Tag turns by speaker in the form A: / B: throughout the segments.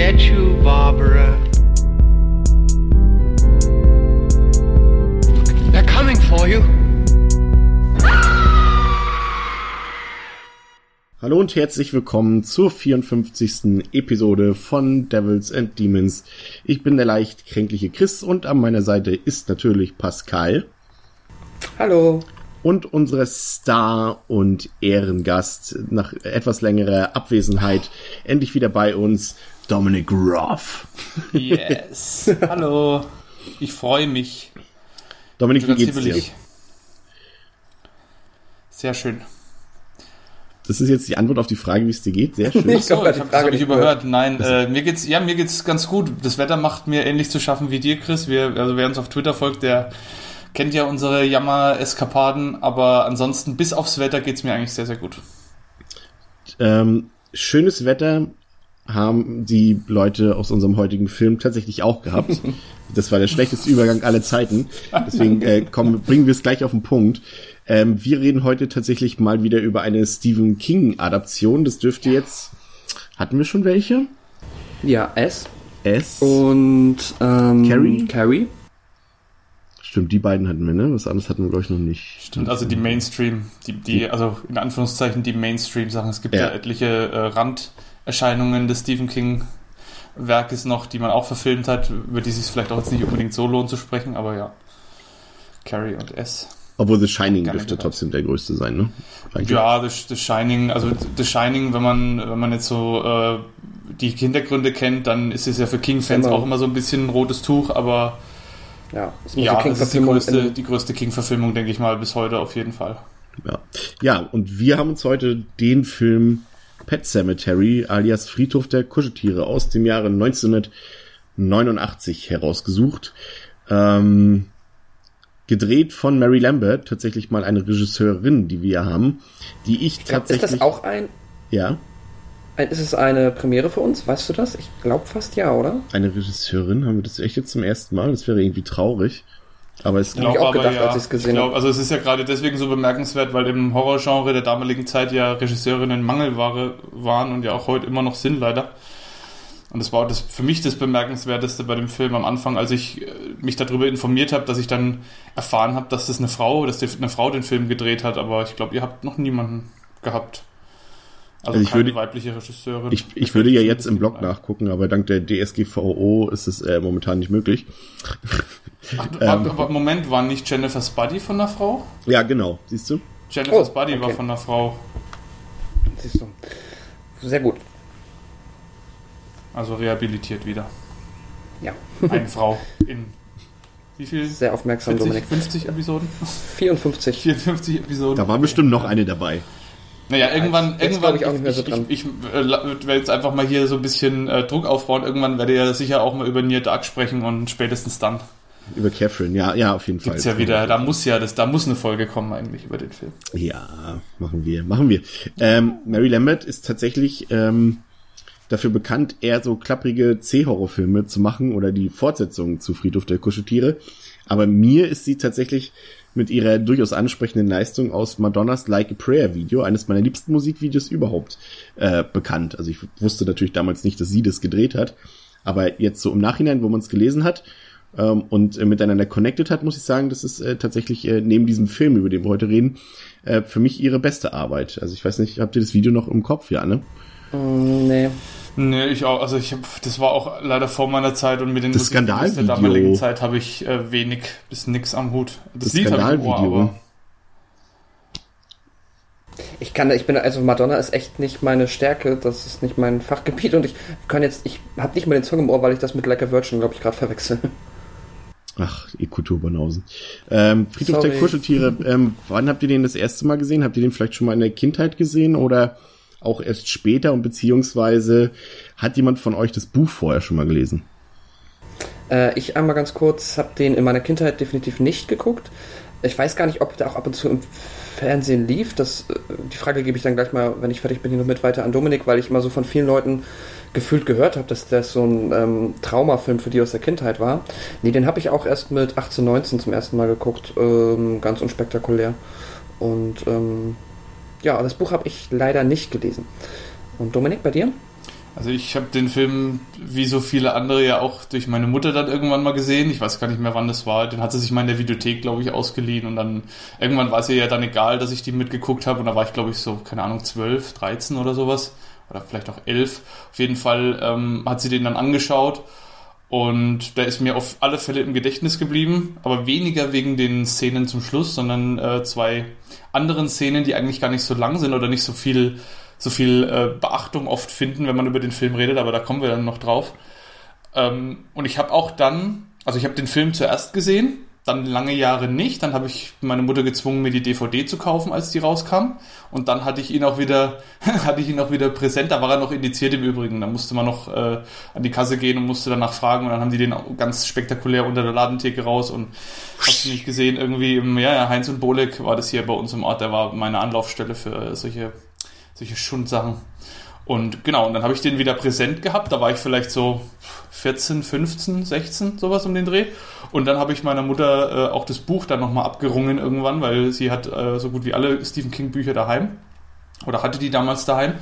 A: get you, Barbara. They're coming for you.
B: Hallo und herzlich willkommen zur 54. Episode von Devils and Demons. Ich bin der leicht kränkliche Chris und an meiner Seite ist natürlich Pascal.
C: Hallo.
B: Und unsere Star- und Ehrengast nach etwas längerer Abwesenheit endlich wieder bei uns, Dominic Roth.
D: Yes. Hallo. Ich freue mich.
B: Dominik, wie geht's dir?
D: Sehr schön.
B: Das ist jetzt die Antwort auf die Frage, wie es dir geht. Sehr schön.
D: Ach so, ich habe hab ich überhört. Nein, äh, mir geht's ja mir geht's ganz gut. Das Wetter macht mir ähnlich zu schaffen wie dir, Chris. Wir, also wer uns auf Twitter folgt, der kennt ja unsere Jammer-Eskapaden, aber ansonsten bis aufs Wetter geht's mir eigentlich sehr, sehr gut.
B: Ähm, schönes Wetter haben die Leute aus unserem heutigen Film tatsächlich auch gehabt. Das war der schlechteste Übergang aller Zeiten. Deswegen äh, kommen, bringen wir es gleich auf den Punkt. Ähm, wir reden heute tatsächlich mal wieder über eine Stephen King-Adaption. Das dürfte jetzt. Hatten wir schon welche?
C: Ja, S.
B: S.
C: Und ähm,
B: Carrie?
C: Carrie.
B: Stimmt, die beiden hatten wir, ne? Was anderes hatten wir, glaube ich, noch nicht.
D: Stimmt, also die Mainstream, die, die, also in Anführungszeichen die Mainstream-Sachen. Es gibt ja, ja etliche äh, Randerscheinungen des Stephen King Werkes noch, die man auch verfilmt hat, über die es sich vielleicht auch jetzt nicht unbedingt so lohnt zu sprechen, aber ja. Carrie und S.
B: Obwohl The Shining dürfte trotzdem der größte sein, ne?
D: Eigentlich. Ja, The, The, Shining, also The Shining, wenn man, wenn man jetzt so äh, die Hintergründe kennt, dann ist es ja für King-Fans auch immer so ein bisschen ein rotes Tuch, aber
C: ja,
D: ja das ist die größte, die größte King-Verfilmung, denke ich mal, bis heute auf jeden Fall.
B: Ja. ja, und wir haben uns heute den Film Pet Cemetery alias Friedhof der Kuscheltiere aus dem Jahre 1989 herausgesucht. Ähm, gedreht von Mary Lambert, tatsächlich mal eine Regisseurin, die wir haben, die ich tatsächlich.
C: Ist das auch ein?
B: Ja.
C: Ist es eine Premiere für uns? Weißt du das? Ich glaube fast ja, oder?
B: Eine Regisseurin? Haben wir das echt jetzt zum ersten Mal? Das wäre irgendwie traurig. Aber es
D: habe ich auch gedacht, ja, als ich es gesehen habe. Also es ist ja gerade deswegen so bemerkenswert, weil im Horrorgenre der damaligen Zeit ja Regisseurinnen Mangelware waren und ja auch heute immer noch sind, leider. Und das war das für mich das Bemerkenswerteste bei dem Film am Anfang, als ich äh, mich darüber informiert habe, dass ich dann erfahren habe, dass das eine Frau, dass eine Frau den Film gedreht hat. Aber ich glaube, ihr habt noch niemanden gehabt.
B: Also, also ich würde, weibliche Regisseurin. Ich, ich würde ja jetzt im Blog nachgucken, aber dank der DSGVO ist es äh, momentan nicht möglich.
D: Ach, ähm, Moment, war nicht Jennifer's Buddy von einer Frau?
B: Ja, genau. Siehst du?
D: Jennifer's oh, Buddy okay. war von einer Frau.
C: Siehst du. Sehr gut.
D: Also rehabilitiert wieder.
C: Ja.
D: Eine Frau in wie viel?
C: Sehr aufmerksam,
D: 40, Dominik. 50 Episoden?
C: 54.
D: 54 Episoden.
B: Da war bestimmt noch eine dabei.
D: Naja, irgendwann,
C: jetzt
D: irgendwann,
C: ich, auch nicht mehr so dran.
D: ich, ich, ich äh, werde jetzt einfach mal hier so ein bisschen äh, Druck aufbauen. Irgendwann werde ich ja sicher auch mal über Near Dark sprechen und spätestens dann.
B: Über Catherine, ja, ja, auf jeden Fall.
D: Gibt's ja wieder, da muss ja, das, da muss eine Folge kommen eigentlich über den Film.
B: Ja, machen wir, machen wir. Ähm, Mary Lambert ist tatsächlich ähm, dafür bekannt, eher so klapprige C-Horrorfilme zu machen oder die Fortsetzung zu Friedhof der Kuscheltiere. Aber mir ist sie tatsächlich mit ihrer durchaus ansprechenden Leistung aus Madonnas Like a Prayer Video, eines meiner liebsten Musikvideos überhaupt, äh, bekannt. Also ich wusste natürlich damals nicht, dass sie das gedreht hat. Aber jetzt so im Nachhinein, wo man es gelesen hat ähm, und äh, miteinander connected hat, muss ich sagen, das ist äh, tatsächlich äh, neben diesem Film, über den wir heute reden, äh, für mich ihre beste Arbeit. Also ich weiß nicht, habt ihr das Video noch im Kopf? Ja, ne?
C: Mm, nee.
D: Nee, ich auch. Also ich hab, das war auch leider vor meiner Zeit und mit den
B: Skandalvideo
D: der damaligen Zeit habe ich äh, wenig bis nix am Hut.
B: Das, das Lied Skandalvideo.
C: Ich, ich kann, ich bin also Madonna ist echt nicht meine Stärke. Das ist nicht mein Fachgebiet und ich kann jetzt, ich habe nicht mal den Song im Ohr, weil ich das mit Like a Virgin, glaube ich, gerade verwechsel.
B: Ach, Kulturbanausen. Ähm, Friedhof Sorry. der Kuscheltiere, ähm, wann habt ihr den das erste Mal gesehen? Habt ihr den vielleicht schon mal in der Kindheit gesehen oder auch erst später und beziehungsweise hat jemand von euch das Buch vorher schon mal gelesen?
C: Äh, ich einmal ganz kurz, habe den in meiner Kindheit definitiv nicht geguckt. Ich weiß gar nicht, ob der auch ab und zu im Fernsehen lief. Das, äh, die Frage gebe ich dann gleich mal, wenn ich fertig bin, hier noch mit weiter an Dominik, weil ich immer so von vielen Leuten gefühlt gehört habe, dass das so ein ähm, Traumafilm für die aus der Kindheit war. Nee, den habe ich auch erst mit 18, 19 zum ersten Mal geguckt. Ähm, ganz unspektakulär. Und ähm, ja, das Buch habe ich leider nicht gelesen. Und Dominik, bei dir?
D: Also ich habe den Film, wie so viele andere, ja auch durch meine Mutter dann irgendwann mal gesehen. Ich weiß gar nicht mehr, wann das war. Den hat sie sich mal in der Videothek, glaube ich, ausgeliehen. Und dann irgendwann war es ihr ja dann egal, dass ich die mitgeguckt habe. Und da war ich, glaube ich, so, keine Ahnung, 12, 13 oder sowas. Oder vielleicht auch 11. Auf jeden Fall ähm, hat sie den dann angeschaut. Und der ist mir auf alle Fälle im Gedächtnis geblieben. Aber weniger wegen den Szenen zum Schluss, sondern äh, zwei anderen Szenen, die eigentlich gar nicht so lang sind oder nicht so viel so viel äh, Beachtung oft finden, wenn man über den Film redet, aber da kommen wir dann noch drauf. Ähm, und ich habe auch dann, also ich habe den Film zuerst gesehen, dann lange Jahre nicht. Dann habe ich meine Mutter gezwungen, mir die DVD zu kaufen, als die rauskam. Und dann hatte ich ihn auch wieder, hatte ich ihn auch wieder präsent. Da war er noch indiziert im Übrigen. Da musste man noch äh, an die Kasse gehen und musste danach fragen. Und dann haben die den ganz spektakulär unter der Ladentheke raus. Und hast du nicht gesehen, irgendwie im, ja, ja, Heinz und Bolek war das hier bei uns im Ort. Der war meine Anlaufstelle für solche solche Schundsachen. Und genau, und dann habe ich den wieder präsent gehabt. Da war ich vielleicht so 14, 15, 16, sowas um den Dreh. Und dann habe ich meiner Mutter äh, auch das Buch dann nochmal abgerungen irgendwann, weil sie hat äh, so gut wie alle Stephen King Bücher daheim. Oder hatte die damals daheim.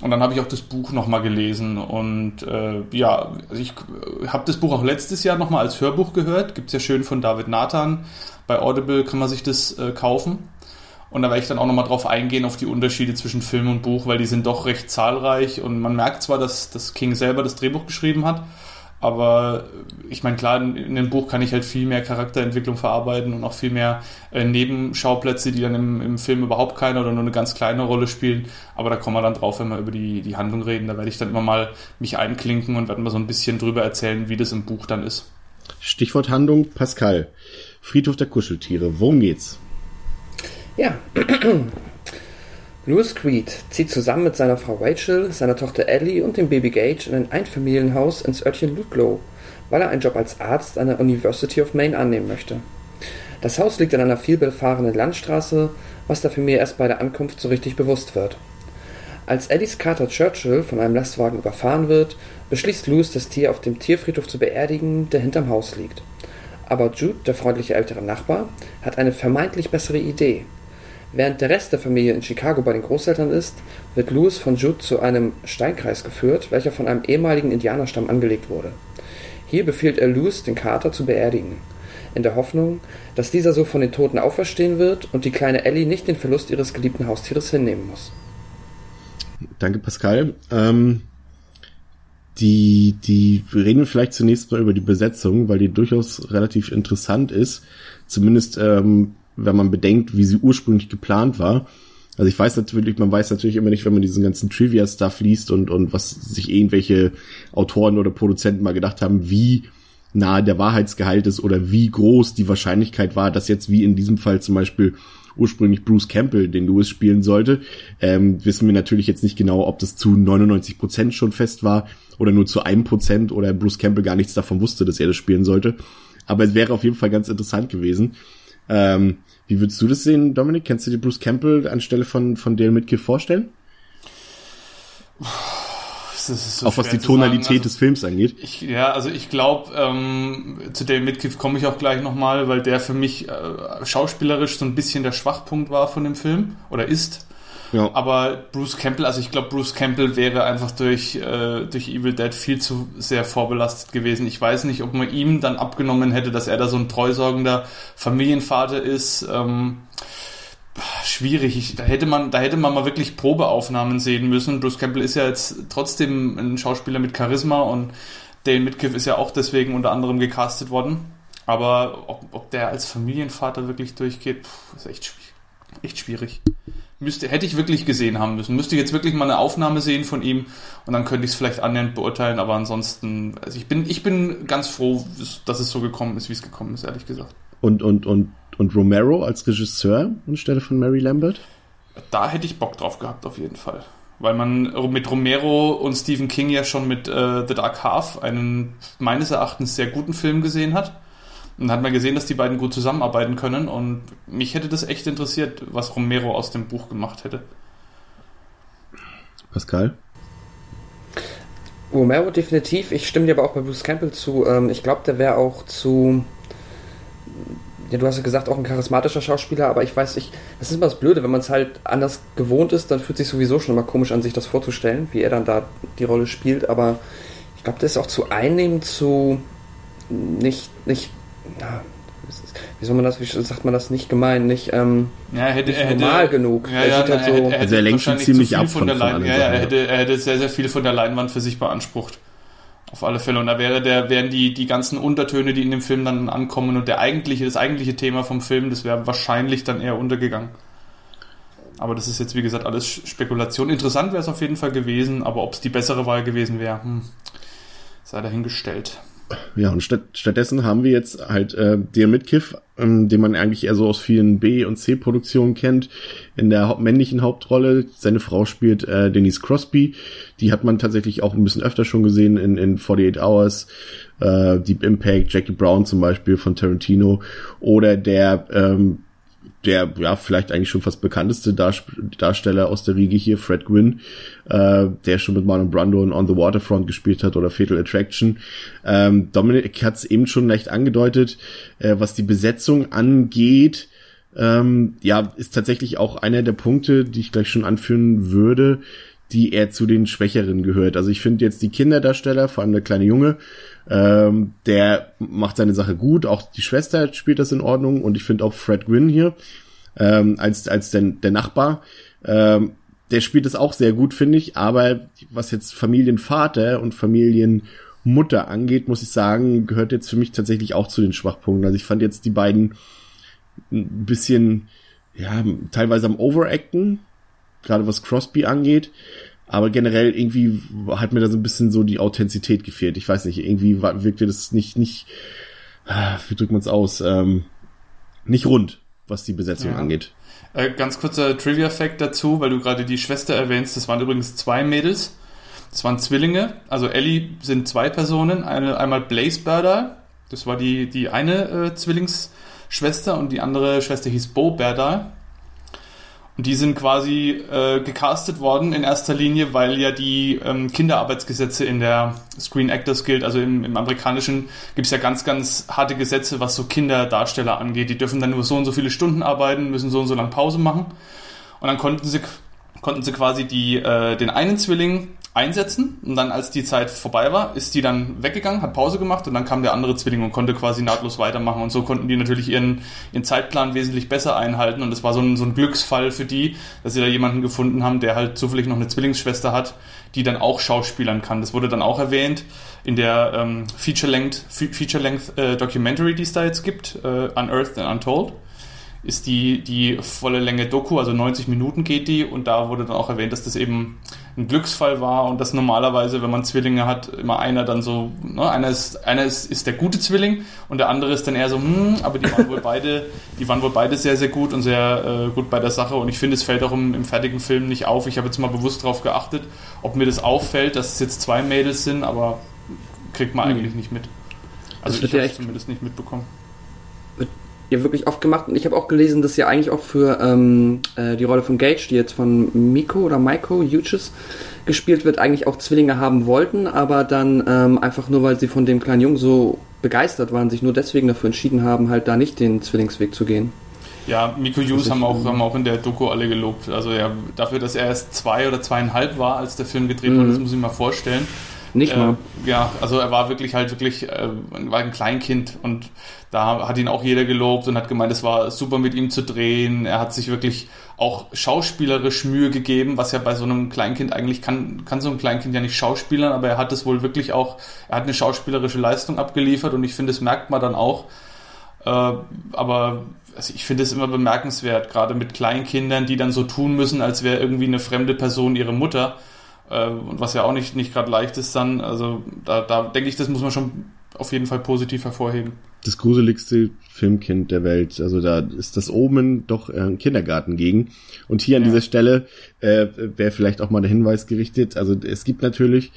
D: Und dann habe ich auch das Buch nochmal gelesen. Und äh, ja, also ich äh, habe das Buch auch letztes Jahr nochmal als Hörbuch gehört. Gibt es ja schön von David Nathan. Bei Audible kann man sich das äh, kaufen. Und da werde ich dann auch nochmal drauf eingehen, auf die Unterschiede zwischen Film und Buch, weil die sind doch recht zahlreich. Und man merkt zwar, dass, dass King selber das Drehbuch geschrieben hat, aber ich meine, klar, in, dem Buch kann ich halt viel mehr Charakterentwicklung verarbeiten und auch viel mehr äh, Nebenschauplätze, die dann im, im Film überhaupt keine oder nur eine ganz kleine Rolle spielen. Aber da kommen wir dann drauf, wenn wir über die, die Handlung reden. Da werde ich dann immer mal mich einklinken und werde mal so ein bisschen drüber erzählen, wie das im Buch dann ist.
B: Stichwort Handlung, Pascal. Friedhof der Kuscheltiere. Worum geht's?
C: Ja. Louis Creed zieht zusammen mit seiner Frau Rachel, seiner Tochter Ellie und dem Baby Gage in ein Einfamilienhaus ins Örtchen Ludlow, weil er einen Job als Arzt an der University of Maine annehmen möchte. Das Haus liegt an einer vielbefahrenen Landstraße, was der Familie erst bei der Ankunft so richtig bewusst wird. Als Ellies Kater Churchill von einem Lastwagen überfahren wird, beschließt Louis, das Tier auf dem Tierfriedhof zu beerdigen, der hinterm Haus liegt. Aber Jude, der freundliche ältere Nachbar, hat eine vermeintlich bessere Idee – Während der Rest der Familie in Chicago bei den Großeltern ist, wird Louis von Jude zu einem Steinkreis geführt, welcher von einem ehemaligen Indianerstamm angelegt wurde. Hier befiehlt er Louis, den Kater zu beerdigen, in der Hoffnung, dass dieser so von den Toten auferstehen wird und die kleine Ellie nicht den Verlust ihres geliebten Haustieres hinnehmen muss.
B: Danke, Pascal. Ähm, die, die, wir reden vielleicht zunächst mal über die Besetzung, weil die durchaus relativ interessant ist. Zumindest ähm, wenn man bedenkt, wie sie ursprünglich geplant war. Also ich weiß natürlich, man weiß natürlich immer nicht, wenn man diesen ganzen Trivia-Stuff liest und, und was sich irgendwelche Autoren oder Produzenten mal gedacht haben, wie nahe der Wahrheitsgehalt ist oder wie groß die Wahrscheinlichkeit war, dass jetzt wie in diesem Fall zum Beispiel ursprünglich Bruce Campbell den Lewis spielen sollte. Ähm, wissen wir natürlich jetzt nicht genau, ob das zu 99 Prozent schon fest war oder nur zu einem Prozent oder Bruce Campbell gar nichts davon wusste, dass er das spielen sollte. Aber es wäre auf jeden Fall ganz interessant gewesen. Ähm, wie würdest du das sehen, Dominik? Kennst du dir Bruce Campbell anstelle von, von Dale Midkiff vorstellen? So auch was die Tonalität also, des Films angeht.
D: Ich, ja, also ich glaube, ähm, zu Dale Midkiff komme ich auch gleich nochmal, weil der für mich äh, schauspielerisch so ein bisschen der Schwachpunkt war von dem Film oder ist. Ja. Aber Bruce Campbell, also ich glaube, Bruce Campbell wäre einfach durch, äh, durch Evil Dead viel zu sehr vorbelastet gewesen. Ich weiß nicht, ob man ihm dann abgenommen hätte, dass er da so ein treusorgender Familienvater ist. Ähm, schwierig. Ich, da hätte man, da hätte man mal wirklich Probeaufnahmen sehen müssen. Bruce Campbell ist ja jetzt trotzdem ein Schauspieler mit Charisma und Dale Midkiff ist ja auch deswegen unter anderem gecastet worden. Aber ob, ob der als Familienvater wirklich durchgeht, pff, ist echt, echt schwierig müsste, hätte ich wirklich gesehen haben müssen. Müsste jetzt wirklich mal eine Aufnahme sehen von ihm und dann könnte ich es vielleicht annähernd beurteilen, aber ansonsten, also ich bin, ich bin ganz froh, dass es so gekommen ist, wie es gekommen ist, ehrlich gesagt.
B: Und, und, und, und Romero als Regisseur anstelle von Mary Lambert?
D: Da hätte ich Bock drauf gehabt, auf jeden Fall. Weil man mit Romero und Stephen King ja schon mit äh, The Dark Half einen meines Erachtens sehr guten Film gesehen hat. Und dann hat man gesehen, dass die beiden gut zusammenarbeiten können und mich hätte das echt interessiert, was Romero aus dem Buch gemacht hätte.
B: Pascal?
C: Romero definitiv. Ich stimme dir aber auch bei Bruce Campbell zu. Ähm, ich glaube, der wäre auch zu ja, du hast ja gesagt, auch ein charismatischer Schauspieler, aber ich weiß nicht, das ist immer das Blöde, wenn man es halt anders gewohnt ist, dann fühlt sich sowieso schon immer komisch an, sich das vorzustellen, wie er dann da die Rolle spielt, aber ich glaube, das ist auch zu einnehmend, zu nicht, nicht, na, wie soll man das, wie sagt man das, nicht gemein, nicht, ähm,
D: ja, er hätte,
C: nicht
D: er hätte,
C: normal genug.
D: Ja, ja,
C: er halt so,
B: er, also er lenkt schon ziemlich ab von,
D: der Leinwand. Ja, ja, er hätte, er hätte sehr, sehr viel von der Leinwand für sich beansprucht. Auf alle Fälle. Und da wäre der, wären die, die ganzen Untertöne, die in dem Film dann ankommen und der eigentliche, das eigentliche Thema vom Film, das wäre wahrscheinlich dann eher untergegangen. Aber das ist jetzt, wie gesagt, alles Spekulation. Interessant wäre es auf jeden Fall gewesen, aber ob es die bessere Wahl gewesen wäre, hm, sei dahingestellt.
B: Ja, und statt, stattdessen haben wir jetzt halt äh, den Mitkiff, ähm, den man eigentlich eher so aus vielen B- und C-Produktionen kennt, in der haupt männlichen Hauptrolle. Seine Frau spielt äh, Denise Crosby. Die hat man tatsächlich auch ein bisschen öfter schon gesehen in, in 48 Hours, äh, Deep Impact, Jackie Brown zum Beispiel von Tarantino oder der ähm, der ja vielleicht eigentlich schon fast bekannteste Darsteller aus der Riege hier, Fred Gwynn, äh, der schon mit Marlon Brando in On the Waterfront gespielt hat oder Fatal Attraction. Ähm, Dominik hat es eben schon leicht angedeutet, äh, was die Besetzung angeht. Ähm, ja, ist tatsächlich auch einer der Punkte, die ich gleich schon anführen würde, die er zu den Schwächeren gehört. Also ich finde jetzt die Kinderdarsteller, vor allem der kleine Junge, ähm, der macht seine Sache gut. Auch die Schwester spielt das in Ordnung. Und ich finde auch Fred Gwynn hier ähm, als, als der, der Nachbar, ähm, der spielt es auch sehr gut, finde ich. Aber was jetzt Familienvater und Familienmutter angeht, muss ich sagen, gehört jetzt für mich tatsächlich auch zu den Schwachpunkten. Also ich fand jetzt die beiden ein bisschen, ja, teilweise am Overacten, gerade was Crosby angeht. Aber generell irgendwie hat mir da so ein bisschen so die Authentizität gefehlt. Ich weiß nicht, irgendwie wirkte das nicht, nicht, ah, wie drückt man es aus, ähm, nicht rund, was die Besetzung ja. angeht.
D: Äh, ganz kurzer Trivia-Fact dazu, weil du gerade die Schwester erwähnst. Das waren übrigens zwei Mädels. Das waren Zwillinge. Also Ellie sind zwei Personen. Eine, einmal Blaze Berdal. Das war die, die eine äh, Zwillingsschwester und die andere Schwester hieß Bo Berdal. Und die sind quasi äh, gecastet worden in erster Linie, weil ja die ähm, Kinderarbeitsgesetze in der Screen Actors Guild, also im, im amerikanischen, gibt es ja ganz, ganz harte Gesetze, was so Kinderdarsteller angeht. Die dürfen dann nur so und so viele Stunden arbeiten, müssen so und so lange Pause machen. Und dann konnten sie, konnten sie quasi die, äh, den einen Zwilling einsetzen. Und dann, als die Zeit vorbei war, ist die dann weggegangen, hat Pause gemacht und dann kam der andere Zwilling und konnte quasi nahtlos weitermachen. Und so konnten die natürlich ihren, ihren Zeitplan wesentlich besser einhalten. Und das war so ein, so ein Glücksfall für die, dass sie da jemanden gefunden haben, der halt zufällig noch eine Zwillingsschwester hat, die dann auch schauspielern kann. Das wurde dann auch erwähnt in der ähm, Feature-Length Feature -Length, äh, Documentary, die es da jetzt gibt, äh, Unearthed and Untold ist die, die volle Länge Doku, also 90 Minuten geht die und da wurde dann auch erwähnt, dass das eben ein Glücksfall war und dass normalerweise, wenn man Zwillinge hat, immer einer dann so, ne, einer ist, einer ist, ist der gute Zwilling und der andere ist dann eher so, hm, aber die waren wohl beide, die waren wohl beide sehr, sehr gut und sehr äh, gut bei der Sache und ich finde, es fällt auch im, im fertigen Film nicht auf. Ich habe jetzt mal bewusst darauf geachtet, ob mir das auffällt, dass es jetzt zwei Mädels sind, aber kriegt man eigentlich nicht mit. Also ich habe es zumindest nicht mitbekommen
C: ja wirklich oft gemacht und ich habe auch gelesen, dass ja eigentlich auch für ähm, äh, die Rolle von Gage, die jetzt von Miko oder Maiko Hughes gespielt wird, eigentlich auch Zwillinge haben wollten, aber dann ähm, einfach nur, weil sie von dem kleinen Jungen so begeistert waren, sich nur deswegen dafür entschieden haben, halt da nicht den Zwillingsweg zu gehen.
D: Ja, Miko Hughes haben auch, haben auch in der Doku alle gelobt. Also ja, dafür, dass er erst zwei oder zweieinhalb war, als der Film gedreht mhm. wurde, das muss ich mir mal vorstellen.
C: Nicht mal.
D: Äh, ja, also er war wirklich halt wirklich, äh, war ein Kleinkind und da hat ihn auch jeder gelobt und hat gemeint, es war super mit ihm zu drehen. Er hat sich wirklich auch schauspielerisch Mühe gegeben, was ja bei so einem Kleinkind eigentlich kann, kann so ein Kleinkind ja nicht schauspielern, aber er hat es wohl wirklich auch, er hat eine schauspielerische Leistung abgeliefert und ich finde, das merkt man dann auch. Äh, aber also ich finde es immer bemerkenswert, gerade mit Kleinkindern, die dann so tun müssen, als wäre irgendwie eine fremde Person ihre Mutter äh, und was ja auch nicht, nicht gerade leicht ist dann. Also da, da denke ich, das muss man schon auf jeden Fall positiv hervorheben.
B: Das gruseligste Filmkind der Welt. Also da ist das Omen doch äh, ein Kindergarten gegen. Und hier an ja. dieser Stelle äh, wäre vielleicht auch mal der Hinweis gerichtet. Also es gibt natürlich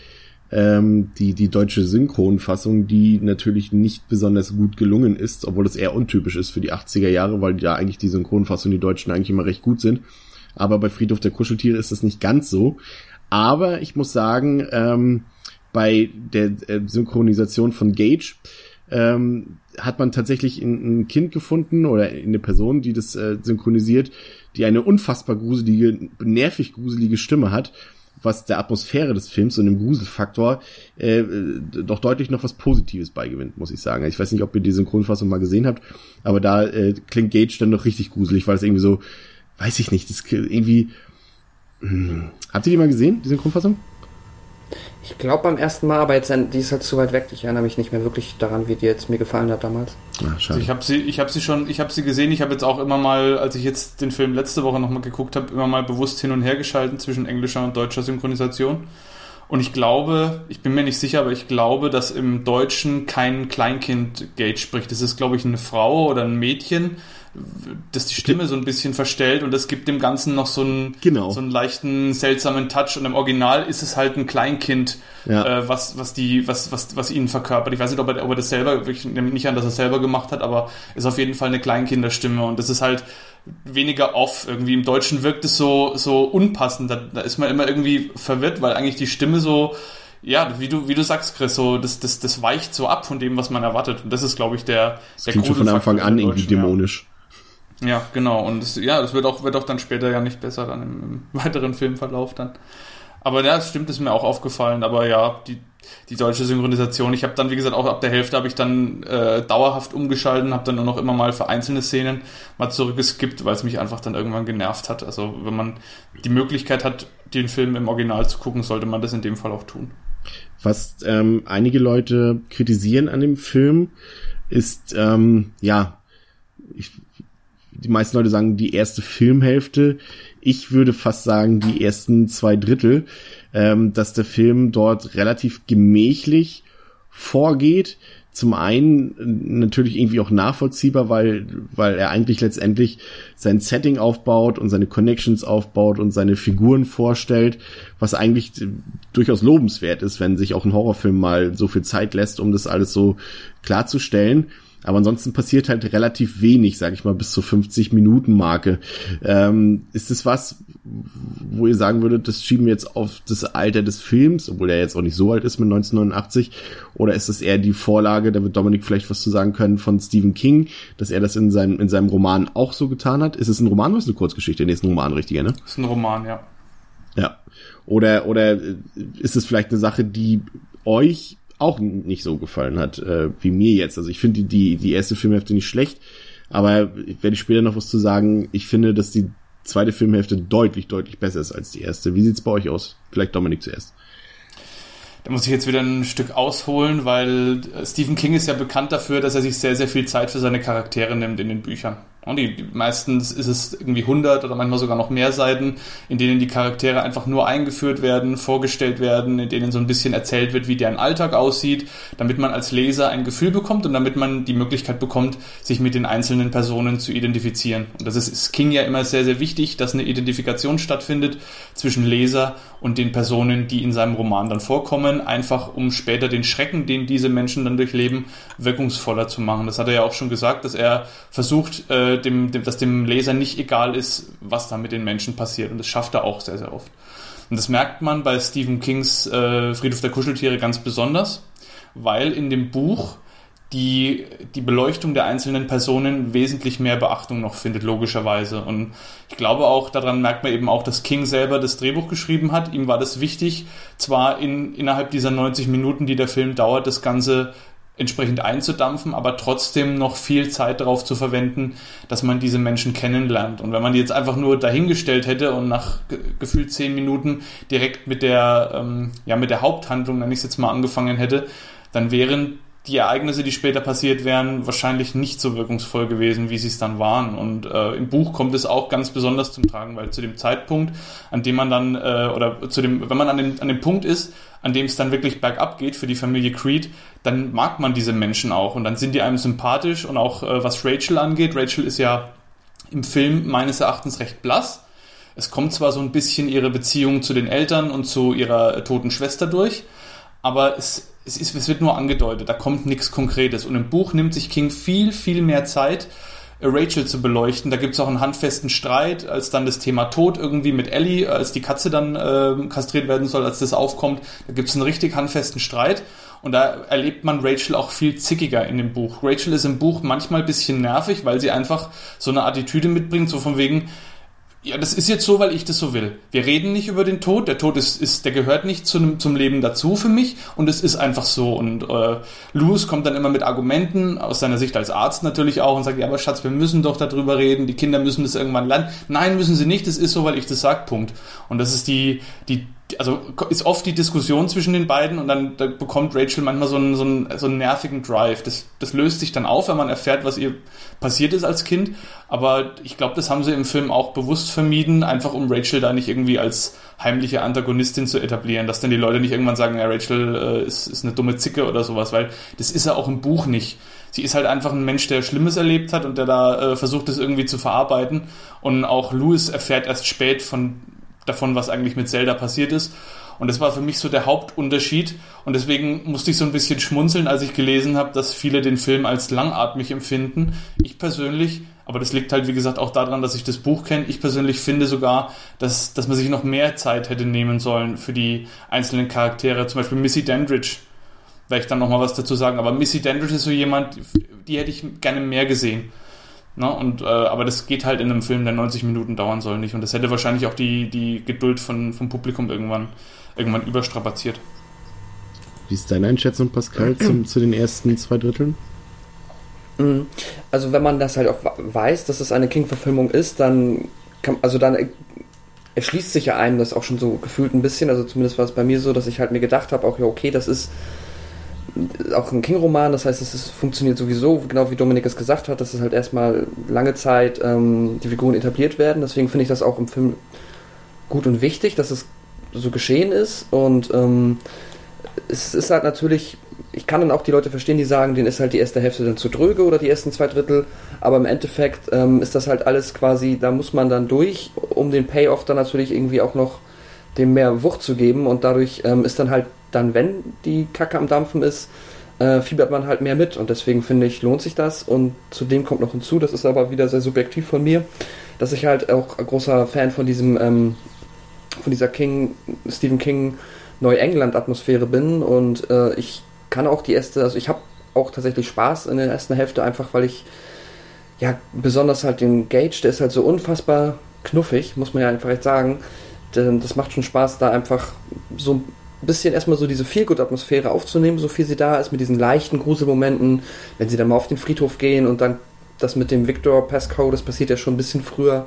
B: ähm, die, die deutsche Synchronfassung, die natürlich nicht besonders gut gelungen ist, obwohl das eher untypisch ist für die 80er Jahre, weil ja eigentlich die Synchronfassung, die Deutschen eigentlich immer recht gut sind. Aber bei Friedhof der Kuscheltiere ist das nicht ganz so. Aber ich muss sagen, ähm, bei der äh, Synchronisation von Gage ähm, hat man tatsächlich ein, ein Kind gefunden oder eine Person, die das äh, synchronisiert, die eine unfassbar gruselige, nervig gruselige Stimme hat, was der Atmosphäre des Films und dem Gruselfaktor äh, doch deutlich noch was Positives beigewinnt, muss ich sagen. Ich weiß nicht, ob ihr die Synchronfassung mal gesehen habt, aber da äh, klingt Gage dann doch richtig gruselig, weil es irgendwie so, weiß ich nicht, das irgendwie. Hm, habt ihr die mal gesehen, die Synchronfassung?
C: Ich glaube beim ersten Mal, aber jetzt die ist halt zu weit weg. Ich erinnere mich nicht mehr wirklich daran, wie die jetzt mir gefallen hat damals.
D: Ach, schade. Also ich habe sie, ich habe sie schon, ich habe sie gesehen. Ich habe jetzt auch immer mal, als ich jetzt den Film letzte Woche nochmal geguckt habe, immer mal bewusst hin und her geschalten zwischen englischer und deutscher Synchronisation. Und ich glaube, ich bin mir nicht sicher, aber ich glaube, dass im Deutschen kein Kleinkind Gage spricht. Das ist, glaube ich, eine Frau oder ein Mädchen das die Stimme so ein bisschen verstellt und das gibt dem Ganzen noch so einen,
B: genau.
D: so einen leichten, seltsamen Touch. Und im Original ist es halt ein Kleinkind, ja. äh, was, was die, was, was, was ihn verkörpert. Ich weiß nicht, ob er, ob er das selber, ich nehme nicht an, dass er es selber gemacht hat, aber ist auf jeden Fall eine Kleinkinderstimme und das ist halt weniger off. Irgendwie im Deutschen wirkt es so, so unpassend. Da, da ist man immer irgendwie verwirrt, weil eigentlich die Stimme so, ja, wie du, wie du sagst, Chris, so, das, das, das weicht so ab von dem, was man erwartet. Und das ist, glaube ich, der,
B: das der klingt schon von Anfang an irgendwie dämonisch.
D: Ja. Ja, genau. Und das, ja, das wird auch, wird auch dann später ja nicht besser dann im, im weiteren Filmverlauf dann. Aber ja, das stimmt, ist mir auch aufgefallen. Aber ja, die, die deutsche Synchronisation. Ich habe dann, wie gesagt, auch ab der Hälfte habe ich dann äh, dauerhaft umgeschalten, habe dann nur noch immer mal für einzelne Szenen mal zurückgeskippt, weil es mich einfach dann irgendwann genervt hat. Also wenn man die Möglichkeit hat, den Film im Original zu gucken, sollte man das in dem Fall auch tun.
B: Was ähm, einige Leute kritisieren an dem Film, ist ähm, ja, ich die meisten Leute sagen die erste Filmhälfte. Ich würde fast sagen die ersten zwei Drittel, ähm, dass der Film dort relativ gemächlich vorgeht. Zum einen natürlich irgendwie auch nachvollziehbar, weil, weil er eigentlich letztendlich sein Setting aufbaut und seine Connections aufbaut und seine Figuren vorstellt, was eigentlich durchaus lobenswert ist, wenn sich auch ein Horrorfilm mal so viel Zeit lässt, um das alles so klarzustellen. Aber ansonsten passiert halt relativ wenig, sag ich mal, bis zur 50 Minuten Marke. Ähm, ist es was, wo ihr sagen würdet, das schieben wir jetzt auf das Alter des Films, obwohl er jetzt auch nicht so alt ist mit 1989? Oder ist es eher die Vorlage, da wird Dominik vielleicht was zu sagen können, von Stephen King, dass er das in seinem, in seinem Roman auch so getan hat? Ist es ein Roman oder ist es eine Kurzgeschichte? Nee, ist ein Roman, richtiger, ne?
D: Ist ein Roman, ja.
B: Ja. Oder, oder ist es vielleicht eine Sache, die euch auch nicht so gefallen hat äh, wie mir jetzt. Also ich finde die, die, die erste Filmhälfte nicht schlecht, aber werde ich später noch was zu sagen. Ich finde, dass die zweite Filmhälfte deutlich, deutlich besser ist als die erste. Wie sieht's bei euch aus? Vielleicht Dominik zuerst.
D: Da muss ich jetzt wieder ein Stück ausholen, weil Stephen King ist ja bekannt dafür, dass er sich sehr, sehr viel Zeit für seine Charaktere nimmt in den Büchern. Und die, die, meistens ist es irgendwie 100 oder manchmal sogar noch mehr Seiten, in denen die Charaktere einfach nur eingeführt werden, vorgestellt werden, in denen so ein bisschen erzählt wird, wie deren Alltag aussieht, damit man als Leser ein Gefühl bekommt und damit man die Möglichkeit bekommt, sich mit den einzelnen Personen zu identifizieren. Und das ist, ist King ja immer sehr, sehr wichtig, dass eine Identifikation stattfindet zwischen Leser und den Personen, die in seinem Roman dann vorkommen, einfach um später den Schrecken, den diese Menschen dann durchleben, wirkungsvoller zu machen. Das hat er ja auch schon gesagt, dass er versucht, äh, dem, dem, dass dem Leser nicht egal ist, was da mit den Menschen passiert. Und das schafft er auch sehr, sehr oft. Und das merkt man bei Stephen Kings äh, Friedhof der Kuscheltiere ganz besonders, weil in dem Buch die, die Beleuchtung der einzelnen Personen wesentlich mehr Beachtung noch findet, logischerweise. Und ich glaube auch, daran merkt man eben auch, dass King selber das Drehbuch geschrieben hat. Ihm war das wichtig, zwar in, innerhalb dieser 90 Minuten, die der Film dauert, das Ganze entsprechend einzudampfen, aber trotzdem noch viel Zeit darauf zu verwenden, dass man diese Menschen kennenlernt. Und wenn man die jetzt einfach nur dahingestellt hätte und nach gefühlt zehn Minuten direkt mit der, ähm, ja, mit der Haupthandlung, wenn ich es jetzt mal angefangen hätte, dann wären die Ereignisse, die später passiert wären, wahrscheinlich nicht so wirkungsvoll gewesen, wie sie es dann waren. Und äh, im Buch kommt es auch ganz besonders zum Tragen, weil zu dem Zeitpunkt, an dem man dann, äh, oder zu dem, wenn man an dem, an dem Punkt ist, an dem es dann wirklich bergab geht für die Familie Creed, dann mag man diese Menschen auch und dann sind die einem sympathisch und auch äh, was Rachel angeht. Rachel ist ja im Film meines Erachtens recht blass. Es kommt zwar so ein bisschen ihre Beziehung zu den Eltern und zu ihrer toten Schwester durch, aber es es, ist, es wird nur angedeutet, da kommt nichts Konkretes. Und im Buch nimmt sich King viel, viel mehr Zeit, Rachel zu beleuchten. Da gibt es auch einen handfesten Streit, als dann das Thema Tod irgendwie mit Ellie, als die Katze dann äh, kastriert werden soll, als das aufkommt. Da gibt es einen richtig handfesten Streit. Und da erlebt man Rachel auch viel zickiger in dem Buch. Rachel ist im Buch manchmal bisschen nervig, weil sie einfach so eine Attitüde mitbringt, so von wegen, ja, das ist jetzt so, weil ich das so will. Wir reden nicht über den Tod. Der Tod ist, ist der gehört nicht zu, zum Leben dazu für mich und es ist einfach so. Und äh, Louis kommt dann immer mit Argumenten, aus seiner Sicht als Arzt natürlich auch, und sagt, ja, aber Schatz, wir müssen doch darüber reden, die Kinder müssen das irgendwann lernen. Nein, müssen sie nicht, das ist so, weil ich das sag, Punkt. Und das ist die, die, also ist oft die Diskussion zwischen den beiden und dann da bekommt Rachel manchmal so einen, so einen, so einen nervigen Drive. Das, das löst sich dann auf, wenn man erfährt, was ihr passiert ist als Kind. Aber ich glaube, das haben sie im Film auch bewusst vermieden, einfach um Rachel da nicht irgendwie als heimliche Antagonistin zu etablieren, dass dann die Leute nicht irgendwann sagen, ja, Rachel äh, ist, ist eine dumme Zicke oder sowas, weil das ist ja auch im Buch nicht. Sie ist halt einfach ein Mensch, der Schlimmes erlebt hat und der da äh, versucht, das irgendwie zu verarbeiten. Und auch Louis erfährt erst spät von davon, was eigentlich mit Zelda passiert ist. Und das war für mich so der Hauptunterschied. Und deswegen musste ich so ein bisschen schmunzeln, als ich gelesen habe, dass viele den Film als langatmig empfinden. Ich persönlich, aber das liegt halt, wie gesagt, auch daran, dass ich das Buch kenne. Ich persönlich finde sogar, dass, dass man sich noch mehr Zeit hätte nehmen sollen für die einzelnen Charaktere. Zum Beispiel Missy Dandridge. Werde ich dann nochmal was dazu sagen. Aber Missy Dandridge ist so jemand, die hätte ich gerne mehr gesehen. Ne? Und, äh, aber das geht halt in einem Film, der 90 Minuten dauern soll, nicht. Und das hätte wahrscheinlich auch die, die Geduld von, vom Publikum irgendwann, irgendwann überstrapaziert.
B: Wie ist deine Einschätzung, Pascal, zum, zu den ersten zwei Dritteln?
C: Mhm. Also wenn man das halt auch weiß, dass es eine King-Verfilmung ist, dann kann, also dann erschließt sich ja einem das auch schon so gefühlt ein bisschen. Also zumindest war es bei mir so, dass ich halt mir gedacht habe, auch ja okay, das ist auch ein King-Roman, das heißt, es ist, funktioniert sowieso, genau wie Dominik es gesagt hat, dass es halt erstmal lange Zeit ähm, die Figuren etabliert werden. Deswegen finde ich das auch im Film gut und wichtig, dass es so geschehen ist. Und ähm, es ist halt natürlich, ich kann dann auch die Leute verstehen, die sagen, denen ist halt die erste Hälfte dann zu dröge oder die ersten zwei Drittel. Aber im Endeffekt ähm, ist das halt alles quasi, da muss man dann durch, um den Payoff dann natürlich irgendwie auch noch dem mehr Wucht zu geben. Und dadurch ähm, ist dann halt dann, wenn die Kacke am Dampfen ist, äh, fiebert man halt mehr mit. Und deswegen finde ich, lohnt sich das. Und zudem kommt noch hinzu, das ist aber wieder sehr subjektiv von mir, dass ich halt auch ein großer Fan von diesem, ähm, von dieser King, Stephen King Neuengland-Atmosphäre bin. Und äh, ich kann auch die erste, also ich habe auch tatsächlich Spaß in der ersten Hälfte, einfach weil ich ja besonders halt den Gage, der ist halt so unfassbar knuffig, muss man ja einfach echt sagen. Das macht schon Spaß, da einfach so bisschen erstmal so diese Feelgood-Atmosphäre aufzunehmen, so viel sie da ist, mit diesen leichten Gruselmomenten, wenn sie dann mal auf den Friedhof gehen und dann das mit dem Victor Pascal, das passiert ja schon ein bisschen früher.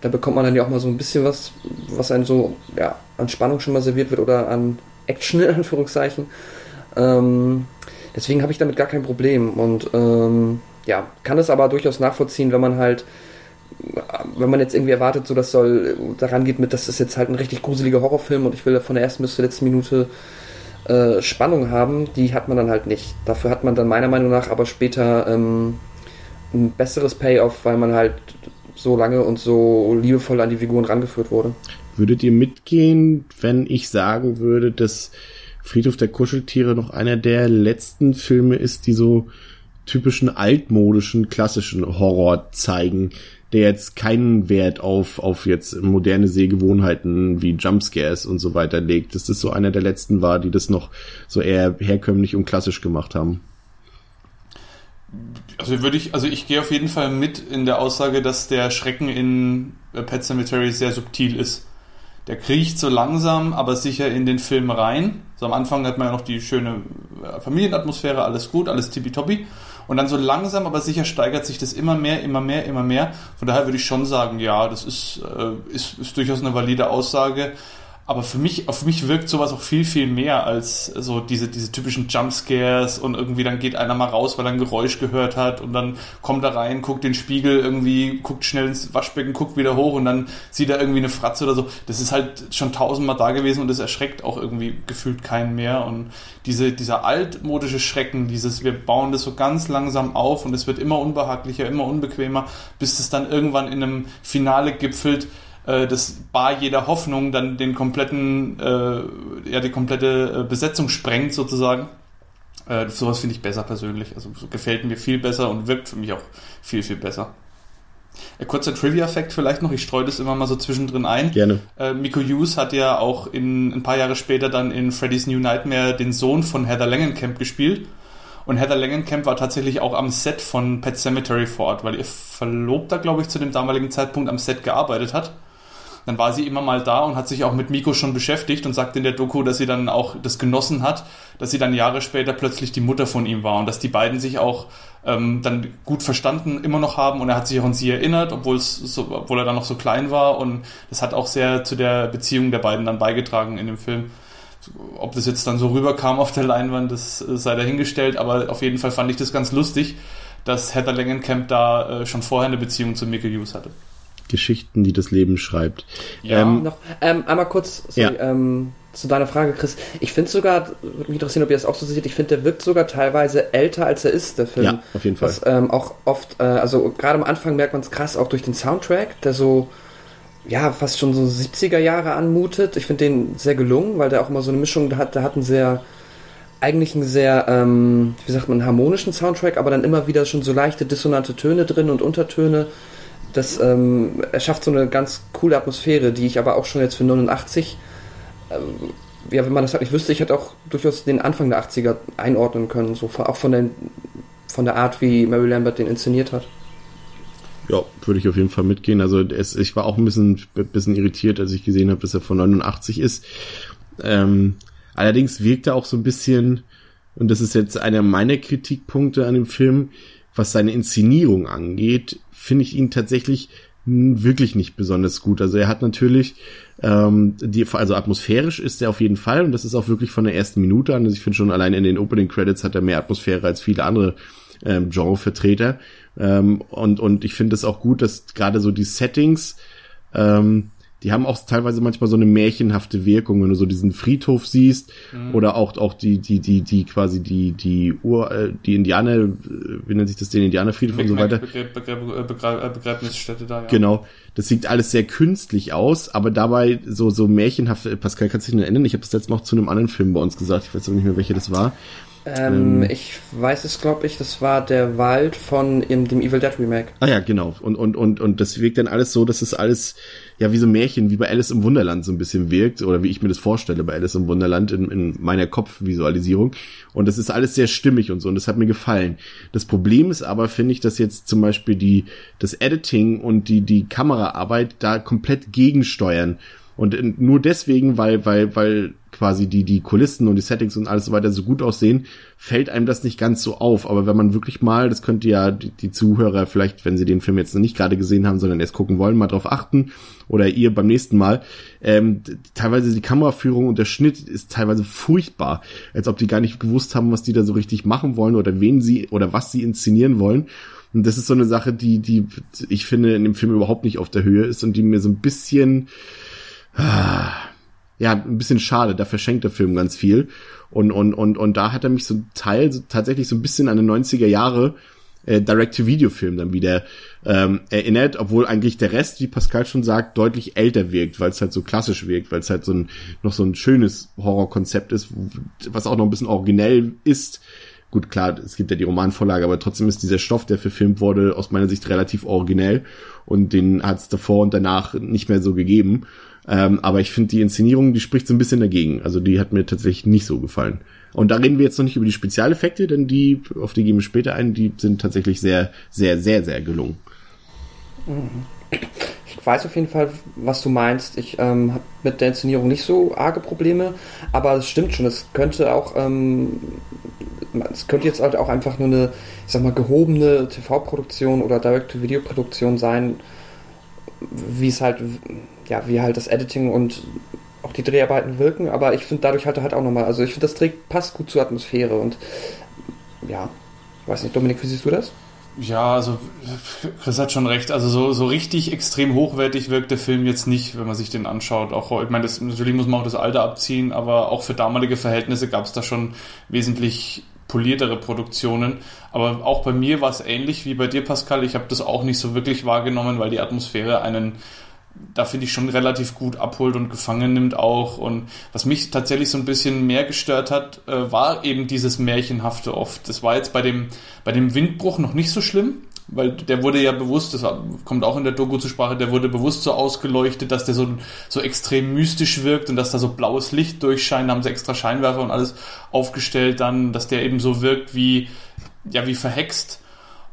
C: Da bekommt man dann ja auch mal so ein bisschen was, was einem so ja, an Spannung schon mal serviert wird oder an Action in Anführungszeichen. Ähm, deswegen habe ich damit gar kein Problem und ähm, ja, kann es aber durchaus nachvollziehen, wenn man halt wenn man jetzt irgendwie erwartet, so das soll daran geht mit, das ist jetzt halt ein richtig gruseliger Horrorfilm und ich will von der ersten bis zur letzten Minute äh, Spannung haben, die hat man dann halt nicht. Dafür hat man dann meiner Meinung nach aber später ähm, ein besseres Payoff, weil man halt so lange und so liebevoll an die Figuren rangeführt wurde.
B: Würdet ihr mitgehen, wenn ich sagen würde, dass Friedhof der Kuscheltiere noch einer der letzten Filme ist, die so typischen altmodischen, klassischen Horror zeigen? Der jetzt keinen Wert auf, auf jetzt moderne Sehgewohnheiten wie Jumpscares und so weiter legt, dass das so einer der letzten war, die das noch so eher herkömmlich und klassisch gemacht haben.
D: Also würde ich, also ich gehe auf jeden Fall mit in der Aussage, dass der Schrecken in Pet Cemetery sehr subtil ist. Der kriecht so langsam, aber sicher in den Film rein. So am Anfang hat man ja noch die schöne Familienatmosphäre, alles gut, alles tippitoppi. Und dann so langsam, aber sicher steigert sich das immer mehr, immer mehr, immer mehr. Von daher würde ich schon sagen, ja, das ist, äh, ist, ist durchaus eine valide Aussage. Aber für mich, auf mich wirkt sowas auch viel, viel mehr als so diese, diese typischen Jumpscares und irgendwie dann geht einer mal raus, weil er ein Geräusch gehört hat und dann kommt er rein, guckt den Spiegel irgendwie, guckt schnell ins Waschbecken, guckt wieder hoch und dann sieht er irgendwie eine Fratze oder so. Das ist halt schon tausendmal da gewesen und das erschreckt auch irgendwie gefühlt keinen mehr. Und diese, dieser altmodische Schrecken, dieses, wir bauen das so ganz langsam auf und es wird immer unbehaglicher, immer unbequemer, bis es dann irgendwann in einem Finale gipfelt, äh, das Bar jeder Hoffnung dann den kompletten, äh, ja, die komplette äh, Besetzung sprengt sozusagen. Äh, sowas finde ich besser persönlich. Also so gefällt mir viel besser und wirkt für mich auch viel, viel besser. Ein kurzer Trivia-Fact vielleicht noch, ich streue das immer mal so zwischendrin ein.
B: Gerne.
D: Äh, Miko Hughes hat ja auch in, ein paar Jahre später dann in Freddy's New Nightmare den Sohn von Heather Langenkamp gespielt. Und Heather Langenkamp war tatsächlich auch am Set von Pet Cemetery vor Ort, weil ihr Verlobter, glaube ich, zu dem damaligen Zeitpunkt am Set gearbeitet hat dann war sie immer mal da und hat sich auch mit Miko schon beschäftigt und sagt in der Doku, dass sie dann auch das genossen hat, dass sie dann Jahre später plötzlich die Mutter von ihm war und dass die beiden sich auch ähm, dann gut verstanden immer noch haben und er hat sich auch an sie erinnert, obwohl es so, obwohl er dann noch so klein war und das hat auch sehr zu der Beziehung der beiden dann beigetragen in dem Film. Ob das jetzt dann so rüberkam auf der Leinwand, das sei dahingestellt, aber auf jeden Fall fand ich das ganz lustig, dass Heather Langenkamp da äh, schon vorher eine Beziehung zu Mickey Hughes hatte.
B: Geschichten, die das Leben schreibt.
C: Ja, ähm, noch ähm, einmal kurz sorry, ja. ähm, zu deiner Frage, Chris. Ich finde sogar, würde mich interessieren, ob ihr das auch so seht, ich finde, der wirkt sogar teilweise älter, als er ist, der Film.
B: Ja, auf jeden Fall.
C: Was, ähm, auch oft, äh, also gerade am Anfang merkt man es krass, auch durch den Soundtrack, der so, ja, fast schon so 70er Jahre anmutet. Ich finde den sehr gelungen, weil der auch immer so eine Mischung hat, der hat einen sehr, eigentlich einen sehr, ähm, wie sagt man, harmonischen Soundtrack, aber dann immer wieder schon so leichte dissonante Töne drin und Untertöne das ähm, erschafft so eine ganz coole Atmosphäre, die ich aber auch schon jetzt für 89, ähm, ja, wenn man das halt nicht wüsste, ich hätte auch durchaus den Anfang der 80er einordnen können, so auch von, den, von der Art, wie Mary Lambert den inszeniert hat.
B: Ja, würde ich auf jeden Fall mitgehen. Also es, ich war auch ein bisschen, bisschen irritiert, als ich gesehen habe, dass er von 89 ist. Ähm, allerdings wirkt er auch so ein bisschen, und das ist jetzt einer meiner Kritikpunkte an dem Film, was seine Inszenierung angeht, finde ich ihn tatsächlich wirklich nicht besonders gut. Also er hat natürlich ähm, die, also atmosphärisch ist er auf jeden Fall und das ist auch wirklich von der ersten Minute an. Also ich finde schon allein in den Opening Credits hat er mehr Atmosphäre als viele andere ähm, Genrevertreter. Ähm, und und ich finde es auch gut, dass gerade so die Settings ähm, die haben auch teilweise manchmal so eine märchenhafte Wirkung, wenn du so diesen Friedhof siehst mhm. oder auch auch die die die die quasi die die Ur äh, die Indianer wie nennt sich das den Indianerfriedhof und so weiter Begräb, Begräb, Begräb, Begräbnisstätte da ja. genau das sieht alles sehr künstlich aus aber dabei so so märchenhaft Pascal kannst du dich noch erinnern ich habe das letzte Mal auch zu einem anderen Film bei uns gesagt ich weiß aber nicht mehr welcher das war
C: ähm, ähm, ich weiß es, glaube ich, das war der Wald von dem Evil Dead Remake.
B: Ah ja, genau. Und, und, und, und das wirkt dann alles so, dass es alles, ja, wie so Märchen, wie bei Alice im Wunderland so ein bisschen wirkt, oder wie ich mir das vorstelle bei Alice im Wunderland in, in meiner Kopfvisualisierung. Und das ist alles sehr stimmig und so, und das hat mir gefallen. Das Problem ist aber, finde ich, dass jetzt zum Beispiel die, das Editing und die, die Kameraarbeit da komplett gegensteuern. Und nur deswegen, weil, weil, weil quasi die, die Kulissen und die Settings und alles so weiter so gut aussehen, fällt einem das nicht ganz so auf. Aber wenn man wirklich mal, das könnte ja die, die Zuhörer vielleicht, wenn sie den Film jetzt noch nicht gerade gesehen haben, sondern erst gucken wollen, mal drauf achten oder ihr beim nächsten Mal, ähm, teilweise die Kameraführung und der Schnitt ist teilweise furchtbar, als ob die gar nicht gewusst haben, was die da so richtig machen wollen oder wen sie oder was sie inszenieren wollen. Und das ist so eine Sache, die, die ich finde in dem Film überhaupt nicht auf der Höhe ist und die mir so ein bisschen, ja, ein bisschen schade, da verschenkt der Film ganz viel. Und, und, und, und da hat er mich so Teil so, tatsächlich so ein bisschen an den 90er Jahre äh, Direct-to-Video-Film dann wieder ähm, erinnert, obwohl eigentlich der Rest, wie Pascal schon sagt, deutlich älter wirkt, weil es halt so klassisch wirkt, weil es halt so ein noch so ein schönes Horrorkonzept ist, was auch noch ein bisschen originell ist. Gut, klar, es gibt ja die Romanvorlage, aber trotzdem ist dieser Stoff, der verfilmt wurde, aus meiner Sicht relativ originell und den hat es davor und danach nicht mehr so gegeben. Ähm, aber ich finde die Inszenierung, die spricht so ein bisschen dagegen. Also die hat mir tatsächlich nicht so gefallen. Und da reden wir jetzt noch nicht über die Spezialeffekte, denn die, auf die gehen wir später ein, die sind tatsächlich sehr, sehr, sehr, sehr gelungen.
C: Ich weiß auf jeden Fall, was du meinst. Ich ähm, habe mit der Inszenierung nicht so arge Probleme, aber es stimmt schon. Es könnte auch, ähm, es könnte jetzt halt auch einfach nur eine, ich sag mal, gehobene TV-Produktion oder Direct-to-Video-Produktion sein, wie es halt ja, wie halt das Editing und auch die Dreharbeiten wirken, aber ich finde dadurch halt halt auch nochmal, also ich finde das trägt, passt gut zur Atmosphäre und ja, weiß nicht, Dominik, wie siehst du das?
D: Ja, also Chris hat schon recht. Also so, so richtig extrem hochwertig wirkt der Film jetzt nicht, wenn man sich den anschaut. Auch ich meine, das, natürlich muss man auch das Alter abziehen, aber auch für damalige Verhältnisse gab es da schon wesentlich poliertere Produktionen. Aber auch bei mir war es ähnlich wie bei dir, Pascal. Ich habe das auch nicht so wirklich wahrgenommen, weil die Atmosphäre einen da finde ich schon relativ gut abholt und gefangen nimmt auch. Und was mich tatsächlich so ein bisschen mehr gestört hat, äh, war eben dieses Märchenhafte oft. Das war jetzt bei dem, bei dem Windbruch noch nicht so schlimm, weil der wurde ja bewusst, das kommt auch in der Doku zur Sprache, der wurde bewusst so ausgeleuchtet, dass der so, so extrem mystisch wirkt und dass da so blaues Licht durchscheint, da haben sie extra Scheinwerfer und alles aufgestellt dann, dass der eben so wirkt wie, ja, wie verhext.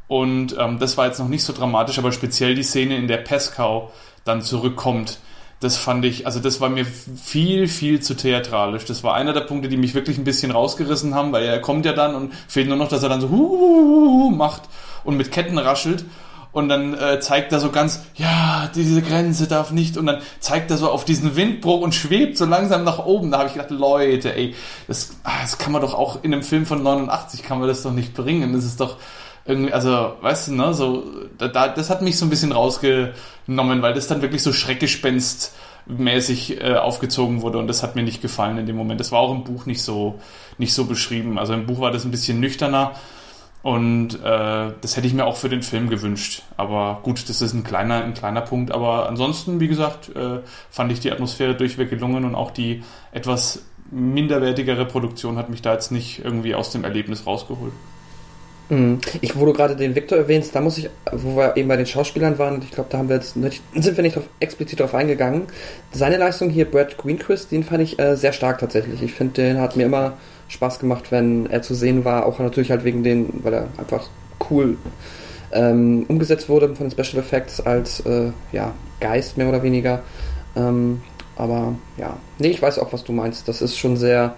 D: Und ähm, das war jetzt noch nicht so dramatisch, aber speziell die Szene, in der Pescow dann zurückkommt, das fand ich, also das war mir viel, viel zu theatralisch. Das war einer der Punkte, die mich wirklich ein bisschen rausgerissen haben, weil er kommt ja dann und fehlt nur noch, dass er dann so Huhuhuhu macht und mit Ketten raschelt. Und dann äh, zeigt er so ganz, ja, diese Grenze darf nicht. Und dann zeigt er so auf diesen Windbruch und schwebt so langsam nach oben. Da habe ich gedacht, Leute, ey, das, ah, das kann man doch auch in einem Film von 89 kann man das doch nicht bringen. Das ist doch, irgendwie, also, weißt du, ne, so, da, da, das hat mich so ein bisschen rausgenommen, weil das dann wirklich so Schreckgespenst mäßig äh, aufgezogen wurde und das hat mir nicht gefallen in dem Moment. Das war auch im Buch nicht so, nicht so beschrieben. Also im Buch war das ein bisschen nüchterner und äh, das hätte ich mir auch für den Film gewünscht. Aber gut, das ist ein kleiner, ein kleiner Punkt. Aber ansonsten, wie gesagt, äh, fand ich die Atmosphäre durchweg gelungen und auch die etwas minderwertigere Produktion hat mich da jetzt nicht irgendwie aus dem Erlebnis rausgeholt.
C: Mhm. Ich, wo du gerade den Victor erwähnst, da muss ich, wo wir eben bei den Schauspielern waren, ich glaube, da haben wir jetzt nicht, sind wir nicht drauf, explizit drauf eingegangen. Seine Leistung hier, Brad Greenquist, den fand ich äh, sehr stark tatsächlich. Ich finde, den hat mir immer Spaß gemacht, wenn er zu sehen war, auch natürlich halt wegen den, weil er einfach cool ähm, umgesetzt wurde von den Special Effects als äh, ja, Geist mehr oder weniger. Ähm, aber ja, nee, ich weiß auch, was du meinst. Das ist schon sehr,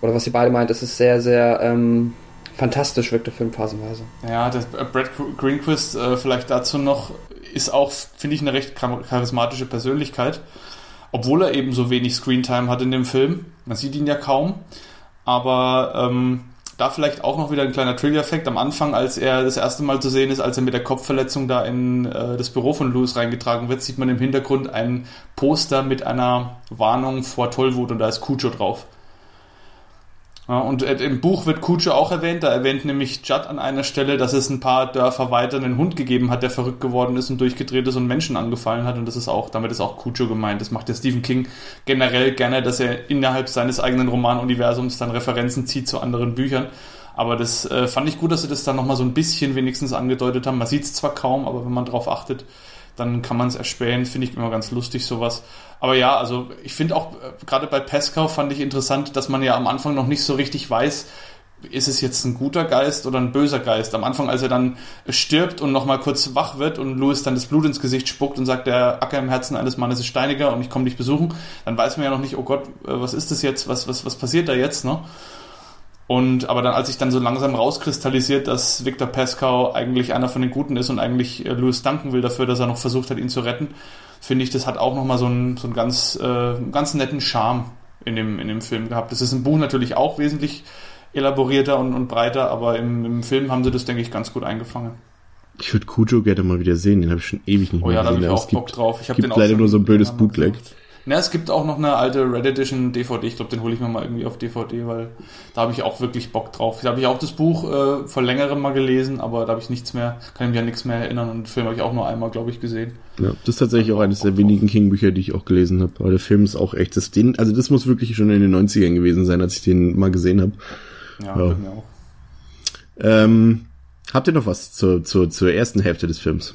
C: oder was ihr beide meint, das ist sehr, sehr ähm, fantastisch wirkte Film phasenweise.
D: Ja, das, äh, Brad Greenquist, äh, vielleicht dazu noch, ist auch, finde ich, eine recht charismatische Persönlichkeit. Obwohl er eben so wenig Screentime hat in dem Film. Man sieht ihn ja kaum. Aber ähm, da vielleicht auch noch wieder ein kleiner Trivia-Effekt. Am Anfang, als er das erste Mal zu sehen ist, als er mit der Kopfverletzung da in äh, das Büro von Louis reingetragen wird, sieht man im Hintergrund ein Poster mit einer Warnung vor Tollwut und da ist Cujo drauf. Ja, und im Buch wird Kutsche auch erwähnt. Da erwähnt nämlich Judd an einer Stelle, dass es ein paar Dörfer weiter einen Hund gegeben hat, der verrückt geworden ist und durchgedreht ist und Menschen angefallen hat. Und das ist auch, damit ist auch Kutsche gemeint. Das macht der Stephen King generell gerne, dass er innerhalb seines eigenen Romanuniversums dann Referenzen zieht zu anderen Büchern. Aber das äh, fand ich gut, dass sie das dann nochmal so ein bisschen wenigstens angedeutet haben. Man sieht es zwar kaum, aber wenn man drauf achtet, dann kann man es erspähen. Finde ich immer ganz lustig, sowas. Aber ja, also ich finde auch, äh, gerade bei Pescow fand ich interessant, dass man ja am Anfang noch nicht so richtig weiß, ist es jetzt ein guter Geist oder ein böser Geist? Am Anfang, als er dann stirbt und nochmal kurz wach wird und Louis dann das Blut ins Gesicht spuckt und sagt, der Acker im Herzen eines Mannes ist steiniger und ich komme dich besuchen, dann weiß man ja noch nicht, oh Gott, äh, was ist das jetzt? Was, was, was passiert da jetzt? Ne? Und aber dann, als sich dann so langsam rauskristallisiert, dass Victor Pascal eigentlich einer von den Guten ist und eigentlich äh, Louis danken will dafür, dass er noch versucht hat, ihn zu retten, finde ich, das hat auch nochmal so einen, so einen ganz, äh, ganz netten Charme in dem, in dem Film gehabt. Das ist im Buch natürlich auch wesentlich elaborierter und, und breiter, aber im, im Film haben sie das, denke ich, ganz gut eingefangen.
B: Ich würde Kujo gerne mal wieder sehen, den habe ich schon ewig nicht
D: oh,
B: mehr
D: ja,
B: gesehen.
D: Da habe ich auch Bock drauf.
B: Ich habe den leider nur so ein blödes Bootleg. Gemacht.
D: Na, es gibt auch noch eine alte Red Edition DVD. Ich glaube, den hole ich mir mal irgendwie auf DVD, weil da habe ich auch wirklich Bock drauf. Da habe ich auch das Buch äh, vor längerem mal gelesen, aber da habe ich nichts mehr, kann ich mich an nichts mehr erinnern und den Film habe ich auch nur einmal, glaube ich, gesehen.
B: Ja, das ist tatsächlich auch eines der wenigen King-Bücher, die ich auch gelesen habe. Aber der Film ist auch echt, das den, also das muss wirklich schon in den 90ern gewesen sein, als ich den mal gesehen habe.
D: Ja, ja. mir auch.
B: Ähm, habt ihr noch was zur, zur, zur ersten Hälfte des Films?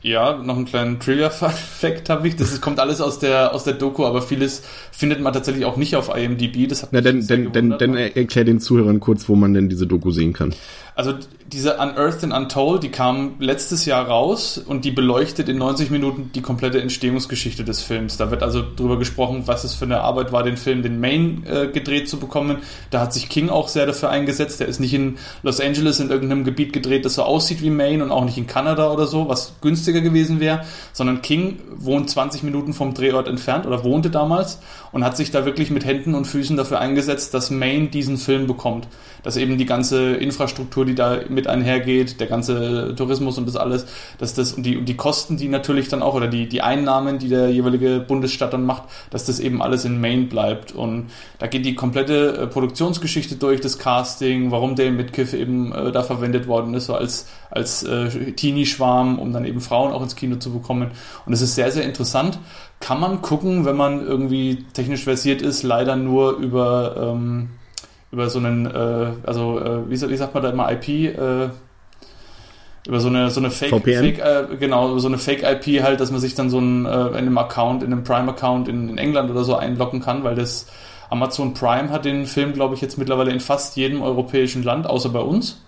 D: Ja, noch einen kleinen Trivia-Fact habe ich. Das kommt alles aus der, aus der Doku, aber vieles findet man tatsächlich auch nicht auf IMDb. Das hat
B: Na, dann, dann, dann, dann erklär den Zuhörern kurz, wo man denn diese Doku sehen kann.
D: Also diese Unearthed and Untold, die kam letztes Jahr raus und die beleuchtet in 90 Minuten die komplette Entstehungsgeschichte des Films. Da wird also drüber gesprochen, was es für eine Arbeit war, den Film, den Maine äh, gedreht zu bekommen. Da hat sich King auch sehr dafür eingesetzt. Der ist nicht in Los Angeles in irgendeinem Gebiet gedreht, das so aussieht wie Maine und auch nicht in Kanada oder so, was günstiger gewesen wäre, sondern King wohnt 20 Minuten vom Drehort entfernt oder wohnte damals und hat sich da wirklich mit Händen und Füßen dafür eingesetzt, dass Maine diesen Film bekommt. Dass eben die ganze Infrastruktur, die da mit einhergeht, der ganze Tourismus und das alles, dass das und die, und die Kosten, die natürlich dann auch, oder die, die Einnahmen, die der jeweilige Bundesstaat dann macht, dass das eben alles in Maine bleibt. Und da geht die komplette äh, Produktionsgeschichte durch, das Casting, warum Dale Midkiff eben äh, da verwendet worden ist, so als, als äh, Teenie-Schwarm, um dann eben Frauen auch ins Kino zu bekommen. Und es ist sehr, sehr interessant. Kann man gucken, wenn man irgendwie technisch versiert ist, leider nur über ähm, über so einen, äh, also äh, wie, wie, sagt man da immer, IP? Äh, über so eine so eine Fake, Fake äh, genau so eine Fake IP halt, dass man sich dann so ein, äh, in einem Account, in einem Prime Account in, in England oder so einloggen kann, weil das Amazon Prime hat den Film, glaube ich, jetzt mittlerweile in fast jedem europäischen Land, außer bei uns.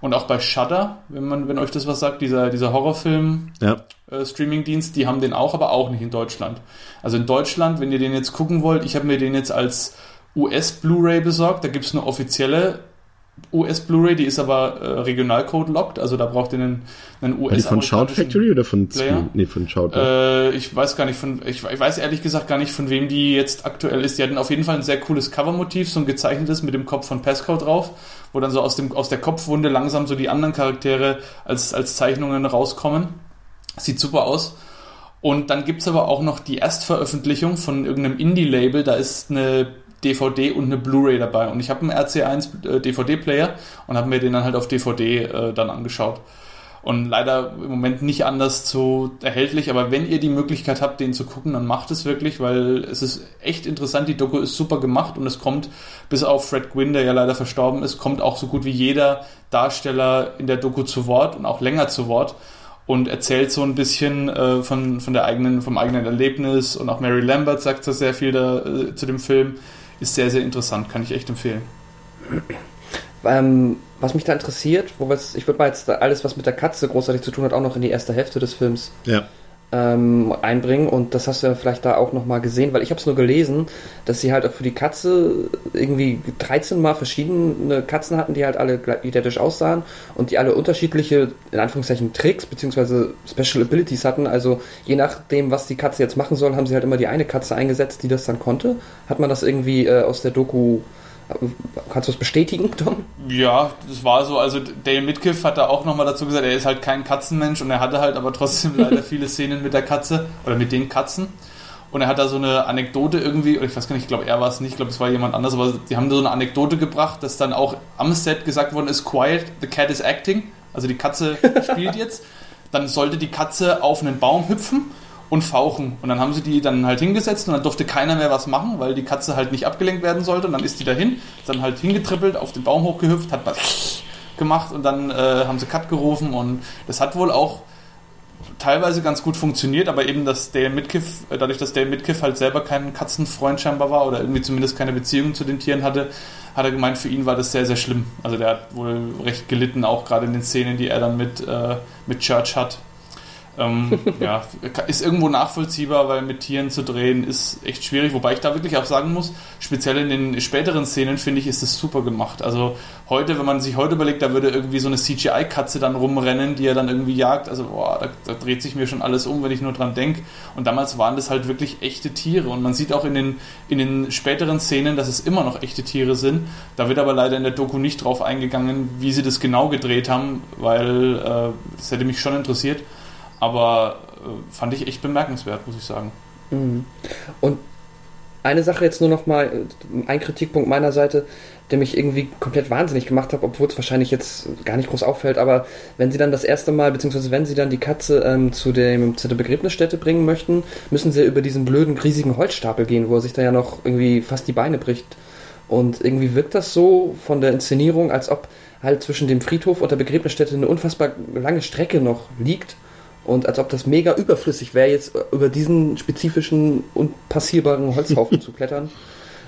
D: Und auch bei Shudder, wenn man, wenn euch das was sagt, dieser, dieser Horrorfilm ja. äh, Streamingdienst, die haben den auch, aber auch nicht in Deutschland. Also in Deutschland, wenn ihr den jetzt gucken wollt, ich habe mir den jetzt als US Blu-ray besorgt, da gibt es eine offizielle US Blu-ray, die ist aber äh, Regionalcode locked, also da braucht ihr einen, einen US.
B: Die von Shout Factory oder von Player?
D: Nee, von Shout. Äh, ich weiß gar nicht von, ich, ich, weiß ehrlich gesagt gar nicht, von wem die jetzt aktuell ist. Die hatten auf jeden Fall ein sehr cooles Covermotiv, so ein gezeichnetes mit dem Kopf von Pascal drauf, wo dann so aus dem aus der Kopfwunde langsam so die anderen Charaktere als als Zeichnungen rauskommen. Sieht super aus. Und dann gibt's aber auch noch die Erstveröffentlichung von irgendeinem Indie-Label, da ist eine DVD und eine Blu-ray dabei. Und ich habe einen RC1 äh, DVD-Player und habe mir den dann halt auf DVD äh, dann angeschaut. Und leider im Moment nicht anders zu erhältlich, aber wenn ihr die Möglichkeit habt, den zu gucken, dann macht es wirklich, weil es ist echt interessant. Die Doku ist super gemacht und es kommt, bis auf Fred Gwynn, der ja leider verstorben ist, kommt auch so gut wie jeder Darsteller in der Doku zu Wort und auch länger zu Wort und erzählt so ein bisschen äh, von, von der eigenen, vom eigenen Erlebnis und auch Mary Lambert sagt da sehr viel da, äh, zu dem Film ist sehr, sehr interessant, kann ich echt empfehlen.
C: Ähm, was mich da interessiert, wo ich würde mal jetzt alles, was mit der Katze großartig zu tun hat, auch noch in die erste Hälfte des Films
B: ja
C: ähm, einbringen und das hast du ja vielleicht da auch nochmal gesehen, weil ich habe es nur gelesen, dass sie halt auch für die Katze irgendwie 13 mal verschiedene Katzen hatten, die halt alle identisch aussahen und die alle unterschiedliche, in Anführungszeichen, Tricks bzw. Special Abilities hatten. Also je nachdem, was die Katze jetzt machen soll, haben sie halt immer die eine Katze eingesetzt, die das dann konnte. Hat man das irgendwie äh, aus der Doku Kannst du es bestätigen, Tom?
D: Ja, das war so. Also Dale Midkiff hat da auch nochmal dazu gesagt, er ist halt kein Katzenmensch und er hatte halt aber trotzdem leider viele Szenen mit der Katze oder mit den Katzen. Und er hat da so eine Anekdote irgendwie, oder ich weiß gar nicht, ich glaube, er war es nicht, ich glaube, es war jemand anders, aber die haben da so eine Anekdote gebracht, dass dann auch am Set gesagt worden ist, quiet, the cat is acting. Also die Katze spielt jetzt. Dann sollte die Katze auf einen Baum hüpfen und fauchen. Und dann haben sie die dann halt hingesetzt und dann durfte keiner mehr was machen, weil die Katze halt nicht abgelenkt werden sollte. Und dann ist die dahin, dann halt hingetrippelt, auf den Baum hochgehüpft, hat was gemacht und dann äh, haben sie Cut gerufen und das hat wohl auch teilweise ganz gut funktioniert, aber eben, dass Dale Midkiff, äh, dadurch, dass Dale Midkiff halt selber kein Katzenfreund scheinbar war oder irgendwie zumindest keine Beziehung zu den Tieren hatte, hat er gemeint, für ihn war das sehr, sehr schlimm. Also der hat wohl recht gelitten, auch gerade in den Szenen, die er dann mit, äh, mit Church hat. Ähm, ja, ist irgendwo nachvollziehbar, weil mit Tieren zu drehen ist echt schwierig. Wobei ich da wirklich auch sagen muss, speziell in den späteren Szenen finde ich, ist das super gemacht. Also heute, wenn man sich heute überlegt, da würde irgendwie so eine CGI-Katze dann rumrennen, die er dann irgendwie jagt. Also boah, da, da, dreht sich mir schon alles um, wenn ich nur dran denke. Und damals waren das halt wirklich echte Tiere. Und man sieht auch in den, in den späteren Szenen, dass es immer noch echte Tiere sind. Da wird aber leider in der Doku nicht drauf eingegangen, wie sie das genau gedreht haben, weil äh, das hätte mich schon interessiert. Aber äh, fand ich echt bemerkenswert, muss ich sagen.
C: Mhm. Und eine Sache jetzt nur noch mal, äh, ein Kritikpunkt meiner Seite, der mich irgendwie komplett wahnsinnig gemacht hat, obwohl es wahrscheinlich jetzt gar nicht groß auffällt, aber wenn sie dann das erste Mal, beziehungsweise wenn sie dann die Katze ähm, zu, dem, zu der Begräbnisstätte bringen möchten, müssen sie über diesen blöden, riesigen Holzstapel gehen, wo er sich da ja noch irgendwie fast die Beine bricht. Und irgendwie wirkt das so von der Inszenierung, als ob halt zwischen dem Friedhof und der Begräbnisstätte eine unfassbar lange Strecke noch liegt und als ob das mega überflüssig wäre, jetzt über diesen spezifischen, unpassierbaren Holzhaufen zu klettern.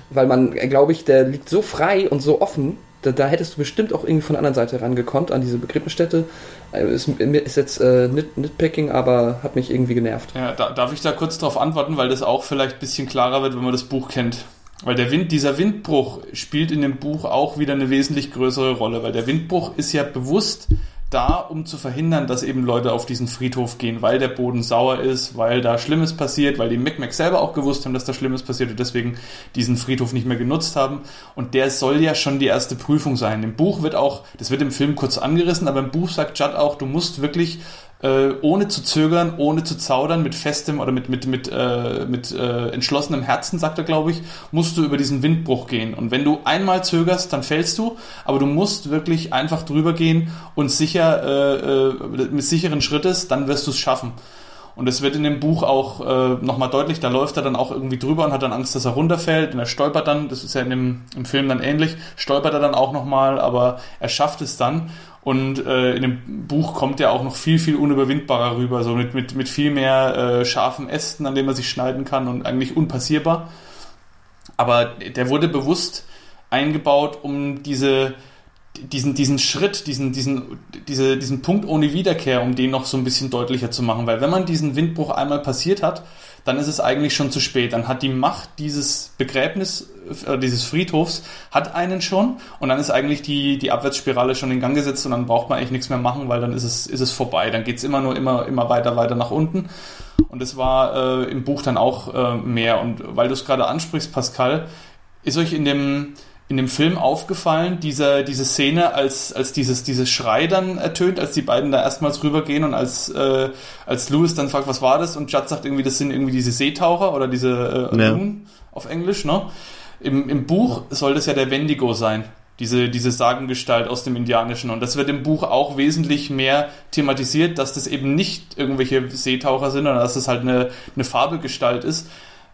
C: Weil man, glaube ich, der liegt so frei und so offen, da, da, hättest du bestimmt auch irgendwie von der anderen Seite rangekonnt an diese Begräbnisstätte. Äh, ist, ist jetzt äh, Nit Nitpicking, aber hat mich irgendwie genervt.
D: Ja, da, darf ich da kurz darauf antworten, weil das auch vielleicht ein bisschen klarer wird, wenn man das Buch kennt. Weil der Wind, dieser Windbruch spielt in dem Buch auch wieder eine wesentlich größere Rolle, weil der Windbruch ist ja bewusst da, um zu verhindern, dass eben Leute auf diesen Friedhof gehen, weil der Boden sauer ist, weil da Schlimmes passiert, weil die Micmac selber auch gewusst haben, dass da Schlimmes passiert und deswegen diesen Friedhof nicht mehr genutzt haben. Und der soll ja schon die erste Prüfung sein. Im Buch wird auch, das wird im Film kurz angerissen, aber im Buch sagt Judd auch, du musst wirklich äh, ohne zu zögern, ohne zu zaudern, mit festem oder mit, mit, mit, äh, mit äh, entschlossenem Herzen, sagt er, glaube ich, musst du über diesen Windbruch gehen. Und wenn du einmal zögerst, dann fällst du, aber du musst wirklich einfach drüber gehen und sicher, äh, äh, mit sicheren Schrittes, dann wirst du es schaffen. Und es wird in dem Buch auch äh, nochmal deutlich, da läuft er dann auch irgendwie drüber und hat dann Angst, dass er runterfällt und er stolpert dann, das ist ja in dem, im Film dann ähnlich, stolpert er dann auch nochmal, aber er schafft es dann. Und äh, in dem Buch kommt er auch noch viel, viel unüberwindbarer rüber, so mit, mit, mit viel mehr äh, scharfen Ästen, an denen man sich schneiden kann und eigentlich unpassierbar. Aber der wurde bewusst eingebaut, um diese, diesen, diesen Schritt, diesen, diesen, diese, diesen Punkt ohne Wiederkehr, um den noch so ein bisschen deutlicher zu machen. Weil wenn man diesen Windbruch einmal passiert hat, dann ist es eigentlich schon zu spät. Dann hat die Macht dieses Begräbnis, äh, dieses Friedhofs, hat einen schon und dann ist eigentlich die, die Abwärtsspirale schon in Gang gesetzt und dann braucht man eigentlich nichts mehr machen, weil dann ist es, ist es vorbei. Dann geht es immer nur immer, immer weiter, weiter nach unten. Und das war äh, im Buch dann auch äh, mehr. Und weil du es gerade ansprichst, Pascal, ist euch in dem, in dem Film aufgefallen, diese, diese Szene, als, als dieses, dieses Schrei dann ertönt, als die beiden da erstmals rübergehen und als, äh, als Louis dann fragt, was war das? Und Judd sagt irgendwie, das sind irgendwie diese Seetaucher oder diese äh, ja. auf Englisch, ne? Im, Im Buch soll das ja der Wendigo sein, diese, diese Sagengestalt aus dem Indianischen. Und das wird im Buch auch wesentlich mehr thematisiert, dass das eben nicht irgendwelche Seetaucher sind, sondern dass das halt eine, eine Fabelgestalt ist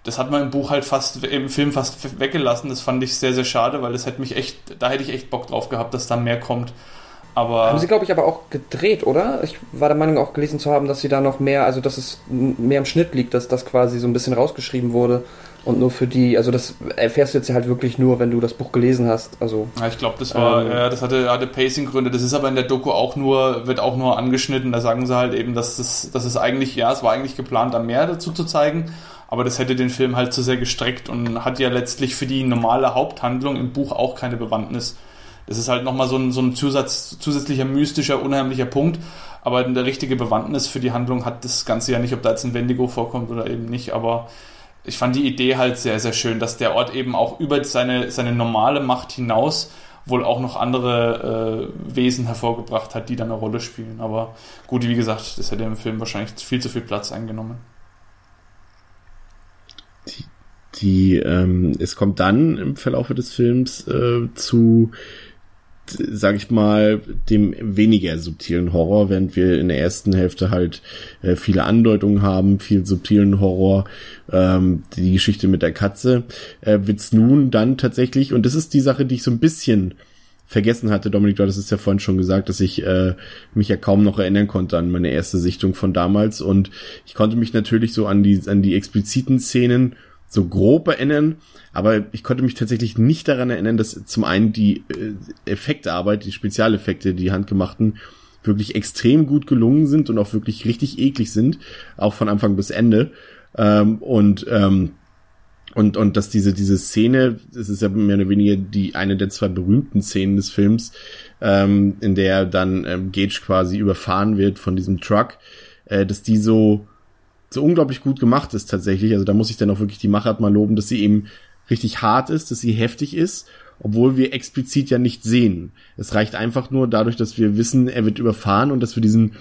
D: das hat man im Buch halt fast, im Film fast weggelassen. Das fand ich sehr, sehr schade, weil das hätte mich echt, da hätte ich echt Bock drauf gehabt, dass da mehr kommt. Aber
C: haben sie, glaube ich, aber auch gedreht, oder? Ich war der Meinung, auch gelesen zu haben, dass sie da noch mehr, also dass es mehr im Schnitt liegt, dass das quasi so ein bisschen rausgeschrieben wurde und nur für die, also das erfährst du jetzt halt wirklich nur, wenn du das Buch gelesen hast. Also
D: ja, ich glaube, das war, ähm, ja, das hatte, hatte Pacing-Gründe. Das ist aber in der Doku auch nur, wird auch nur angeschnitten. Da sagen sie halt eben, dass das, dass es eigentlich, ja, es war eigentlich geplant, da mehr dazu zu zeigen aber das hätte den Film halt zu sehr gestreckt und hat ja letztlich für die normale Haupthandlung im Buch auch keine Bewandtnis. Das ist halt nochmal so ein, so ein Zusatz, zusätzlicher mystischer, unheimlicher Punkt, aber eine richtige Bewandtnis für die Handlung hat das Ganze ja nicht, ob da jetzt ein Wendigo vorkommt oder eben nicht, aber ich fand die Idee halt sehr, sehr schön, dass der Ort eben auch über seine, seine normale Macht hinaus wohl auch noch andere äh, Wesen hervorgebracht hat, die dann eine Rolle spielen. Aber gut, wie gesagt, das hätte im Film wahrscheinlich viel zu viel Platz eingenommen
B: die, ähm, es kommt dann im Verlauf des Films äh, zu, sag ich mal, dem weniger subtilen Horror, während wir in der ersten Hälfte halt äh, viele Andeutungen haben, viel subtilen Horror, ähm, die Geschichte mit der Katze, äh, wird's nun dann tatsächlich, und das ist die Sache, die ich so ein bisschen vergessen hatte, Dominik, du hattest es ja vorhin schon gesagt, dass ich äh, mich ja kaum noch erinnern konnte an meine erste Sichtung von damals und ich konnte mich natürlich so an die an die expliziten Szenen so grob erinnern, aber ich konnte mich tatsächlich nicht daran erinnern, dass zum einen die äh, Effektarbeit, die Spezialeffekte, die handgemachten, wirklich extrem gut gelungen sind und auch wirklich richtig eklig sind, auch von Anfang bis Ende. Ähm, und ähm, und und dass diese diese Szene, das ist ja mehr oder weniger die eine der zwei berühmten Szenen des Films, ähm, in der dann ähm, Gage quasi überfahren wird von diesem Truck, äh, dass die so so unglaublich gut gemacht ist tatsächlich. Also da muss ich dann auch wirklich die Machart mal loben, dass sie eben richtig hart ist, dass sie heftig ist, obwohl wir explizit ja nicht sehen. Es reicht einfach nur dadurch, dass wir wissen, er wird überfahren und dass wir diesen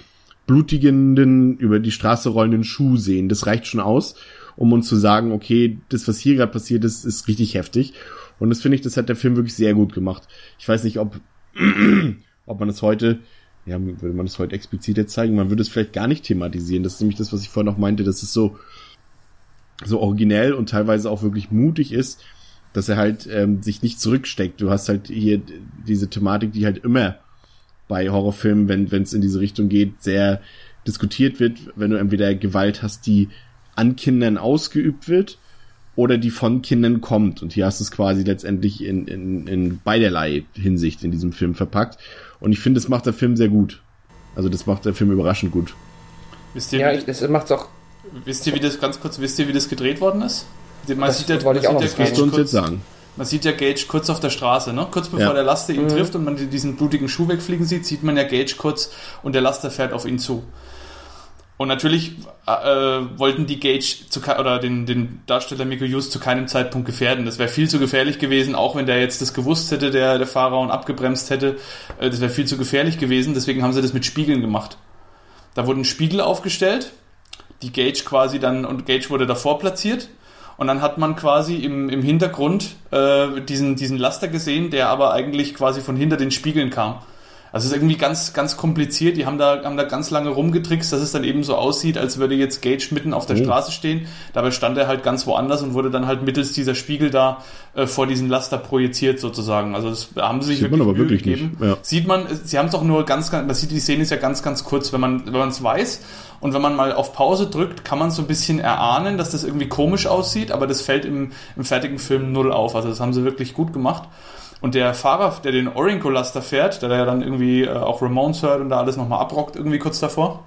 B: blutigenden, über die Straße rollenden Schuh sehen. Das reicht schon aus, um uns zu sagen, okay, das, was hier gerade passiert ist, ist richtig heftig. Und das finde ich, das hat der Film wirklich sehr gut gemacht. Ich weiß nicht, ob, ob man es heute ja, würde man das heute explizit jetzt zeigen, man würde es vielleicht gar nicht thematisieren. Das ist nämlich das, was ich vorhin noch meinte, dass es so, so originell und teilweise auch wirklich mutig ist, dass er halt ähm, sich nicht zurücksteckt. Du hast halt hier diese Thematik, die halt immer bei Horrorfilmen, wenn es in diese Richtung geht, sehr diskutiert wird, wenn du entweder Gewalt hast, die an Kindern ausgeübt wird oder die von Kindern kommt. Und hier hast du es quasi letztendlich in, in, in beiderlei Hinsicht in diesem Film verpackt. Und ich finde, das macht der Film sehr gut. Also das macht der Film überraschend gut.
C: Wisst ihr, ja, ich, das macht's auch.
D: Wisst ihr, wie das ganz kurz, wisst ihr, wie das gedreht worden ist?
C: Man das sieht ja, wollte ich auch noch ja
B: Gage kurz, jetzt sagen.
D: Man sieht ja Gage kurz auf der Straße, ne? Kurz bevor ja. der Laster ihn mhm. trifft und man diesen blutigen Schuh wegfliegen sieht, sieht man ja Gage kurz und der Laster fährt auf ihn zu. Und natürlich äh, wollten die Gage zu, oder den, den Darsteller Miko Hughes zu keinem Zeitpunkt gefährden. Das wäre viel zu gefährlich gewesen, auch wenn der jetzt das gewusst hätte, der, der Fahrer, und abgebremst hätte. Äh, das wäre viel zu gefährlich gewesen. Deswegen haben sie das mit Spiegeln gemacht. Da wurden Spiegel aufgestellt, die Gage quasi dann, und Gage wurde davor platziert. Und dann hat man quasi im, im Hintergrund äh, diesen, diesen Laster gesehen, der aber eigentlich quasi von hinter den Spiegeln kam. Also es ist irgendwie ganz, ganz kompliziert. Die haben da, haben da ganz lange rumgetrickst, dass es dann eben so aussieht, als würde jetzt Gage mitten auf der oh. Straße stehen. Dabei stand er halt ganz woanders und wurde dann halt mittels dieser Spiegel da äh, vor diesen Laster projiziert sozusagen. Also das haben sie sich
B: sieht wirklich, man aber wirklich gegeben.
D: Nicht. Ja. Sieht man, sie haben es auch nur ganz, ganz, man sieht die Szene ist ja ganz, ganz kurz, wenn man, wenn man es weiß. Und wenn man mal auf Pause drückt, kann man so ein bisschen erahnen, dass das irgendwie komisch aussieht, aber das fällt im, im fertigen Film null auf. Also das haben sie wirklich gut gemacht. Und der Fahrer, der den Orinco Laster fährt, der da ja dann irgendwie äh, auch Ramones hört und da alles nochmal abrockt, irgendwie kurz davor,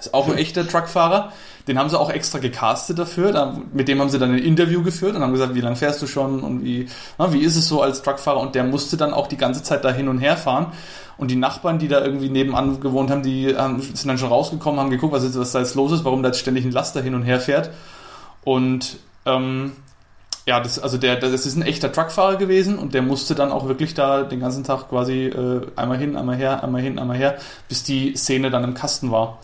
D: ist auch ein echter Truckfahrer. Den haben sie auch extra gecastet dafür. Da, mit dem haben sie dann ein Interview geführt und haben gesagt, wie lange fährst du schon und wie, na, wie ist es so als Truckfahrer? Und der musste dann auch die ganze Zeit da hin und her fahren. Und die Nachbarn, die da irgendwie nebenan gewohnt haben, die haben, sind dann schon rausgekommen, haben geguckt, was, ist, was da jetzt los ist, warum da jetzt ständig ein Laster hin und her fährt. Und ähm, ja, das, also der, das ist ein echter Truckfahrer gewesen und der musste dann auch wirklich da den ganzen Tag quasi äh, einmal hin, einmal her, einmal hin, einmal her, bis die Szene dann im Kasten war.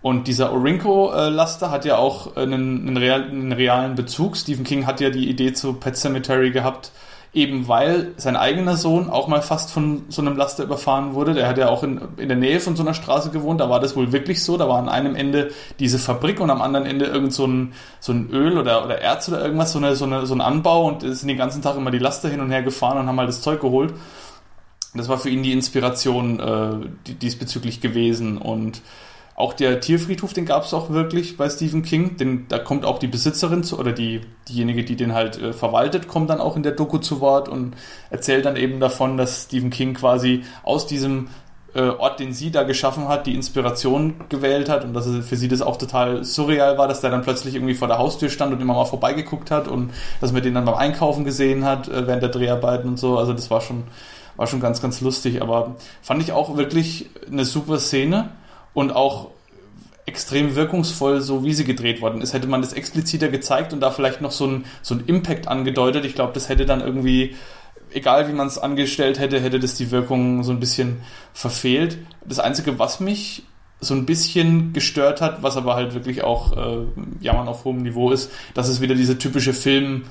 D: Und dieser Orinco-Laster hat ja auch einen, einen, real, einen realen Bezug. Stephen King hat ja die Idee zu Pet Cemetery gehabt, eben weil sein eigener Sohn auch mal fast von so einem Laster überfahren wurde. Der hat ja auch in, in der Nähe von so einer Straße gewohnt, da war das wohl wirklich so. Da war an einem Ende diese Fabrik und am anderen Ende irgend so ein, so ein Öl oder, oder Erz oder irgendwas, so, eine, so, eine, so ein Anbau und sind den ganzen Tag immer die Laster hin und her gefahren und haben halt das Zeug geholt. Das war für ihn die Inspiration äh, diesbezüglich gewesen und auch der Tierfriedhof, den gab es auch wirklich bei Stephen King. Den, da kommt auch die Besitzerin zu, oder die, diejenige, die den halt äh, verwaltet, kommt dann auch in der Doku zu Wort und erzählt dann eben davon, dass Stephen King quasi aus diesem äh, Ort, den sie da geschaffen hat, die Inspiration gewählt hat und dass es für sie das auch total surreal war, dass der dann plötzlich irgendwie vor der Haustür stand und immer mal vorbeigeguckt hat und dass man den dann beim Einkaufen gesehen hat äh, während der Dreharbeiten und so. Also das war schon, war schon ganz, ganz lustig. Aber fand ich auch wirklich eine super Szene und auch extrem wirkungsvoll, so wie sie gedreht worden ist. Hätte man das expliziter gezeigt und da vielleicht noch so ein, so Impact angedeutet, ich glaube, das hätte dann irgendwie, egal wie man es angestellt hätte, hätte das die Wirkung so ein bisschen verfehlt. Das Einzige, was mich so ein bisschen gestört hat, was aber halt wirklich auch äh, Jammern auf hohem Niveau ist, dass es wieder diese typische Film,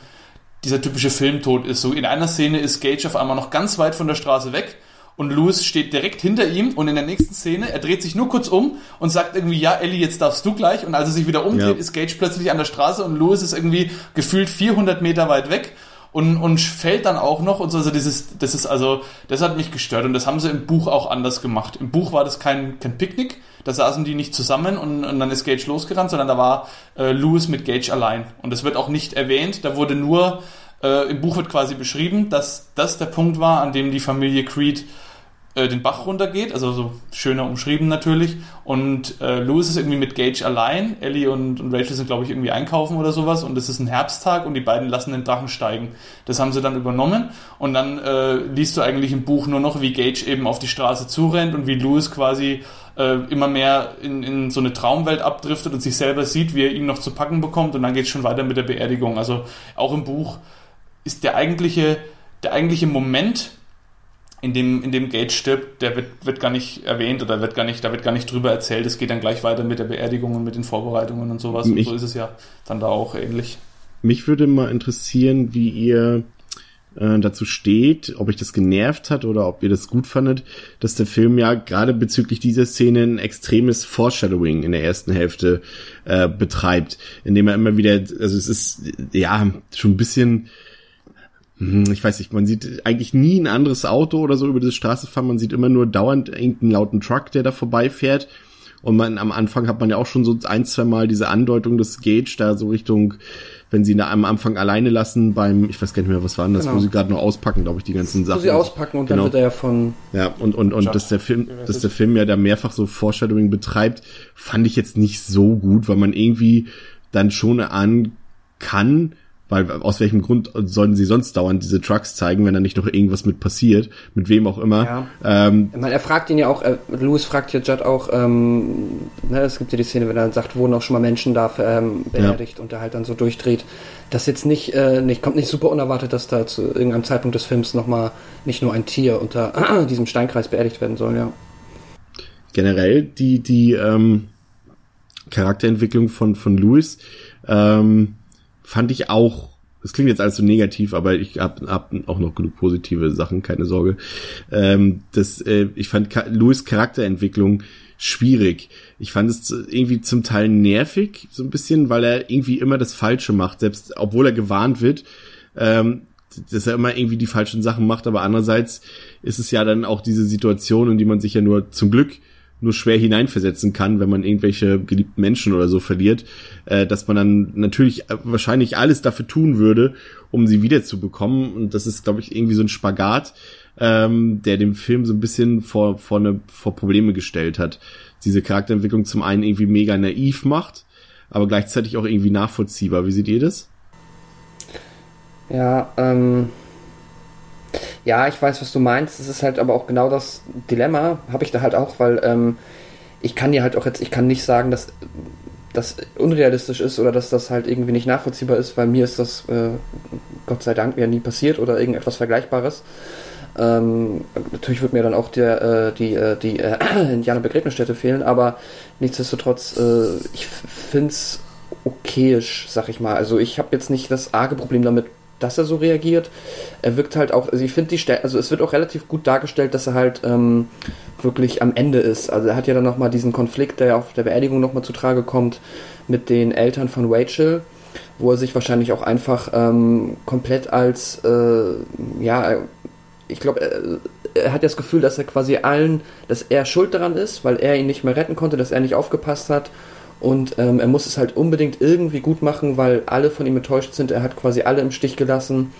D: dieser typische Filmtod ist. So in einer Szene ist Gage auf einmal noch ganz weit von der Straße weg und Louis steht direkt hinter ihm und in der nächsten Szene, er dreht sich nur kurz um und sagt irgendwie, ja, Ellie, jetzt darfst du gleich. Und als er sich wieder umdreht, ja. ist Gage plötzlich an der Straße und Louis ist irgendwie gefühlt 400 Meter weit weg und, und fällt dann auch noch und so. Also dieses, das ist also, das hat mich gestört und das haben sie im Buch auch anders gemacht. Im Buch war das kein, kein Picknick, da saßen die nicht zusammen und, und dann ist Gage losgerannt, sondern da war äh, Louis mit Gage allein. Und das wird auch nicht erwähnt, da wurde nur, äh, im Buch wird quasi beschrieben, dass das der Punkt war, an dem die Familie Creed äh, den Bach runtergeht, also so schöner umschrieben natürlich. Und äh, Louis ist irgendwie mit Gage allein. Ellie und, und Rachel sind, glaube ich, irgendwie einkaufen oder sowas. Und es ist ein Herbsttag und die beiden lassen den Drachen steigen. Das haben sie dann übernommen. Und dann äh, liest du eigentlich im Buch nur noch, wie Gage eben auf die Straße zurennt und wie Louis quasi äh, immer mehr in, in so eine Traumwelt abdriftet und sich selber sieht, wie er ihn noch zu packen bekommt. Und dann geht es schon weiter mit der Beerdigung. Also auch im Buch ist der eigentliche, der eigentliche Moment, in dem, in dem Gate stirbt, der wird, wird gar nicht erwähnt oder wird gar nicht, da wird gar nicht drüber erzählt. Es geht dann gleich weiter mit der Beerdigung und mit den Vorbereitungen und sowas. Mich, und so ist es ja dann da auch ähnlich.
B: Mich würde mal interessieren, wie ihr äh, dazu steht, ob euch das genervt hat oder ob ihr das gut fandet, dass der Film ja gerade bezüglich dieser Szene ein extremes Foreshadowing in der ersten Hälfte äh, betreibt, indem er immer wieder, also es ist ja schon ein bisschen ich weiß nicht, man sieht eigentlich nie ein anderes Auto oder so über die Straße fahren, man sieht immer nur dauernd irgendeinen lauten Truck, der da vorbeifährt. Und man, am Anfang hat man ja auch schon so ein, zwei Mal diese Andeutung des Gage da so Richtung, wenn sie ihn da am Anfang alleine lassen beim, ich weiß gar nicht mehr, was war denn das, genau. wo sie gerade noch auspacken, glaube ich, die ganzen Sachen. Wo
C: sie auspacken und genau. dann wird er ja von.
B: Ja, und, und, und dass der Film, dass der Film ja da mehrfach so Foreshadowing betreibt, fand ich jetzt nicht so gut, weil man irgendwie dann schon an kann, weil aus welchem Grund sollten sie sonst dauernd diese Trucks zeigen, wenn da nicht noch irgendwas mit passiert, mit wem auch immer. Ja.
C: Ähm, meine, er fragt ihn ja auch, äh, Louis fragt ja Judd auch, ähm, ne, es gibt ja die Szene, wenn er sagt, wurden auch schon mal Menschen da ähm, beerdigt ja. und er halt dann so durchdreht. Das jetzt nicht, äh, nicht, kommt nicht super unerwartet, dass da zu irgendeinem Zeitpunkt des Films nochmal nicht nur ein Tier unter diesem Steinkreis beerdigt werden soll, ja.
B: Generell die, die ähm, Charakterentwicklung von, von Louis, ähm, fand ich auch Das klingt jetzt alles so negativ, aber ich habe hab auch noch genug positive Sachen, keine Sorge. Ähm, das, äh, ich fand Ka Louis Charakterentwicklung schwierig. Ich fand es irgendwie zum Teil nervig, so ein bisschen, weil er irgendwie immer das Falsche macht, selbst obwohl er gewarnt wird. Ähm, dass er immer irgendwie die falschen Sachen macht, aber andererseits ist es ja dann auch diese Situation, in die man sich ja nur zum Glück nur schwer hineinversetzen kann, wenn man irgendwelche geliebten Menschen oder so verliert, äh, dass man dann natürlich wahrscheinlich alles dafür tun würde, um sie wiederzubekommen. Und das ist, glaube ich, irgendwie so ein Spagat, ähm, der dem Film so ein bisschen vor, vor, eine, vor Probleme gestellt hat. Diese Charakterentwicklung zum einen irgendwie mega naiv macht, aber gleichzeitig auch irgendwie nachvollziehbar. Wie seht ihr das?
C: Ja, ähm, ja, ich weiß, was du meinst. Es ist halt aber auch genau das Dilemma, habe ich da halt auch, weil ähm, ich kann dir halt auch jetzt, ich kann nicht sagen, dass das unrealistisch ist oder dass das halt irgendwie nicht nachvollziehbar ist, weil mir ist das äh, Gott sei Dank ja nie passiert oder irgendetwas Vergleichbares. Ähm, natürlich wird mir dann auch der, äh, die, äh, die äh, Indianer-Begräbnisstätte fehlen, aber nichtsdestotrotz, äh, ich finde es okayisch, sag ich mal. Also ich habe jetzt nicht das arge Problem damit, dass er so reagiert. Er wirkt halt auch, also ich finde die Stelle, also es wird auch relativ gut dargestellt, dass er halt ähm, wirklich am Ende ist. Also er hat ja dann nochmal diesen Konflikt, der auf der Beerdigung nochmal zu Trage kommt, mit den Eltern von Rachel, wo er sich wahrscheinlich auch einfach ähm, komplett als, äh, ja, ich glaube, er, er, hat das Gefühl, dass er quasi allen, dass er schuld daran ist, weil er ihn nicht mehr retten konnte, dass er nicht aufgepasst hat und ähm, er muss es halt unbedingt irgendwie gut machen, weil alle von ihm enttäuscht sind. Er hat quasi alle im Stich gelassen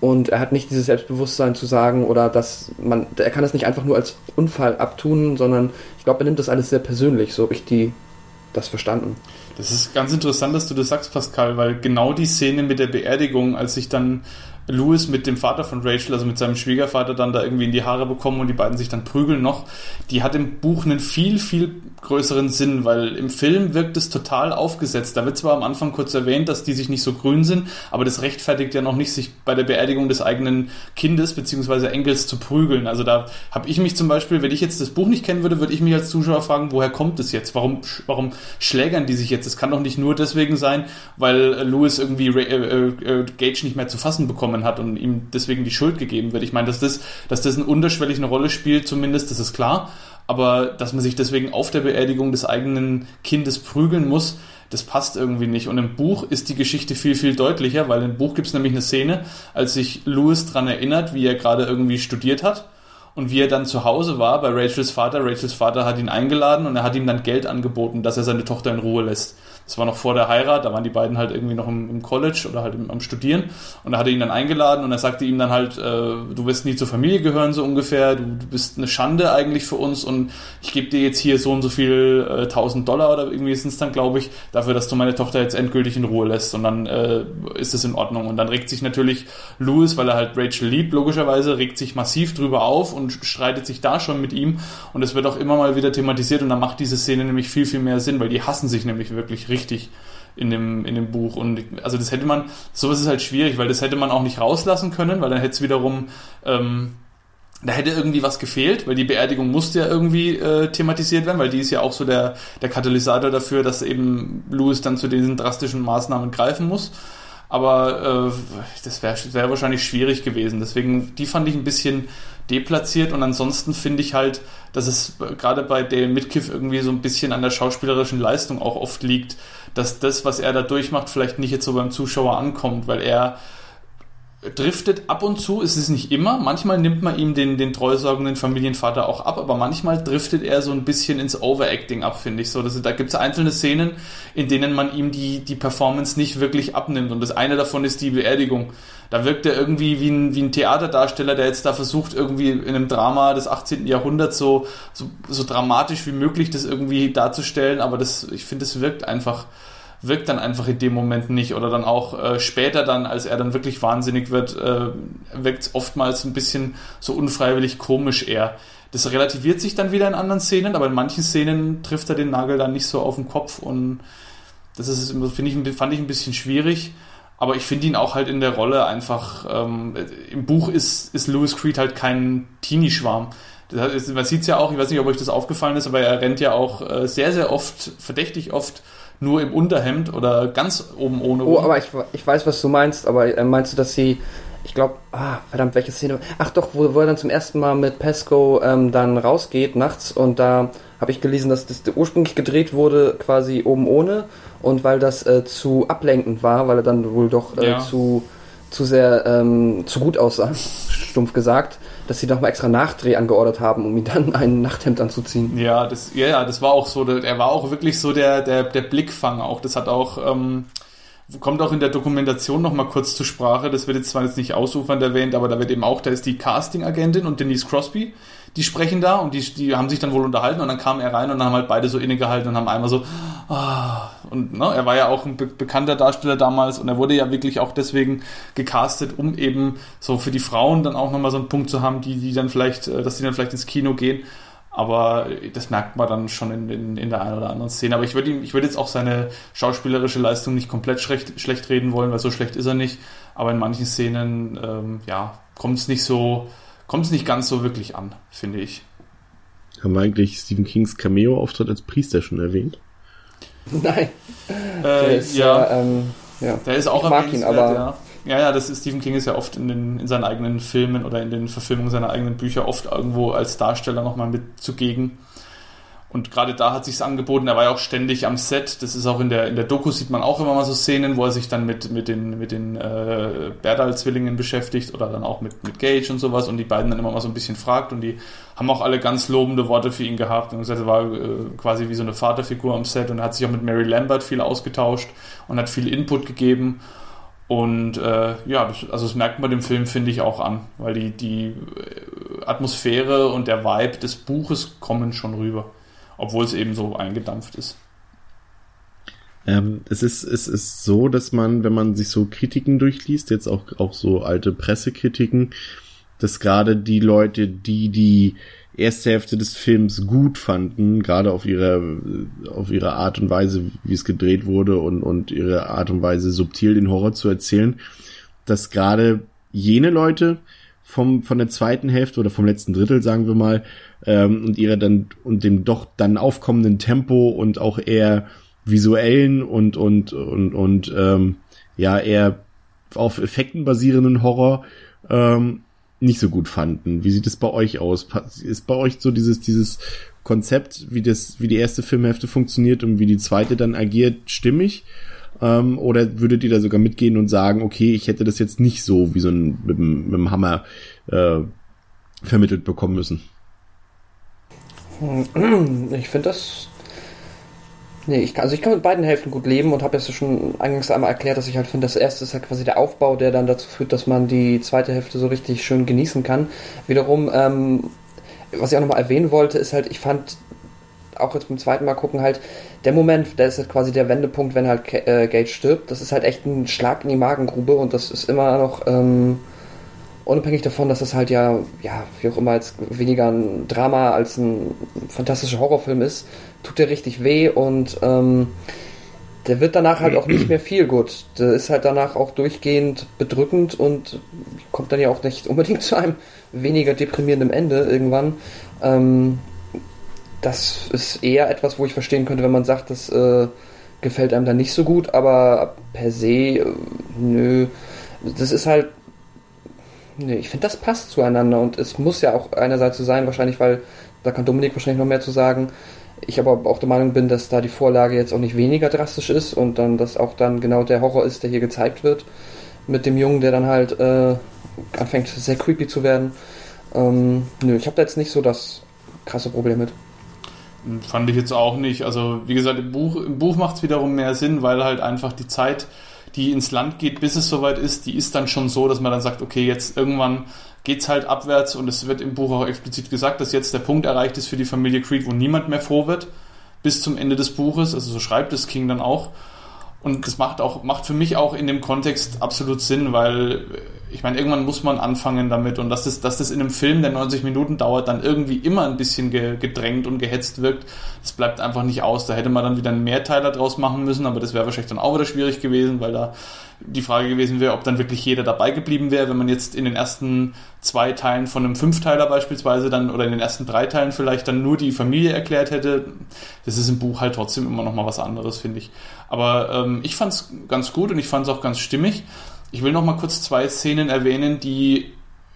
C: und er hat nicht dieses Selbstbewusstsein zu sagen oder dass man, er kann das nicht einfach nur als Unfall abtun, sondern ich glaube, er nimmt das alles sehr persönlich, so habe ich die, das verstanden.
D: Das ist ganz interessant, dass du das sagst, Pascal, weil genau die Szene mit der Beerdigung, als sich dann Louis mit dem Vater von Rachel, also mit seinem Schwiegervater, dann da irgendwie in die Haare bekommen und die beiden sich dann prügeln noch. Die hat im Buch einen viel, viel größeren Sinn, weil im Film wirkt es total aufgesetzt. Da wird zwar am Anfang kurz erwähnt, dass die sich nicht so grün sind, aber das rechtfertigt ja noch nicht, sich bei der Beerdigung des eigenen Kindes bzw. Enkels zu prügeln. Also da habe ich mich zum Beispiel, wenn ich jetzt das Buch nicht kennen würde, würde ich mich als Zuschauer fragen, woher kommt es jetzt? Warum, warum schlägern die sich jetzt? Es kann doch nicht nur deswegen sein, weil Louis irgendwie äh, äh, äh, Gage nicht mehr zu fassen bekommt bekommen hat und ihm deswegen die Schuld gegeben wird. Ich meine, dass das, dass das eine unterschwellig Rolle spielt, zumindest, das ist klar. Aber dass man sich deswegen auf der Beerdigung des eigenen Kindes prügeln muss, das passt irgendwie nicht. Und im Buch ist die Geschichte viel, viel deutlicher, weil im Buch gibt es nämlich eine Szene, als sich Louis daran erinnert, wie er gerade irgendwie studiert hat und wie er dann zu Hause war bei Rachels Vater. Rachels Vater hat ihn eingeladen und er hat ihm dann Geld angeboten, dass er seine Tochter in Ruhe lässt. Das war noch vor der Heirat, da waren die beiden halt irgendwie noch im, im College oder halt im, am Studieren. Und da hat er ihn dann eingeladen und er sagte ihm dann halt, äh, du wirst nie zur Familie gehören, so ungefähr, du, du bist eine Schande eigentlich für uns und ich gebe dir jetzt hier so und so viel äh, 1000 Dollar oder irgendwie sind es dann, glaube ich, dafür, dass du meine Tochter jetzt endgültig in Ruhe lässt und dann äh, ist es in Ordnung. Und dann regt sich natürlich Louis, weil er halt Rachel liebt, logischerweise, regt sich massiv drüber auf und streitet sich da schon mit ihm und es wird auch immer mal wieder thematisiert und dann macht diese Szene nämlich viel, viel mehr Sinn, weil die hassen sich nämlich wirklich richtig in dem, in dem Buch. Und also das hätte man, sowas ist halt schwierig, weil das hätte man auch nicht rauslassen können, weil dann hätte es wiederum, ähm, da hätte irgendwie was gefehlt, weil die Beerdigung musste ja irgendwie äh, thematisiert werden, weil die ist ja auch so der, der Katalysator dafür, dass eben Louis dann zu diesen drastischen Maßnahmen greifen muss. Aber äh, das wäre wär wahrscheinlich schwierig gewesen. Deswegen, die fand ich ein bisschen deplatziert und ansonsten finde ich halt, dass es gerade bei Dale Midkiff irgendwie so ein bisschen an der schauspielerischen Leistung auch oft liegt, dass das, was er da durchmacht, vielleicht nicht jetzt so beim Zuschauer ankommt, weil er driftet ab und zu, es ist nicht immer, manchmal nimmt man ihm den, den treusorgenden Familienvater auch ab, aber manchmal driftet er so ein bisschen ins Overacting ab, finde ich so. Das, da gibt es einzelne Szenen, in denen man ihm die, die Performance nicht wirklich abnimmt und das eine davon ist die Beerdigung. Da wirkt er irgendwie wie ein, wie ein Theaterdarsteller, der jetzt da versucht, irgendwie in einem Drama des 18. Jahrhunderts so, so, so dramatisch wie möglich das irgendwie darzustellen, aber das, ich finde, es wirkt einfach wirkt dann einfach in dem Moment nicht. Oder dann auch äh, später dann, als er dann wirklich wahnsinnig wird, äh, wirkt es oftmals ein bisschen so unfreiwillig komisch eher. Das relativiert sich dann wieder in anderen Szenen, aber in manchen Szenen trifft er den Nagel dann nicht so auf den Kopf und das ist, finde ich, fand ich ein bisschen schwierig. Aber ich finde ihn auch halt in der Rolle einfach, ähm, im Buch ist, ist Louis Creed halt kein Teenie-Schwarm. Man sieht es ja auch, ich weiß nicht, ob euch das aufgefallen ist, aber er rennt ja auch äh, sehr, sehr oft, verdächtig oft nur im Unterhemd oder ganz oben ohne.
C: Oh, aber ich, ich weiß, was du meinst, aber äh, meinst du, dass sie ich glaube, ah, verdammt, welche Szene? Ach doch, wo, wo er dann zum ersten Mal mit Pesco ähm, dann rausgeht nachts und da habe ich gelesen, dass das ursprünglich gedreht wurde quasi oben ohne und weil das äh, zu ablenkend war, weil er dann wohl doch äh, ja. zu, zu sehr ähm, zu gut aussah, stumpf gesagt, dass sie nochmal extra Nachdreh angeordert haben, um ihm dann ein Nachthemd anzuziehen.
D: Ja, das, ja, ja, das war auch so, er war auch wirklich so der, der, der Blickfang auch. Das hat auch, ähm, kommt auch in der Dokumentation nochmal kurz zur Sprache. Das wird jetzt zwar jetzt nicht ausufernd erwähnt, aber da wird eben auch, da ist die Casting-Agentin und Denise Crosby, die sprechen da und die, die haben sich dann wohl unterhalten und dann kam er rein und dann haben halt beide so innegehalten und haben einmal so, ah, und ne, er war ja auch ein be bekannter Darsteller damals und er wurde ja wirklich auch deswegen gecastet, um eben so für die Frauen dann auch nochmal so einen Punkt zu haben, die, die dann vielleicht, äh, dass die dann vielleicht ins Kino gehen aber das merkt man dann schon in, in, in der einen oder anderen Szene. Aber ich würde ihm, ich würde jetzt auch seine schauspielerische Leistung nicht komplett schlecht, schlecht reden wollen, weil so schlecht ist er nicht. Aber in manchen Szenen, ähm, ja, kommt es nicht so, kommt es nicht ganz so wirklich an, finde ich.
B: Haben wir eigentlich Stephen Kings Cameo-Auftritt als Priester schon erwähnt?
C: Nein.
D: Äh, ist, ja, äh, ähm, ja. Der ist auch ich mag ihn, aber ja. Ja, ja, das ist, Stephen King ist ja oft in, den, in seinen eigenen Filmen oder in den Verfilmungen seiner eigenen Bücher oft irgendwo als Darsteller nochmal mit zugegen. Und gerade da hat sich's angeboten, er war ja auch ständig am Set. Das ist auch in der, in der Doku sieht man auch immer mal so Szenen, wo er sich dann mit, mit den, mit den äh, Berdal-Zwillingen beschäftigt oder dann auch mit, mit Gage und sowas und die beiden dann immer mal so ein bisschen fragt und die haben auch alle ganz lobende Worte für ihn gehabt und gesagt, er war äh, quasi wie so eine Vaterfigur am Set und er hat sich auch mit Mary Lambert viel ausgetauscht und hat viel Input gegeben. Und äh, ja, das, also das merkt man dem Film, finde ich, auch an, weil die, die äh, Atmosphäre und der Vibe des Buches kommen schon rüber, obwohl es eben so eingedampft ist.
B: Ähm, es ist, es ist so, dass man, wenn man sich so Kritiken durchliest, jetzt auch, auch so alte Pressekritiken, dass gerade die Leute, die die erste Hälfte des Films gut fanden, gerade auf ihre, auf ihre Art und Weise, wie es gedreht wurde und, und ihre Art und Weise, subtil den Horror zu erzählen, dass gerade jene Leute vom, von der zweiten Hälfte oder vom letzten Drittel, sagen wir mal, ähm, und ihre dann, und dem doch dann aufkommenden Tempo und auch eher visuellen und, und, und, und, ähm, ja, eher auf Effekten basierenden Horror, ähm, nicht so gut fanden. Wie sieht es bei euch aus? Ist bei euch so dieses, dieses Konzept, wie das, wie die erste Filmhälfte funktioniert und wie die zweite dann agiert, stimmig? Ähm, oder würdet ihr da sogar mitgehen und sagen, okay, ich hätte das jetzt nicht so wie so ein mit, mit dem Hammer äh, vermittelt bekommen müssen?
C: Ich finde das Nee, ich kann, also ich kann mit beiden Hälften gut leben und habe jetzt schon eingangs einmal erklärt, dass ich halt finde, das erste ist halt quasi der Aufbau, der dann dazu führt, dass man die zweite Hälfte so richtig schön genießen kann. Wiederum, ähm, was ich auch nochmal erwähnen wollte, ist halt, ich fand auch jetzt beim zweiten Mal gucken halt, der Moment, der ist halt quasi der Wendepunkt, wenn halt äh, Gage stirbt. Das ist halt echt ein Schlag in die Magengrube und das ist immer noch, ähm, unabhängig davon, dass das halt ja, ja, wie auch immer, jetzt weniger ein Drama als ein fantastischer Horrorfilm ist, tut der richtig weh und ähm, der wird danach halt auch nicht mehr viel gut. Der ist halt danach auch durchgehend bedrückend und kommt dann ja auch nicht unbedingt zu einem weniger deprimierenden Ende irgendwann. Ähm, das ist eher etwas, wo ich verstehen könnte, wenn man sagt, das äh, gefällt einem dann nicht so gut, aber per se, äh, nö. Das ist halt Nee, ich finde, das passt zueinander und es muss ja auch einerseits so sein, wahrscheinlich, weil, da kann Dominik wahrscheinlich noch mehr zu sagen, ich aber auch der Meinung bin, dass da die Vorlage jetzt auch nicht weniger drastisch ist und dann, dass auch dann genau der Horror ist, der hier gezeigt wird, mit dem Jungen, der dann halt äh, anfängt sehr creepy zu werden. Ähm, nö, ich habe da jetzt nicht so das krasse Problem mit.
D: Fand ich jetzt auch nicht. Also, wie gesagt, im Buch, im Buch macht es wiederum mehr Sinn, weil halt einfach die Zeit die ins Land geht, bis es soweit ist, die ist dann schon so, dass man dann sagt, okay, jetzt irgendwann geht's halt abwärts und es wird im Buch auch explizit gesagt, dass jetzt der Punkt erreicht ist für die Familie Creed, wo niemand mehr froh wird, bis zum Ende des Buches, also so schreibt es King dann auch. Und das macht auch, macht für mich auch in dem Kontext absolut Sinn, weil ich meine, irgendwann muss man anfangen damit und dass das, dass das in einem Film, der 90 Minuten dauert, dann irgendwie immer ein bisschen ge, gedrängt und gehetzt wirkt, das bleibt einfach nicht aus. Da hätte man dann wieder einen Mehrteiler draus machen müssen, aber das wäre wahrscheinlich dann auch wieder schwierig gewesen, weil da die Frage gewesen wäre, ob dann wirklich jeder dabei geblieben wäre, wenn man jetzt in den ersten zwei Teilen von einem Fünfteiler beispielsweise dann oder in den ersten drei Teilen vielleicht dann nur die Familie erklärt hätte. Das ist im Buch halt trotzdem immer noch mal was anderes, finde ich. Aber ähm, ich fand es ganz gut und ich fand es auch ganz stimmig. Ich will noch mal kurz zwei Szenen erwähnen, die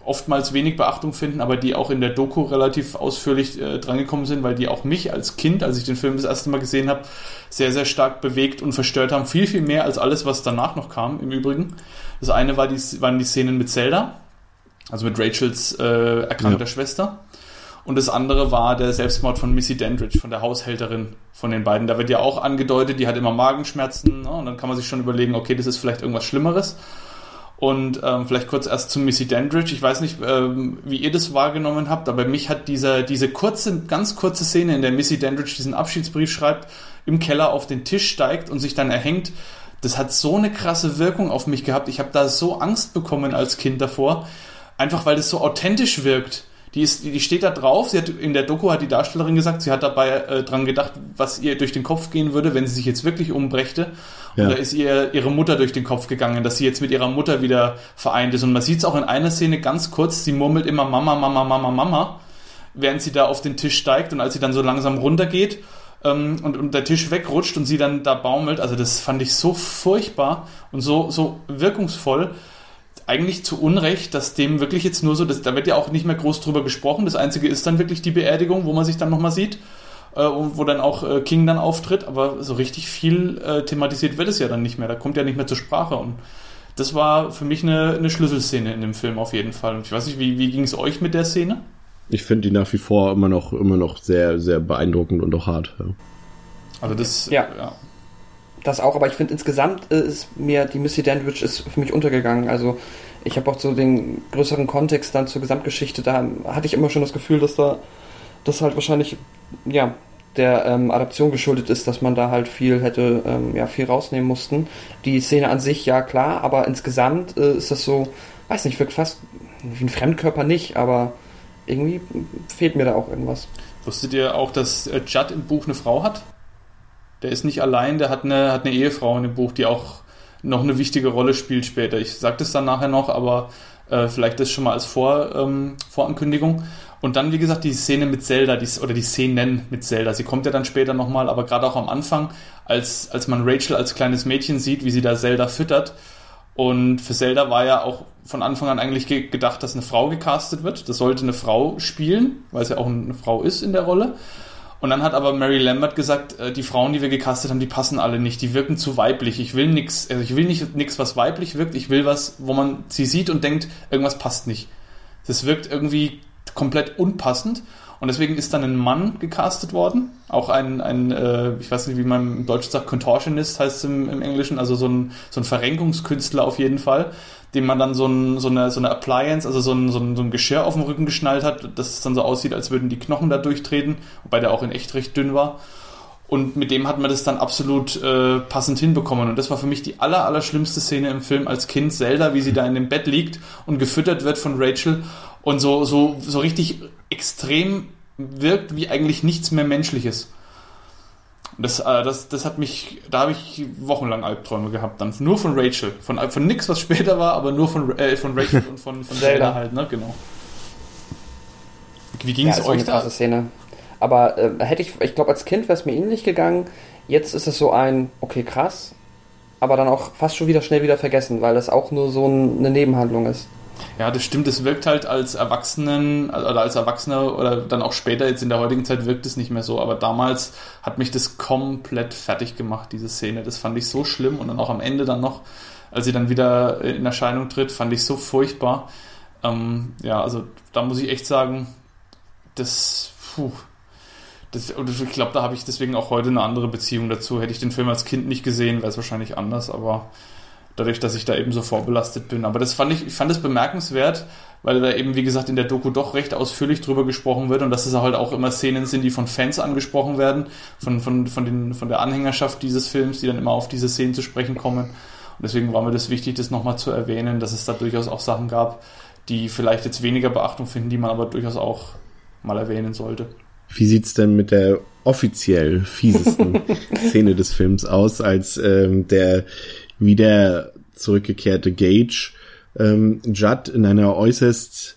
D: oftmals wenig Beachtung finden, aber die auch in der Doku relativ ausführlich äh, drangekommen sind, weil die auch mich als Kind, als ich den Film das erste Mal gesehen habe, sehr, sehr stark bewegt und verstört haben. Viel, viel mehr als alles, was danach noch kam, im Übrigen. Das eine war die, waren die Szenen mit Zelda, also mit Rachels äh, erkrankter ja. Schwester. Und das andere war der Selbstmord von Missy Dandridge, von der Haushälterin von den beiden. Da wird ja auch angedeutet, die hat immer Magenschmerzen. Ne? Und dann kann man sich schon überlegen, okay, das ist vielleicht irgendwas Schlimmeres. Und ähm, vielleicht kurz erst zu Missy Dandridge. Ich weiß nicht, ähm, wie ihr das wahrgenommen habt, aber mich hat dieser, diese kurze, ganz kurze Szene, in der Missy Dandridge diesen Abschiedsbrief schreibt, im Keller auf den Tisch steigt und sich dann erhängt, das hat so eine krasse Wirkung auf mich gehabt. Ich habe da so Angst bekommen als Kind davor, einfach weil das so authentisch wirkt. Die, ist, die steht da drauf. Sie hat, in der Doku hat die Darstellerin gesagt, sie hat dabei äh, dran gedacht, was ihr durch den Kopf gehen würde, wenn sie sich jetzt wirklich umbrächte. Ja. Und da ist ihr ihre Mutter durch den Kopf gegangen, dass sie jetzt mit ihrer Mutter wieder vereint ist. Und man sieht es auch in einer Szene ganz kurz, sie murmelt immer Mama, Mama, Mama, Mama, während sie da auf den Tisch steigt und als sie dann so langsam runtergeht ähm, und, und der Tisch wegrutscht und sie dann da baumelt. Also das fand ich so furchtbar und so, so wirkungsvoll eigentlich zu Unrecht, dass dem wirklich jetzt nur so, das, da wird ja auch nicht mehr groß drüber gesprochen. Das Einzige ist dann wirklich die Beerdigung, wo man sich dann nochmal sieht, äh, wo dann auch äh, King dann auftritt, aber so richtig viel äh, thematisiert wird es ja dann nicht mehr. Da kommt ja nicht mehr zur Sprache und das war für mich eine, eine Schlüsselszene in dem Film auf jeden Fall. Und ich weiß nicht, wie, wie ging es euch mit der Szene?
B: Ich finde die nach wie vor immer noch, immer noch sehr, sehr beeindruckend und auch hart. Ja.
C: Also das, ja. ja das auch, aber ich finde insgesamt äh, ist mir die Missy Dandridge ist für mich untergegangen. Also ich habe auch so den größeren Kontext dann zur Gesamtgeschichte, da hatte ich immer schon das Gefühl, dass da das halt wahrscheinlich ja der ähm, Adaption geschuldet ist, dass man da halt viel hätte, ähm, ja, viel rausnehmen mussten. Die Szene an sich, ja klar, aber insgesamt äh, ist das so, weiß nicht, wirkt fast wie ein Fremdkörper nicht, aber irgendwie fehlt mir da auch irgendwas.
D: Wusstet ihr auch, dass äh, Judd im Buch eine Frau hat? Der ist nicht allein, der hat eine, hat eine Ehefrau in dem Buch, die auch noch eine wichtige Rolle spielt später. Ich sage das dann nachher noch, aber äh, vielleicht das schon mal als Vor, ähm, Vorankündigung. Und dann, wie gesagt, die Szene mit Zelda, die, oder die Szenen mit Zelda. Sie kommt ja dann später nochmal, aber gerade auch am Anfang, als, als man Rachel als kleines Mädchen sieht, wie sie da Zelda füttert. Und für Zelda war ja auch von Anfang an eigentlich ge gedacht, dass eine Frau gecastet wird. Das sollte eine Frau spielen, weil es ja auch eine Frau ist in der Rolle. Und dann hat aber Mary Lambert gesagt, äh, die Frauen, die wir gecastet haben, die passen alle nicht, die wirken zu weiblich. Ich will nichts, also ich will nicht nichts, was weiblich wirkt, ich will was, wo man sie sieht und denkt, irgendwas passt nicht. Das wirkt irgendwie komplett unpassend. Und deswegen ist dann ein Mann gecastet worden. Auch ein, ein äh, ich weiß nicht, wie man im Deutschen sagt, Contortionist heißt es im, im Englischen, also so ein, so ein Verrenkungskünstler auf jeden Fall dem man dann so, ein, so, eine, so eine Appliance, also so ein, so, ein, so ein Geschirr auf dem Rücken geschnallt hat, dass es dann so aussieht, als würden die Knochen da durchtreten, wobei der auch in echt recht dünn war. Und mit dem hat man das dann absolut äh, passend hinbekommen. Und das war für mich die aller, aller schlimmste Szene im Film als Kind. Zelda, wie sie da in dem Bett liegt und gefüttert wird von Rachel und so, so, so richtig extrem wirkt wie eigentlich nichts mehr Menschliches. Das, äh, das, das hat mich, da habe ich wochenlang Albträume gehabt, dann nur von Rachel. Von, von nix, was später war, aber nur von, äh, von Rachel und von, von Zelda halt, ne? Genau.
C: Wie ging es ja, euch da? Szene. Aber äh, hätte ich, ich glaube, als Kind wäre es mir ähnlich gegangen. Jetzt ist es so ein, okay, krass, aber dann auch fast schon wieder schnell wieder vergessen, weil das auch nur so ein, eine Nebenhandlung ist.
D: Ja, das stimmt. Es wirkt halt als Erwachsenen oder als Erwachsener oder dann auch später, jetzt in der heutigen Zeit wirkt es nicht mehr so. Aber damals hat mich das komplett fertig gemacht, diese Szene. Das fand ich so schlimm und dann auch am Ende dann noch, als sie dann wieder in Erscheinung tritt, fand ich so furchtbar. Ähm, ja, also da muss ich echt sagen, das, puh, das, ich glaube, da habe ich deswegen auch heute eine andere Beziehung dazu. Hätte ich den Film als Kind nicht gesehen, wäre es wahrscheinlich anders, aber dadurch, dass ich da eben so vorbelastet bin. Aber das fand ich, ich fand es bemerkenswert, weil da eben, wie gesagt, in der Doku doch recht ausführlich drüber gesprochen wird und dass es halt auch immer Szenen sind, die von Fans angesprochen werden, von, von, von, den, von der Anhängerschaft dieses Films, die dann immer auf diese Szenen zu sprechen kommen. Und deswegen war mir das wichtig, das nochmal zu erwähnen, dass es da durchaus auch Sachen gab, die vielleicht jetzt weniger Beachtung finden, die man aber durchaus auch mal erwähnen sollte.
B: Wie sieht's denn mit der offiziell fiesesten Szene des Films aus, als ähm, der wieder zurückgekehrte Gage ähm, Judd in einer äußerst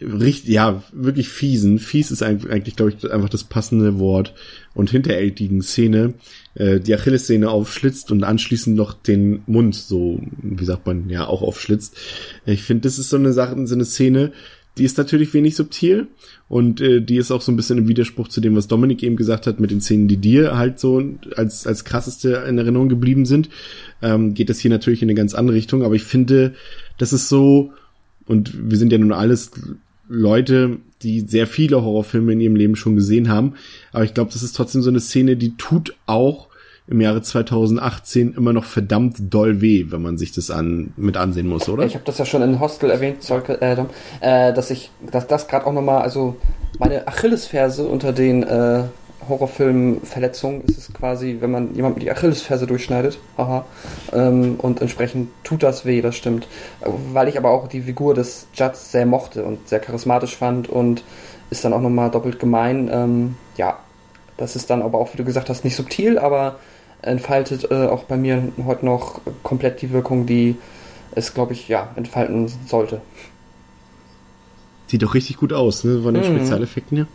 B: richtig, ja, wirklich fiesen, fies ist eigentlich, glaube ich, einfach das passende Wort und hinterältigen Szene, äh, die Achillessehne aufschlitzt und anschließend noch den Mund so, wie sagt man, ja, auch aufschlitzt. Ich finde, das ist so eine Sache, so eine Szene, die ist natürlich wenig subtil und äh, die ist auch so ein bisschen im Widerspruch zu dem, was Dominik eben gesagt hat, mit den Szenen, die dir halt so als, als krasseste in Erinnerung geblieben sind. Ähm, geht das hier natürlich in eine ganz andere Richtung, aber ich finde, das ist so, und wir sind ja nun alles Leute, die sehr viele Horrorfilme in ihrem Leben schon gesehen haben, aber ich glaube, das ist trotzdem so eine Szene, die tut auch im Jahre 2018 immer noch verdammt doll weh, wenn man sich das an, mit ansehen muss, oder?
C: Ich habe das ja schon in Hostel erwähnt, Adam, äh, dass ich, dass das gerade auch nochmal, also meine Achillesferse unter den äh, Horrorfilm-Verletzungen ist es quasi, wenn man jemand mit die Achillesferse durchschneidet, haha, ähm, und entsprechend tut das weh, das stimmt. Weil ich aber auch die Figur des Judds sehr mochte und sehr charismatisch fand und ist dann auch nochmal doppelt gemein. Ähm, ja, das ist dann aber auch, wie du gesagt hast, nicht subtil, aber entfaltet äh, auch bei mir heute noch komplett die Wirkung, die es, glaube ich, ja, entfalten sollte.
B: Sieht doch richtig gut aus, ne, von den mhm. Spezialeffekten her.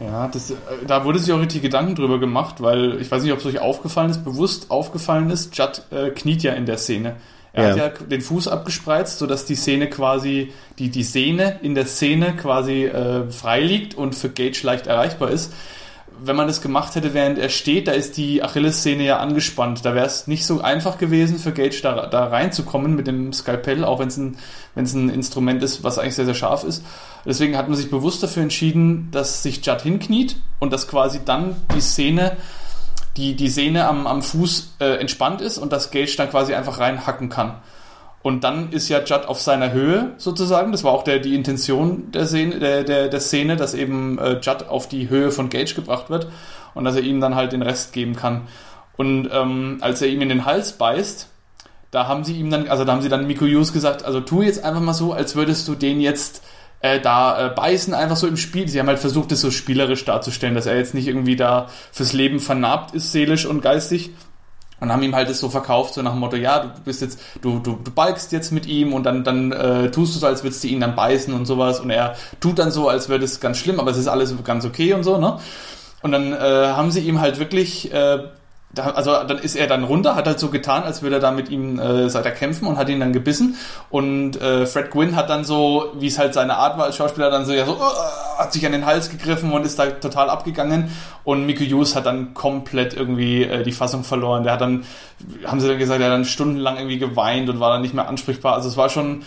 D: Ja, das, äh, da wurde sich auch richtig Gedanken drüber gemacht, weil ich weiß nicht, ob es euch aufgefallen ist, bewusst aufgefallen ist, Judd äh, kniet ja in der Szene. Er ja. hat ja den Fuß abgespreizt, sodass die Szene quasi, die, die Sehne in der Szene quasi äh, frei liegt und für Gage leicht erreichbar ist wenn man das gemacht hätte, während er steht, da ist die Achillessehne ja angespannt. Da wäre es nicht so einfach gewesen für Gage da, da reinzukommen mit dem Skalpell, auch wenn es ein, ein Instrument ist, was eigentlich sehr, sehr scharf ist. Deswegen hat man sich bewusst dafür entschieden, dass sich Judd hinkniet und dass quasi dann die Szene, die, die Sehne am, am Fuß äh, entspannt ist und dass Gage dann quasi einfach reinhacken kann. Und dann ist ja Judd auf seiner Höhe sozusagen. Das war auch der, die Intention der Szene, der, der, der Szene dass eben äh, Judd auf die Höhe von Gage gebracht wird und dass er ihm dann halt den Rest geben kann. Und ähm, als er ihm in den Hals beißt, da haben sie ihm dann, also da haben sie dann Miku Hughes gesagt, also tu jetzt einfach mal so, als würdest du den jetzt äh, da äh, beißen, einfach so im Spiel. Sie haben halt versucht, das so spielerisch darzustellen, dass er jetzt nicht irgendwie da fürs Leben vernarbt ist, seelisch und geistig, und haben ihm halt das so verkauft, so nach dem Motto, ja, du bist jetzt, du, du, du balgst jetzt mit ihm und dann, dann äh, tust du so, als würdest du ihn dann beißen und sowas. Und er tut dann so, als wäre das ganz schlimm, aber es ist alles ganz okay und so, ne? Und dann äh, haben sie ihm halt wirklich äh, da, also dann ist er dann runter, hat halt so getan, als würde er da mit ihm äh, seit er kämpfen und hat ihn dann gebissen. Und äh, Fred Gwynn hat dann so, wie es halt seine Art war als Schauspieler, dann so, ja, so uh, hat sich an den Hals gegriffen und ist da total abgegangen. Und Mickey Hughes hat dann komplett irgendwie äh, die Fassung verloren. Der hat dann, haben sie dann gesagt, er hat dann stundenlang irgendwie geweint und war dann nicht mehr ansprechbar. Also es war schon,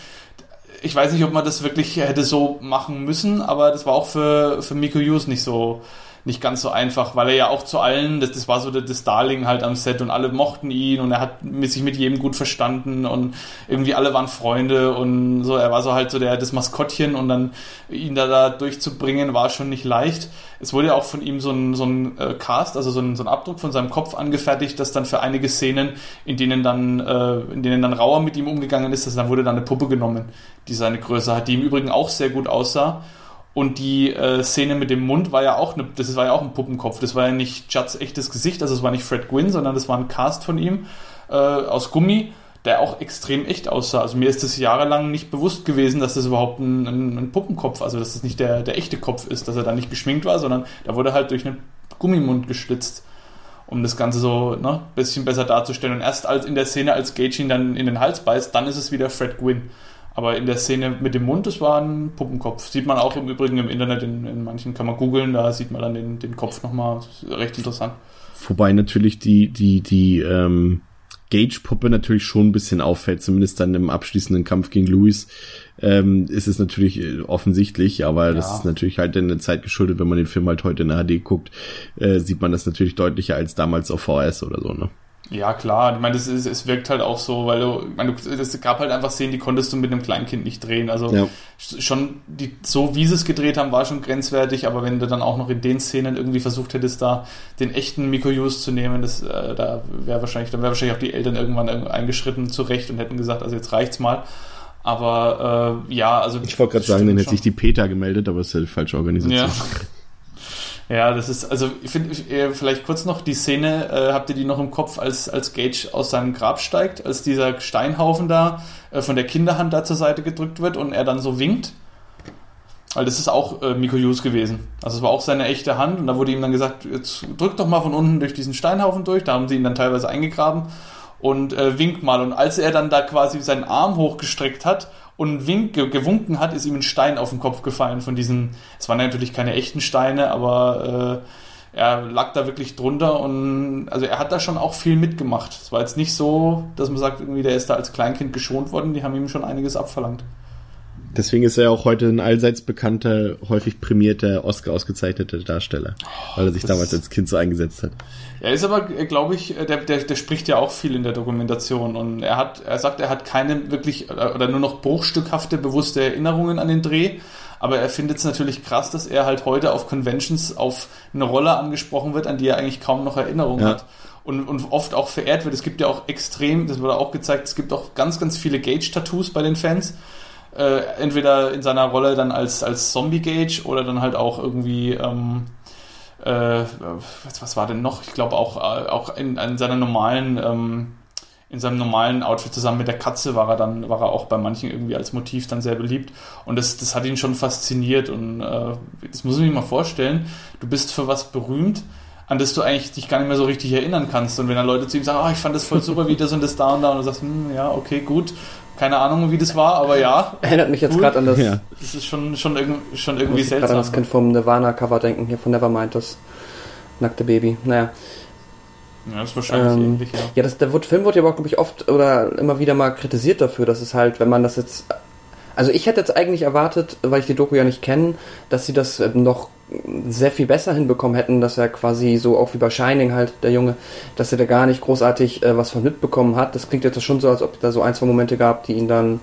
D: ich weiß nicht, ob man das wirklich hätte so machen müssen, aber das war auch für, für Mickey Hughes nicht so nicht ganz so einfach, weil er ja auch zu allen, das, das war so das Darling halt am Set und alle mochten ihn und er hat sich mit jedem gut verstanden und irgendwie alle waren Freunde und so, er war so halt so der, das Maskottchen und dann ihn da, da durchzubringen war schon nicht leicht. Es wurde ja auch von ihm so ein, so ein äh, Cast, also so ein, so ein Abdruck von seinem Kopf angefertigt, dass dann für einige Szenen, in denen dann, äh, in denen dann Rauer mit ihm umgegangen ist, dass dann wurde dann eine Puppe genommen, die seine Größe hat, die im Übrigen auch sehr gut aussah und die äh, Szene mit dem Mund war ja auch eine, das war ja auch ein Puppenkopf. Das war ja nicht Judds echtes Gesicht, also es war nicht Fred Gwynn, sondern das war ein Cast von ihm äh, aus Gummi, der auch extrem echt aussah. Also mir ist das jahrelang nicht bewusst gewesen, dass das überhaupt ein, ein, ein Puppenkopf, also dass das nicht der, der echte Kopf ist, dass er da nicht geschminkt war, sondern da wurde halt durch einen Gummimund geschlitzt um das Ganze so ne, bisschen besser darzustellen. Und erst als in der Szene, als Gage ihn dann in den Hals beißt, dann ist es wieder Fred Gwynn. Aber in der Szene mit dem Mund, das war ein Puppenkopf. Sieht man auch im Übrigen im Internet, in, in manchen kann man googeln, da sieht man dann den, den Kopf nochmal. Recht interessant.
B: Wobei natürlich die, die, die ähm, Gage-Puppe natürlich schon ein bisschen auffällt, zumindest dann im abschließenden Kampf gegen Louis. Ähm, ist es natürlich äh, offensichtlich, aber ja. das ist natürlich halt in der Zeit geschuldet, wenn man den Film halt heute in HD guckt, äh, sieht man das natürlich deutlicher als damals auf VS oder so, ne?
D: Ja, klar. Ich meine, das ist, es wirkt halt auch so, weil du, ich meine, es gab halt einfach Szenen, die konntest du mit einem Kleinkind nicht drehen. Also ja. schon die, so wie sie es gedreht haben, war schon grenzwertig, aber wenn du dann auch noch in den Szenen irgendwie versucht hättest, da den echten Mikoyus zu nehmen, das, äh, da wäre wahrscheinlich, dann wäre wahrscheinlich auch die Eltern irgendwann eingeschritten zurecht und hätten gesagt, also jetzt reicht's mal. Aber äh, ja, also.
B: Ich wollte gerade sagen, dann hätte sich die Peter gemeldet, aber es ist ja die falsche Organisation.
D: Ja. Ja, das ist, also ich finde, äh, vielleicht kurz noch die Szene, äh, habt ihr die noch im Kopf, als, als Gage aus seinem Grab steigt, als dieser Steinhaufen da äh, von der Kinderhand da zur Seite gedrückt wird und er dann so winkt? Weil das ist auch äh, Miko Hughes gewesen. Also es war auch seine echte Hand und da wurde ihm dann gesagt, jetzt drück doch mal von unten durch diesen Steinhaufen durch, da haben sie ihn dann teilweise eingegraben und äh, winkt mal. Und als er dann da quasi seinen Arm hochgestreckt hat und wink, gewunken hat, ist ihm ein Stein auf den Kopf gefallen von diesen, es waren natürlich keine echten Steine, aber äh, er lag da wirklich drunter und also er hat da schon auch viel mitgemacht. Es war jetzt nicht so, dass man sagt, irgendwie der ist da als Kleinkind geschont worden, die haben ihm schon einiges abverlangt.
B: Deswegen ist er auch heute ein allseits bekannter, häufig prämierter, Oscar ausgezeichneter Darsteller, weil er sich damals als Kind so eingesetzt hat.
D: Er ist aber, äh, glaube ich, äh, der, der, der spricht ja auch viel in der Dokumentation und er hat, er sagt, er hat keine wirklich äh, oder nur noch bruchstückhafte, bewusste Erinnerungen an den Dreh, aber er findet es natürlich krass, dass er halt heute auf Conventions auf eine Rolle angesprochen wird, an die er eigentlich kaum noch Erinnerungen ja. hat. Und, und oft auch verehrt wird. Es gibt ja auch extrem, das wurde auch gezeigt, es gibt auch ganz, ganz viele Gage-Tattoos bei den Fans äh, entweder in seiner Rolle dann als, als Zombie-Gage oder dann halt auch irgendwie, ähm, äh, was war denn noch? Ich glaube auch, äh, auch in, in seiner normalen, ähm, in seinem normalen Outfit zusammen mit der Katze war er dann, war er auch bei manchen irgendwie als Motiv dann sehr beliebt. Und das, das hat ihn schon fasziniert. Und äh, das muss ich mir mal vorstellen. Du bist für was berühmt, an das du eigentlich dich gar nicht mehr so richtig erinnern kannst. Und wenn dann Leute zu ihm sagen, oh, ich fand das voll super, wie das und das da und da, und du sagst, hm, ja, okay, gut, keine Ahnung, wie das war, aber ja.
C: Erinnert mich jetzt gerade an das.
D: Ja. Das ist schon, schon, irg schon irgendwie
C: muss
D: seltsam.
C: Ich an das Kind vom Nirvana-Cover denken, hier von Nevermind, das nackte Baby. Naja.
D: Ja, das ist wahrscheinlich ähm, ähnlich, ja.
C: Ja, das, der Film wird ja auch, glaube ich, oft oder immer wieder mal kritisiert dafür, dass es halt, wenn man das jetzt. Also ich hätte jetzt eigentlich erwartet, weil ich die Doku ja nicht kenne, dass sie das noch sehr viel besser hinbekommen hätten, dass er quasi so auch wie bei Shining halt, der Junge, dass er da gar nicht großartig äh, was von mitbekommen hat. Das klingt jetzt schon so, als ob da so ein, zwei Momente gab, die ihn dann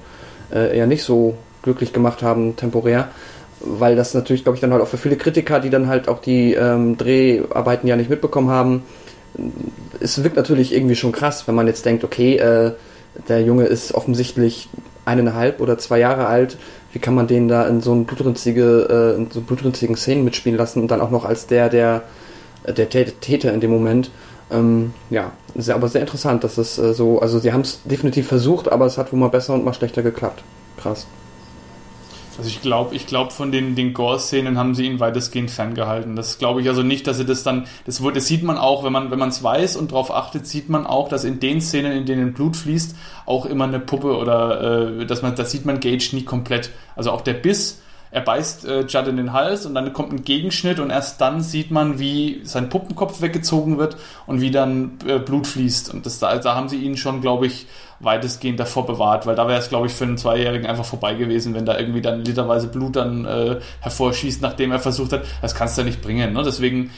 C: äh, eher nicht so glücklich gemacht haben, temporär. Weil das natürlich, glaube ich, dann halt auch für viele Kritiker, die dann halt auch die ähm, Dreharbeiten ja nicht mitbekommen haben, es wirkt natürlich irgendwie schon krass, wenn man jetzt denkt, okay, äh, der Junge ist offensichtlich eineinhalb oder zwei Jahre alt, wie kann man den da in so, einen blutrünstige, äh, in so blutrünstigen Szenen mitspielen lassen und dann auch noch als der, der, äh, der Täter in dem Moment. Ähm, ja, sehr, aber sehr interessant, dass es äh, so, also sie haben es definitiv versucht, aber es hat wohl mal besser und mal schlechter geklappt. Krass.
D: Also ich glaube, ich glaube, von den, den Gore-Szenen haben sie ihn weitestgehend ferngehalten. Das glaube ich also nicht, dass sie das dann, das, das sieht man auch, wenn man wenn man es weiß und darauf achtet, sieht man auch, dass in den Szenen, in denen Blut fließt, auch immer eine Puppe oder äh, dass man, das sieht man Gage nie komplett. Also auch der Biss, er beißt äh, Judd in den Hals und dann kommt ein Gegenschnitt und erst dann sieht man, wie sein Puppenkopf weggezogen wird und wie dann äh, Blut fließt. Und das, da, da haben sie ihn schon, glaube ich, weitestgehend davor bewahrt, weil da wäre es, glaube ich, für einen Zweijährigen einfach vorbei gewesen, wenn da irgendwie dann literweise Blut dann äh, hervorschießt, nachdem er versucht hat. Das kannst du ja nicht bringen. Ne? Deswegen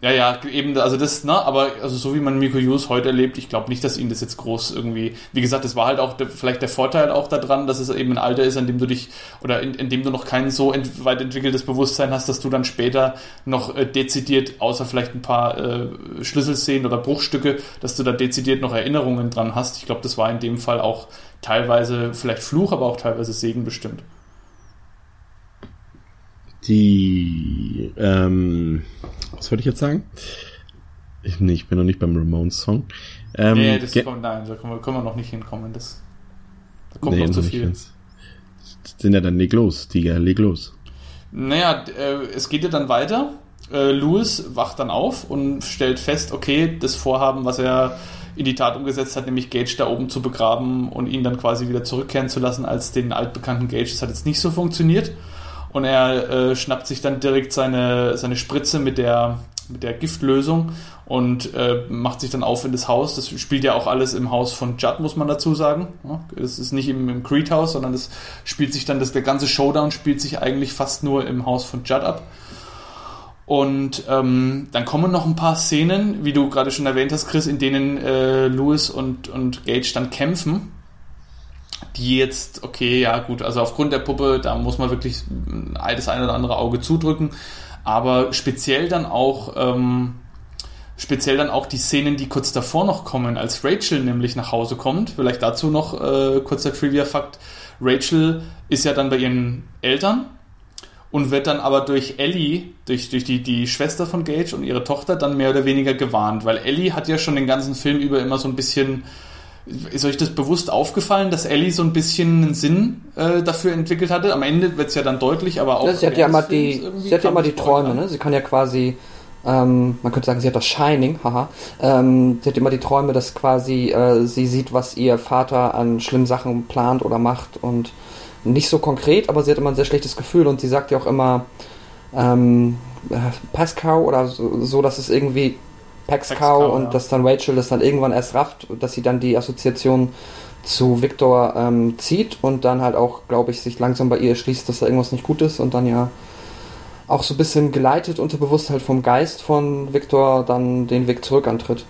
D: ja, ja, eben, also das, ne, aber also so wie man Miko Hughes heute erlebt, ich glaube nicht, dass ihn das jetzt groß irgendwie, wie gesagt, das war halt auch der, vielleicht der Vorteil auch daran, dass es eben ein Alter ist, an dem du dich, oder in, in dem du noch kein so ent, weit entwickeltes Bewusstsein hast, dass du dann später noch äh, dezidiert, außer vielleicht ein paar äh, Schlüsselszenen oder Bruchstücke, dass du da dezidiert noch Erinnerungen dran hast. Ich glaube, das war in dem Fall auch teilweise vielleicht Fluch, aber auch teilweise Segen bestimmt.
B: Die, ähm, was wollte ich jetzt sagen? Ich, nee, ich bin noch nicht beim Ramones-Song.
D: Ähm, nee, das kommt, nein, da können wir, können wir noch nicht hinkommen. Das, da kommt nee, noch zu viel. Das
B: sind ja dann leg los, Tiger, leg los.
D: Naja, äh, es geht ja dann weiter. Äh, Louis wacht dann auf und stellt fest, okay, das Vorhaben, was er in die Tat umgesetzt hat, nämlich Gage da oben zu begraben und ihn dann quasi wieder zurückkehren zu lassen als den altbekannten Gage, das hat jetzt nicht so funktioniert und er äh, schnappt sich dann direkt seine, seine Spritze mit der, mit der Giftlösung und äh, macht sich dann auf in das Haus. Das spielt ja auch alles im Haus von Judd, muss man dazu sagen. Es ist nicht im, im Creed-Haus, sondern das spielt sich dann, das, der ganze Showdown spielt sich eigentlich fast nur im Haus von Judd ab. Und ähm, dann kommen noch ein paar Szenen, wie du gerade schon erwähnt hast, Chris, in denen äh, Lewis und, und Gage dann kämpfen. Die jetzt, okay, ja gut, also aufgrund der Puppe, da muss man wirklich das eine oder andere Auge zudrücken. Aber speziell dann auch, ähm, speziell dann auch die Szenen, die kurz davor noch kommen, als Rachel nämlich nach Hause kommt. Vielleicht dazu noch äh, kurzer Trivia-Fakt. Rachel ist ja dann bei ihren Eltern und wird dann aber durch Ellie, durch, durch die, die Schwester von Gage und ihre Tochter dann mehr oder weniger gewarnt, weil Ellie hat ja schon den ganzen Film über immer so ein bisschen, ist euch das bewusst aufgefallen, dass Ellie so ein bisschen einen Sinn äh, dafür entwickelt hatte? Am Ende wird es ja dann deutlich, aber auch.
C: Ja, sie hat ja immer die, sie hat ja immer die Träume, ne? Sie kann ja quasi, ähm, man könnte sagen, sie hat das Shining, haha. Ähm, sie hat immer die Träume, dass quasi äh, sie sieht, was ihr Vater an schlimmen Sachen plant oder macht und nicht so konkret, aber sie hat immer ein sehr schlechtes Gefühl und sie sagt ja auch immer ähm, äh, Pascal oder so, so, dass es irgendwie Paxcow und ja. dass dann Rachel das dann irgendwann erst rafft, dass sie dann die Assoziation zu Victor ähm, zieht und dann halt auch, glaube ich, sich langsam bei ihr schließt, dass da irgendwas nicht gut ist und dann ja auch so ein bisschen geleitet unterbewusst halt vom Geist von Victor dann den Weg zurück antritt.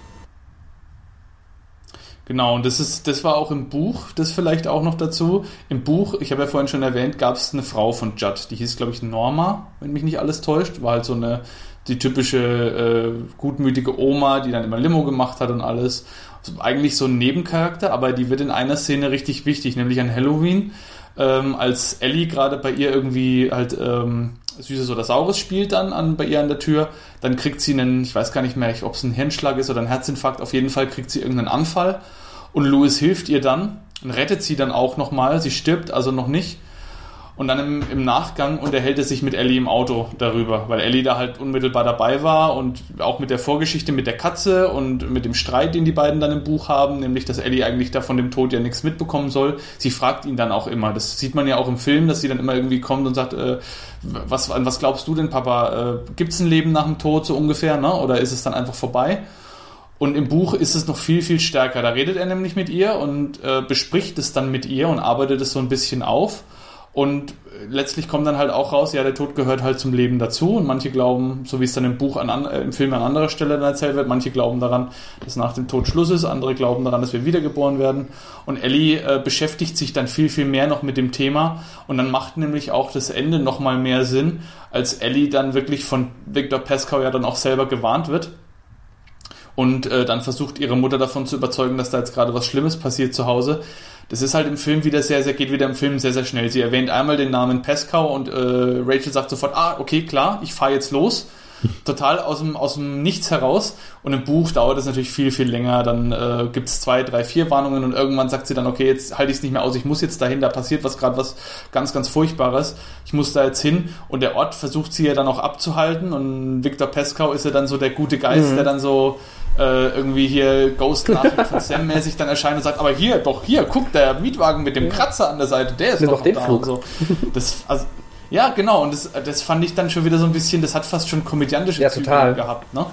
D: Genau, und das ist, das war auch im Buch, das vielleicht auch noch dazu. Im Buch, ich habe ja vorhin schon erwähnt, gab es eine Frau von Judd, die hieß, glaube ich, Norma, wenn mich nicht alles täuscht. War halt so eine, die typische äh, gutmütige Oma, die dann immer Limo gemacht hat und alles. Also eigentlich so ein Nebencharakter, aber die wird in einer Szene richtig wichtig, nämlich an Halloween, ähm, als Ellie gerade bei ihr irgendwie halt ähm, Süßes oder Saures spielt dann an, bei ihr an der Tür, dann kriegt sie einen, ich weiß gar nicht mehr, ob es ein Hirnschlag ist oder ein Herzinfarkt, auf jeden Fall kriegt sie irgendeinen Anfall und Louis hilft ihr dann und rettet sie dann auch nochmal. Sie stirbt also noch nicht. Und dann im, im, Nachgang unterhält er sich mit Ellie im Auto darüber, weil Ellie da halt unmittelbar dabei war und auch mit der Vorgeschichte mit der Katze und mit dem Streit, den die beiden dann im Buch haben, nämlich dass Ellie eigentlich da von dem Tod ja nichts mitbekommen soll. Sie fragt ihn dann auch immer. Das sieht man ja auch im Film, dass sie dann immer irgendwie kommt und sagt, äh, was, an was glaubst du denn, Papa? Äh, Gibt es ein Leben nach dem Tod so ungefähr, ne? Oder ist es dann einfach vorbei? Und im Buch ist es noch viel, viel stärker. Da redet er nämlich mit ihr und äh, bespricht es dann mit ihr und arbeitet es so ein bisschen auf. Und letztlich kommt dann halt auch raus, ja, der Tod gehört halt zum Leben dazu. Und manche glauben, so wie es dann im Buch, an, äh, im Film an anderer Stelle dann erzählt wird, manche glauben daran, dass nach dem Tod Schluss ist, andere glauben daran, dass wir wiedergeboren werden. Und Ellie äh, beschäftigt sich dann viel, viel mehr noch mit dem Thema. Und dann macht nämlich auch das Ende nochmal mehr Sinn, als Ellie dann wirklich von Victor Pascal ja dann auch selber gewarnt wird und äh, dann versucht ihre Mutter davon zu überzeugen, dass da jetzt gerade was Schlimmes passiert zu Hause. Das ist halt im Film wieder sehr, sehr, geht wieder im Film sehr, sehr schnell. Sie erwähnt einmal den Namen Pescow und äh, Rachel sagt sofort, ah, okay, klar, ich fahre jetzt los. Total aus dem, aus dem Nichts heraus. Und im Buch dauert es natürlich viel, viel länger. Dann äh, gibt es zwei, drei, vier Warnungen und irgendwann sagt sie dann, okay, jetzt halte ich es nicht mehr aus, ich muss jetzt dahin, da passiert was gerade was ganz, ganz Furchtbares. Ich muss da jetzt hin. Und der Ort versucht sie ja dann auch abzuhalten. Und Victor Pescow ist ja dann so der gute Geist, mhm. der dann so äh, irgendwie hier Ghost Nachricht von Sam mäßig dann erscheint und sagt, aber hier, doch hier, guck, der Mietwagen mit dem Kratzer an der Seite, der ist
C: Nimm doch, doch den
D: da
C: Flug.
D: so. Das, also, ja, genau, und das, das fand ich dann schon wieder so ein bisschen, das hat fast schon komödiantische
C: ja, Züge
D: gehabt, ne?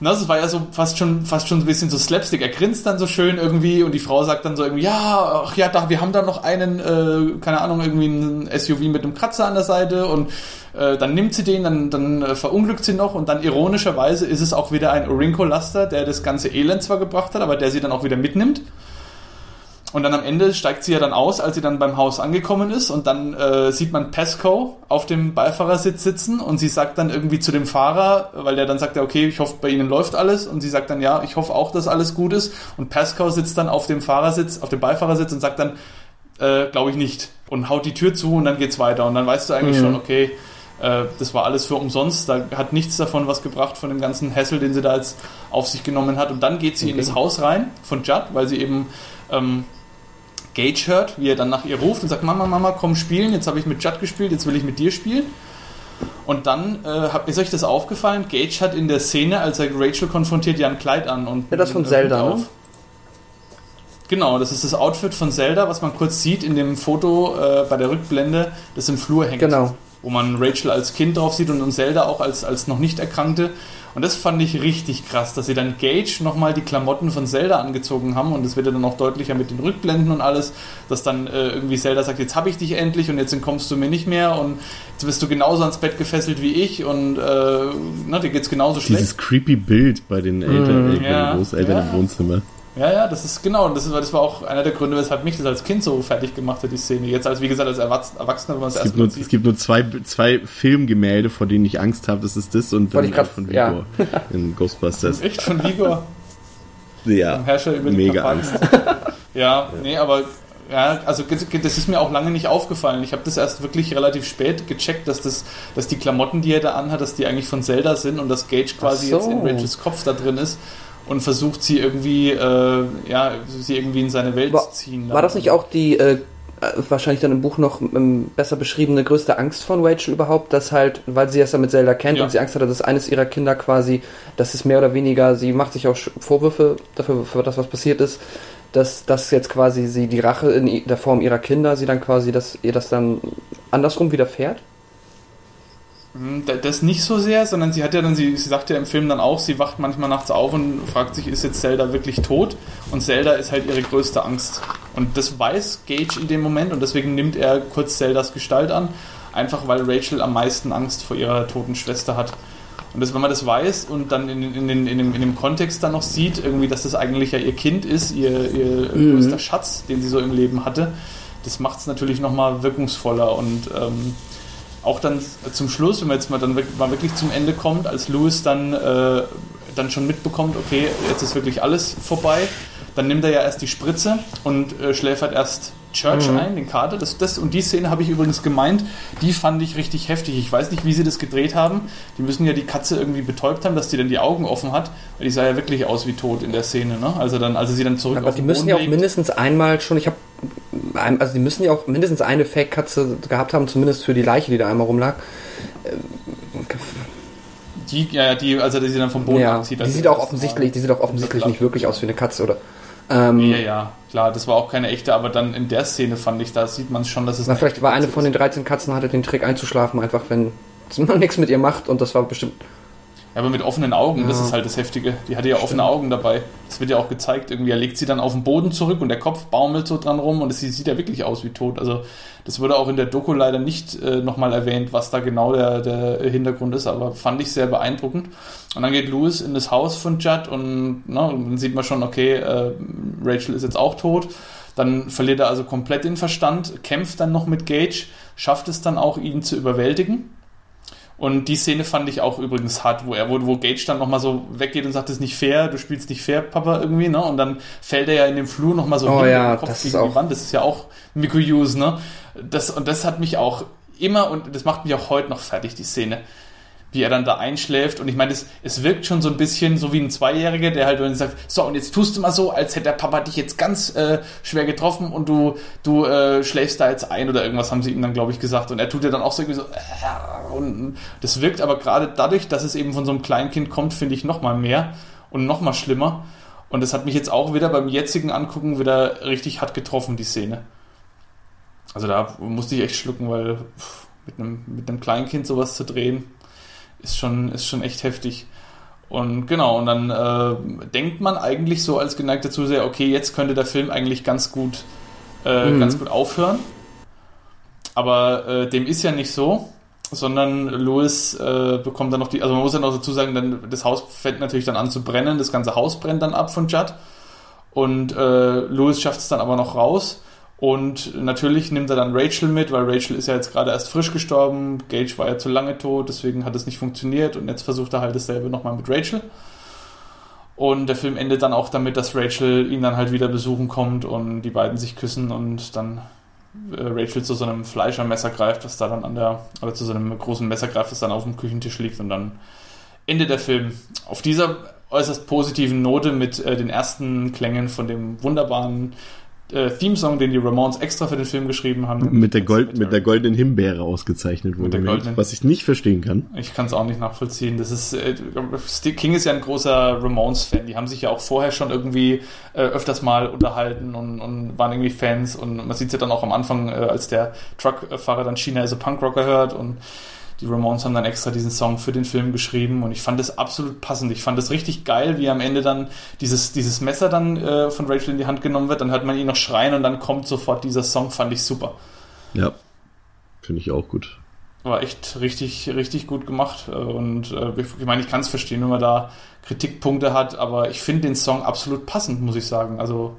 D: Na, das war ja so fast schon, fast schon ein bisschen so Slapstick. Er grinst dann so schön irgendwie und die Frau sagt dann so irgendwie, ja, ach ja, da, wir haben da noch einen, äh, keine Ahnung, irgendwie ein SUV mit einem Kratzer an der Seite und äh, dann nimmt sie den, dann, dann äh, verunglückt sie noch und dann ironischerweise ist es auch wieder ein Orinco-Laster, der das ganze Elend zwar gebracht hat, aber der sie dann auch wieder mitnimmt. Und dann am Ende steigt sie ja dann aus, als sie dann beim Haus angekommen ist. Und dann äh, sieht man Pesco auf dem Beifahrersitz sitzen. Und sie sagt dann irgendwie zu dem Fahrer, weil der dann sagt, ja, okay, ich hoffe, bei Ihnen läuft alles. Und sie sagt dann, ja, ich hoffe auch, dass alles gut ist. Und Pesco sitzt dann auf dem Fahrersitz, auf dem Beifahrersitz und sagt dann, äh, glaube ich nicht. Und haut die Tür zu und dann geht's weiter. Und dann weißt du eigentlich mhm. schon, okay, äh, das war alles für umsonst, da hat nichts davon was gebracht von dem ganzen Hassel, den sie da jetzt auf sich genommen hat. Und dann geht sie okay. in das Haus rein von Judd, weil sie eben ähm, Gage hört, wie er dann nach ihr ruft und sagt, Mama, Mama, komm spielen, jetzt habe ich mit Judd gespielt, jetzt will ich mit dir spielen. Und dann, äh, ist euch das aufgefallen? Gage hat in der Szene, als er Rachel konfrontiert, ja ein Kleid an. Und
C: ja, das von Zelda, ne?
D: Genau, das ist das Outfit von Zelda, was man kurz sieht in dem Foto äh, bei der Rückblende, das im Flur hängt.
C: Genau.
D: Wo man Rachel als Kind drauf sieht und, und Zelda auch als, als noch nicht Erkrankte. Und das fand ich richtig krass, dass sie dann Gage nochmal die Klamotten von Zelda angezogen haben und das wird ja dann auch deutlicher mit den Rückblenden und alles, dass dann äh, irgendwie Zelda sagt, jetzt habe ich dich endlich und jetzt entkommst du mir nicht mehr und jetzt bist du genauso ans Bett gefesselt wie ich und äh, na, dir geht's genauso schlecht.
B: Dieses creepy Bild bei den Eltern, mm, ja, Großeltern ja. im Wohnzimmer.
D: Ja, ja, das ist genau. Das, ist, das war auch einer der Gründe, weshalb mich das als Kind so fertig gemacht hat, die Szene. Jetzt als, wie gesagt, als Erwachsener, wenn man
B: es es gibt, nur, es gibt nur zwei, zwei Filmgemälde, vor denen ich Angst habe. Das ist das und
C: dann grad, von
B: Vigor ja. in Ghostbusters.
D: Echt von Vigor?
B: ja.
D: Herrscher über
B: mega Angst.
D: ja, ja, nee, aber ja, also das ist mir auch lange nicht aufgefallen. Ich habe das erst wirklich relativ spät gecheckt, dass das, dass die Klamotten, die er da anhat, dass die eigentlich von Zelda sind und dass Gage quasi so. jetzt in Rachels Kopf da drin ist und versucht sie irgendwie, äh, ja, sie irgendwie in seine Welt
C: war,
D: zu ziehen.
C: War das nicht auch die äh, wahrscheinlich dann im Buch noch ähm, besser beschriebene größte Angst von Rachel überhaupt, dass halt, weil sie es ja mit Zelda kennt ja. und sie Angst hatte, dass eines ihrer Kinder quasi, das ist mehr oder weniger, sie macht sich auch Vorwürfe dafür, für das, was passiert ist, dass das jetzt quasi sie die Rache in der Form ihrer Kinder, sie dann quasi, dass ihr das dann andersrum widerfährt?
D: Hm, das nicht so sehr, sondern sie hat ja dann, sie, sie sagt ja im Film dann auch, sie wacht manchmal nachts auf und fragt sich, ist jetzt Zelda wirklich tot? Und Zelda ist halt ihre größte Angst. Und das weiß Gage in dem Moment und deswegen nimmt er kurz Zeldas Gestalt an, einfach weil Rachel am meisten Angst vor ihrer toten Schwester hat. Und das, wenn man das weiß und dann in, in, in, in, dem, in dem Kontext dann noch sieht, irgendwie, dass das eigentlich ja ihr Kind ist, ihr, ihr mhm. größter Schatz, den sie so im Leben hatte, das macht es natürlich nochmal wirkungsvoller und ähm, auch dann zum Schluss, wenn man jetzt mal dann mal wirklich zum Ende kommt, als Louis dann, äh, dann schon mitbekommt, okay, jetzt ist wirklich alles vorbei, dann nimmt er ja erst die Spritze und äh, schläfert erst Church mhm. ein, den Kater. Das, das, und die Szene habe ich übrigens gemeint, die fand ich richtig heftig. Ich weiß nicht, wie sie das gedreht haben. Die müssen ja die Katze irgendwie betäubt haben, dass die dann die Augen offen hat. Weil die sah ja wirklich aus wie tot in der Szene, ne? Also dann, also sie dann zurück
C: Aber auf die müssen Boden ja auch legt. mindestens einmal schon, ich habe also die müssen ja auch mindestens eine Fake-Katze gehabt haben, zumindest für die Leiche, die da einmal rumlag.
D: Die, ja, die, also die sie dann vom Boden
C: ja, anzieht. Die sieht auch offensichtlich, die sieht auch offensichtlich nicht wirklich aus wie eine Katze, oder?
D: Ähm, ja, ja, klar, das war auch keine echte, aber dann in der Szene fand ich, da sieht man schon, dass es.
C: Na, vielleicht war eine von den 13 Katzen, hatte den Trick einzuschlafen, einfach wenn man nichts mit ihr macht und das war bestimmt
D: aber mit offenen Augen, ja. das ist halt das Heftige. Die hatte ja Stimmt. offene Augen dabei. Das wird ja auch gezeigt. Irgendwie, er legt sie dann auf den Boden zurück und der Kopf baumelt so dran rum und es sieht ja wirklich aus wie tot. Also, das wurde auch in der Doku leider nicht äh, nochmal erwähnt, was da genau der, der Hintergrund ist, aber fand ich sehr beeindruckend. Und dann geht Louis in das Haus von Judd und, na, ne, und dann sieht man schon, okay, äh, Rachel ist jetzt auch tot. Dann verliert er also komplett den Verstand, kämpft dann noch mit Gage, schafft es dann auch, ihn zu überwältigen und die Szene fand ich auch übrigens hart, wo er, wo, wo Gage dann nochmal so weggeht und sagt, das ist nicht fair, du spielst nicht fair, Papa, irgendwie, ne? Und dann fällt er ja in dem Flur nochmal so
C: oh,
D: ja,
C: den Kopf gegen
D: die Wand. Das ist ja auch Miku Use, ne? Das, und das hat mich auch immer, und das macht mich auch heute noch fertig, die Szene wie er dann da einschläft. Und ich meine, es, es wirkt schon so ein bisschen so wie ein Zweijähriger, der halt dann sagt, so, und jetzt tust du mal so, als hätte der Papa dich jetzt ganz äh, schwer getroffen und du, du äh, schläfst da jetzt ein oder irgendwas haben sie ihm dann, glaube ich, gesagt. Und er tut ja dann auch so irgendwie so, äh, und das wirkt aber gerade dadurch, dass es eben von so einem Kleinkind kommt, finde ich noch mal mehr und noch mal schlimmer. Und das hat mich jetzt auch wieder beim jetzigen Angucken wieder richtig hart getroffen, die Szene. Also da musste ich echt schlucken, weil pff, mit einem, mit einem Kleinkind sowas zu drehen, ist schon, ist schon echt heftig. Und genau, und dann äh, denkt man eigentlich so als geneigter Zuseher, okay, jetzt könnte der Film eigentlich ganz gut, äh, mhm. ganz gut aufhören. Aber äh, dem ist ja nicht so, sondern Louis äh, bekommt dann noch die, also man muss ja noch dazu sagen, dann, das Haus fängt natürlich dann an zu brennen, das ganze Haus brennt dann ab von Judd. Und äh, Louis schafft es dann aber noch raus und natürlich nimmt er dann Rachel mit, weil Rachel ist ja jetzt gerade erst frisch gestorben. Gage war ja zu lange tot, deswegen hat es nicht funktioniert. Und jetzt versucht er halt dasselbe nochmal mit Rachel. Und der Film endet dann auch damit, dass Rachel ihn dann halt wieder besuchen kommt und die beiden sich küssen und dann äh, Rachel zu so einem Fleischermesser greift, was da dann an der, oder zu so einem großen Messer greift, das dann auf dem Küchentisch liegt und dann endet der Film. Auf dieser äußerst positiven Note mit äh, den ersten Klängen von dem wunderbaren äh, Theme-Song, den die Ramones extra für den Film geschrieben haben.
B: Mit der, Gold, mit der goldenen Himbeere ausgezeichnet wurde. Goldenen, was ich nicht verstehen kann.
D: Ich kann es auch nicht nachvollziehen. Das ist, äh, King ist ja ein großer Ramones-Fan. Die haben sich ja auch vorher schon irgendwie äh, öfters mal unterhalten und, und waren irgendwie Fans. Und man sieht es ja dann auch am Anfang, äh, als der Truckfahrer dann China is a Punkrocker hört und die Ramones haben dann extra diesen Song für den Film geschrieben und ich fand das absolut passend. Ich fand es richtig geil, wie am Ende dann dieses, dieses Messer dann äh, von Rachel in die Hand genommen wird, dann hört man ihn noch schreien und dann kommt sofort dieser Song, fand ich super.
B: Ja, finde ich auch gut.
D: War echt richtig, richtig gut gemacht und äh, ich meine, ich kann es verstehen, wenn man da Kritikpunkte hat, aber ich finde den Song absolut passend, muss ich sagen. Also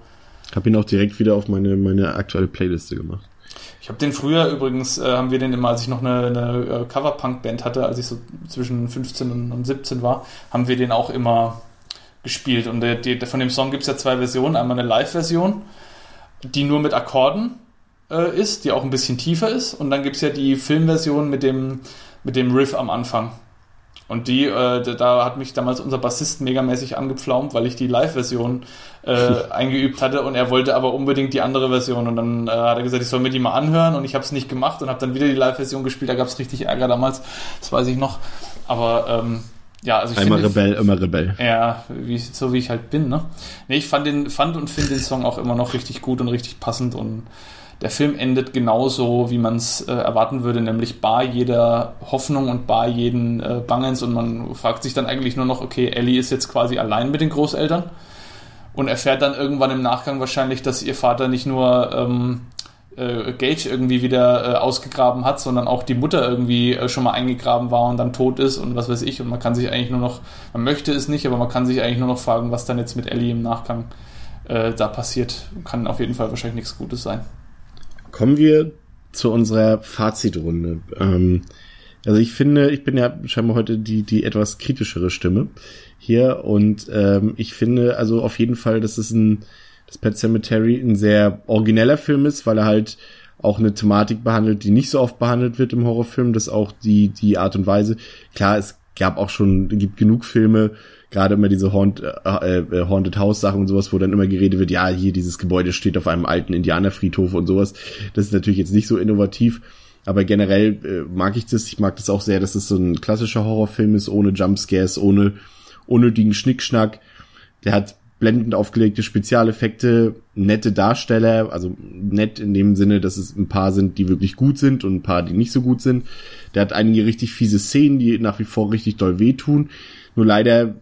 B: habe ihn auch direkt wieder auf meine, meine aktuelle Playliste gemacht.
D: Ich habe den früher übrigens, äh, haben wir den immer, als ich noch eine, eine äh, Coverpunk-Band hatte, als ich so zwischen 15 und 17 war, haben wir den auch immer gespielt. Und der, der, von dem Song gibt es ja zwei Versionen. Einmal eine Live-Version, die nur mit Akkorden äh, ist, die auch ein bisschen tiefer ist. Und dann gibt es ja die Filmversion mit dem, mit dem Riff am Anfang. Und die, äh, da hat mich damals unser Bassist megamäßig angepflaumt, weil ich die Live-Version äh, eingeübt hatte und er wollte aber unbedingt die andere Version. Und dann äh, hat er gesagt, ich soll mir die mal anhören und ich habe es nicht gemacht und habe dann wieder die Live-Version gespielt. Da gab es richtig Ärger damals, das weiß ich noch. Aber ähm, ja, also ich
B: Einmal finde, Rebell, immer Rebell.
D: Ja, wie, so wie ich halt bin, ne? Nee, ich fand den, fand und finde den Song auch immer noch richtig gut und richtig passend und der Film endet genauso, wie man es äh, erwarten würde, nämlich bar jeder Hoffnung und bar jeden äh, Bangens und man fragt sich dann eigentlich nur noch, okay, Ellie ist jetzt quasi allein mit den Großeltern und erfährt dann irgendwann im Nachgang wahrscheinlich, dass ihr Vater nicht nur ähm, äh, Gage irgendwie wieder äh, ausgegraben hat, sondern auch die Mutter irgendwie äh, schon mal eingegraben war und dann tot ist und was weiß ich und man kann sich eigentlich nur noch, man möchte es nicht, aber man kann sich eigentlich nur noch fragen, was dann jetzt mit Ellie im Nachgang äh, da passiert. Kann auf jeden Fall wahrscheinlich nichts Gutes sein.
B: Kommen wir zu unserer Fazitrunde. Ähm, also ich finde, ich bin ja scheinbar heute die, die etwas kritischere Stimme hier und ähm, ich finde also auf jeden Fall, dass es ein, das Pet Cemetery ein sehr origineller Film ist, weil er halt auch eine Thematik behandelt, die nicht so oft behandelt wird im Horrorfilm, das auch die, die Art und Weise. Klar, es gab auch schon, gibt genug Filme, gerade immer diese Haunt, äh, äh, Haunted House Sachen und sowas, wo dann immer geredet wird, ja, hier dieses Gebäude steht auf einem alten Indianerfriedhof und sowas. Das ist natürlich jetzt nicht so innovativ, aber generell äh, mag ich das. Ich mag das auch sehr, dass es so ein klassischer Horrorfilm ist, ohne Jumpscares, ohne unnötigen Schnickschnack. Der hat blendend aufgelegte Spezialeffekte, nette Darsteller, also nett in dem Sinne, dass es ein paar sind, die wirklich gut sind und ein paar, die nicht so gut sind. Der hat einige richtig fiese Szenen, die nach wie vor richtig doll wehtun. Nur leider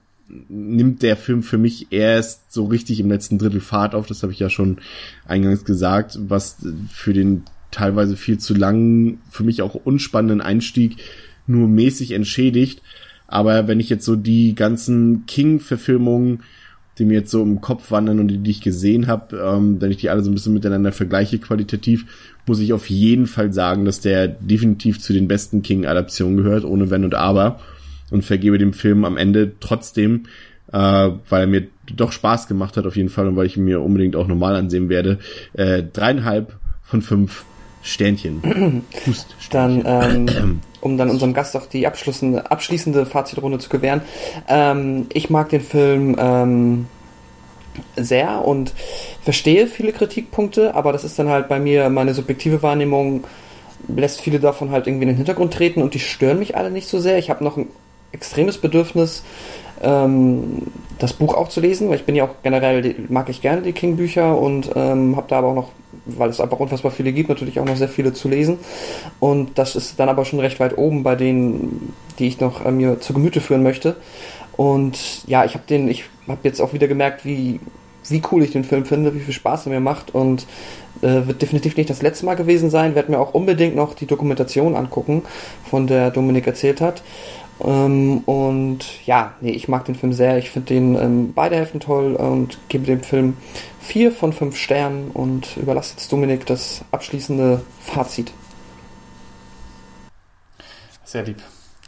B: nimmt der Film für mich erst so richtig im letzten Drittel Fahrt auf, das habe ich ja schon eingangs gesagt, was für den teilweise viel zu langen, für mich auch unspannenden Einstieg nur mäßig entschädigt. Aber wenn ich jetzt so die ganzen King-Verfilmungen, die mir jetzt so im Kopf wandern und die, die ich gesehen habe, ähm, wenn ich die alle so ein bisschen miteinander vergleiche qualitativ, muss ich auf jeden Fall sagen, dass der definitiv zu den besten King-Adaptionen gehört, ohne Wenn und Aber und vergebe dem Film am Ende trotzdem, äh, weil er mir doch Spaß gemacht hat auf jeden Fall und weil ich ihn mir unbedingt auch normal ansehen werde, äh, dreieinhalb von fünf Sternchen.
C: Hust, Dann, ähm, um dann unserem Gast auch die abschließende, abschließende Fazitrunde zu gewähren. Ähm, ich mag den Film ähm, sehr und verstehe viele Kritikpunkte, aber das ist dann halt bei mir meine subjektive Wahrnehmung lässt viele davon halt irgendwie in den Hintergrund treten und die stören mich alle nicht so sehr. Ich habe noch ein extremes Bedürfnis, ähm, das Buch auch zu lesen, weil ich bin ja auch generell, mag ich gerne die King-Bücher und ähm, habe da aber auch noch, weil es einfach unfassbar viele gibt, natürlich auch noch sehr viele zu lesen. Und das ist dann aber schon recht weit oben bei denen, die ich noch äh, mir zu Gemüte führen möchte. Und ja, ich habe den, ich habe jetzt auch wieder gemerkt, wie, wie cool ich den Film finde, wie viel Spaß er mir macht und äh, wird definitiv nicht das letzte Mal gewesen sein. Werde mir auch unbedingt noch die Dokumentation angucken, von der Dominik erzählt hat. Ähm, und ja, nee, ich mag den Film sehr. Ich finde den ähm, beide Hälften toll und gebe dem Film vier von fünf Sternen und überlasse jetzt Dominik das abschließende Fazit.
D: Sehr lieb.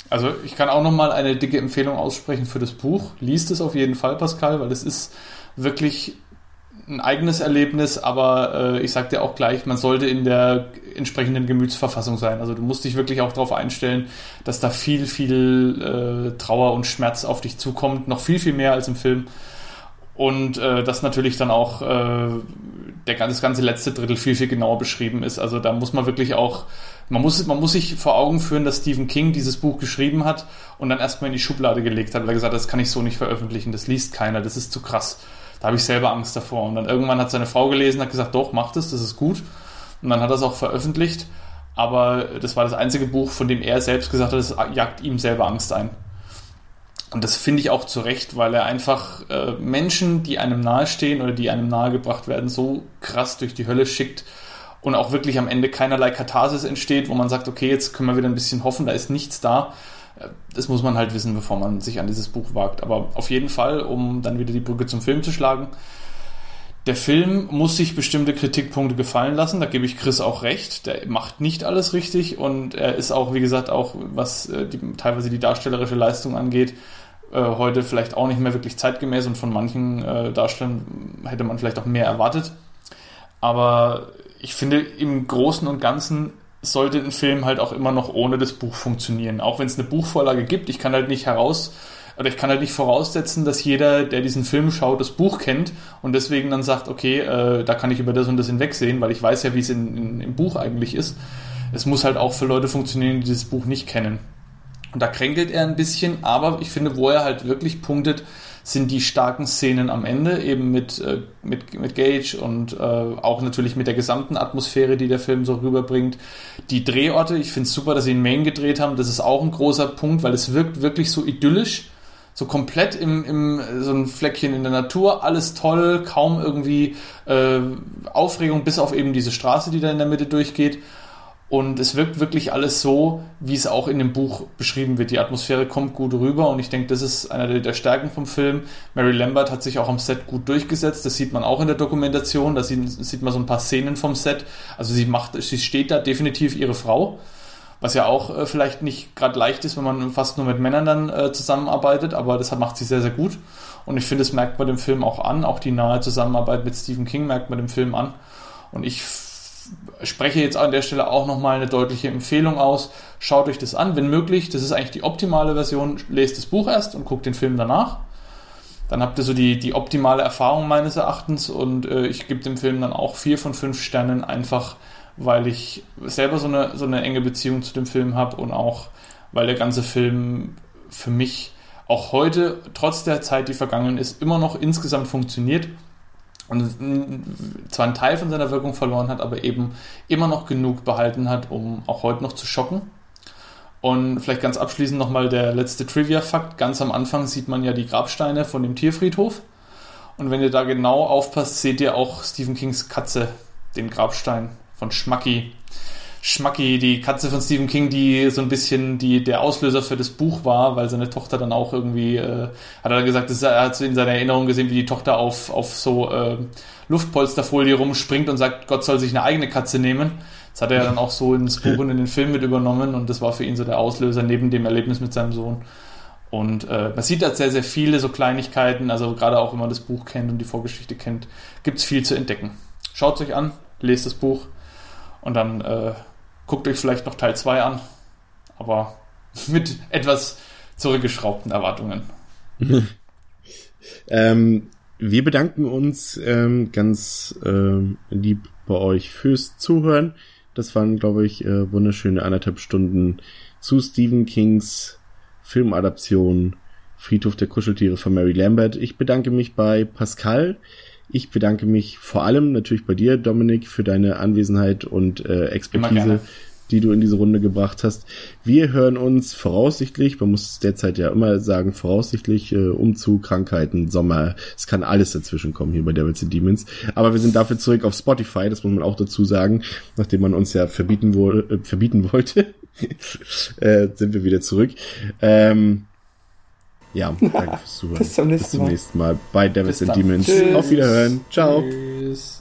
D: Also ich kann auch nochmal eine dicke Empfehlung aussprechen für das Buch. Liest es auf jeden Fall, Pascal, weil es ist wirklich ein eigenes Erlebnis, aber äh, ich sag dir auch gleich, man sollte in der entsprechenden Gemütsverfassung sein. Also du musst dich wirklich auch darauf einstellen, dass da viel, viel äh, Trauer und Schmerz auf dich zukommt, noch viel, viel mehr als im Film. Und äh, dass natürlich dann auch äh, der, das ganze letzte Drittel viel, viel genauer beschrieben ist. Also da muss man wirklich auch, man muss, man muss sich vor Augen führen, dass Stephen King dieses Buch geschrieben hat und dann erstmal in die Schublade gelegt hat, weil er gesagt hat, das kann ich so nicht veröffentlichen, das liest keiner, das ist zu krass. Da habe ich selber Angst davor. Und dann irgendwann hat seine Frau gelesen, hat gesagt, doch, mach das, das ist gut. Und dann hat er es auch veröffentlicht. aber das war das einzige Buch, von dem er selbst gesagt hat, es jagt ihm selber Angst ein. Und das finde ich auch zu Recht, weil er einfach äh, Menschen, die einem nahestehen oder die einem nahegebracht werden, so krass durch die Hölle schickt und auch wirklich am Ende keinerlei Katharsis entsteht, wo man sagt, okay, jetzt können wir wieder ein bisschen hoffen, da ist nichts da. Das muss man halt wissen, bevor man sich an dieses Buch wagt. Aber auf jeden Fall, um dann wieder die Brücke zum Film zu schlagen, der Film muss sich bestimmte Kritikpunkte gefallen lassen, da gebe ich Chris auch recht. Der macht nicht alles richtig und er ist auch, wie gesagt, auch was äh, die, teilweise die darstellerische Leistung angeht, äh, heute vielleicht auch nicht mehr wirklich zeitgemäß und von manchen äh, Darstellern hätte man vielleicht auch mehr erwartet. Aber ich finde, im Großen und Ganzen sollte ein Film halt auch immer noch ohne das Buch funktionieren. Auch wenn es eine Buchvorlage gibt, ich kann halt nicht heraus oder ich kann halt nicht voraussetzen, dass jeder, der diesen Film schaut, das Buch kennt und deswegen dann sagt, okay, äh, da kann ich über das und das hinwegsehen, weil ich weiß ja, wie es in, in, im Buch eigentlich ist. Es muss halt auch für Leute funktionieren, die dieses Buch nicht kennen. Und da kränkelt er ein bisschen, aber ich finde, wo er halt wirklich punktet, sind die starken Szenen am Ende, eben mit, äh, mit, mit Gage und äh, auch natürlich mit der gesamten Atmosphäre, die der Film so rüberbringt. Die Drehorte, ich finde es super, dass sie in Maine gedreht haben, das ist auch ein großer Punkt, weil es wirkt wirklich so idyllisch so komplett im, im so ein Fleckchen in der Natur, alles toll, kaum irgendwie äh, Aufregung, bis auf eben diese Straße, die da in der Mitte durchgeht. Und es wirkt wirklich alles so, wie es auch in dem Buch beschrieben wird. Die Atmosphäre kommt gut rüber und ich denke, das ist einer der Stärken vom Film. Mary Lambert hat sich auch am Set gut durchgesetzt. Das sieht man auch in der Dokumentation. Da sieht, sieht man so ein paar Szenen vom Set. Also sie macht, sie steht da definitiv ihre Frau was ja auch äh, vielleicht nicht gerade leicht ist, wenn man fast nur mit Männern dann äh, zusammenarbeitet, aber das macht sie sehr, sehr gut. Und ich finde, das merkt man dem Film auch an. Auch die nahe Zusammenarbeit mit Stephen King merkt man dem Film an. Und ich spreche jetzt an der Stelle auch nochmal eine deutliche Empfehlung aus. Schaut euch das an, wenn möglich. Das ist eigentlich die optimale Version. Lest das Buch erst und guckt den Film danach. Dann habt ihr so die, die optimale Erfahrung meines Erachtens und äh, ich gebe dem Film dann auch vier von fünf Sternen einfach weil ich selber so eine, so eine enge Beziehung zu dem Film habe und auch, weil der ganze Film für mich auch heute, trotz der Zeit, die vergangen ist, immer noch insgesamt funktioniert und zwar einen Teil von seiner Wirkung verloren hat, aber eben immer noch genug behalten hat, um auch heute noch zu schocken. Und vielleicht ganz abschließend nochmal der letzte Trivia-Fakt. Ganz am Anfang sieht man ja die Grabsteine von dem Tierfriedhof. Und wenn ihr da genau aufpasst, seht ihr auch Stephen Kings Katze, den Grabstein von Schmacki. Schmacki, die Katze von Stephen King, die so ein bisschen die, der Auslöser für das Buch war, weil seine Tochter dann auch irgendwie, äh, hat er gesagt, dass er, hat in seiner Erinnerung gesehen, wie die Tochter auf, auf so äh, Luftpolsterfolie rumspringt und sagt, Gott soll sich eine eigene Katze nehmen. Das hat er dann auch so ins Buch und in den Film mit übernommen und das war für ihn so der Auslöser neben dem Erlebnis mit seinem Sohn. Und äh, man sieht da sehr, sehr viele so Kleinigkeiten, also gerade auch wenn man das Buch kennt und die Vorgeschichte kennt, gibt es viel zu entdecken. Schaut es euch an, lest das Buch und dann äh, guckt euch vielleicht noch Teil 2 an. Aber mit etwas zurückgeschraubten Erwartungen.
B: ähm, wir bedanken uns ähm, ganz ähm, lieb bei euch fürs Zuhören. Das waren, glaube ich, äh, wunderschöne anderthalb Stunden zu Stephen Kings Filmadaption Friedhof der Kuscheltiere von Mary Lambert. Ich bedanke mich bei Pascal, ich bedanke mich vor allem natürlich bei dir, Dominik, für deine Anwesenheit und äh, Expertise, die du in diese Runde gebracht hast. Wir hören uns voraussichtlich, man muss derzeit ja immer sagen, voraussichtlich äh, Umzug, Krankheiten, Sommer, es kann alles dazwischen kommen hier bei Devils and Demons. Aber wir sind dafür zurück auf Spotify, das muss man auch dazu sagen, nachdem man uns ja verbieten, wo, äh, verbieten wollte, äh, sind wir wieder zurück. Ähm, ja, danke fürs Zuhören.
C: Bis zum nächsten Mal.
B: Bis zum nächsten Mal bei Devils and Demons. Tschüss. Auf Wiederhören. Ciao. Tschüss.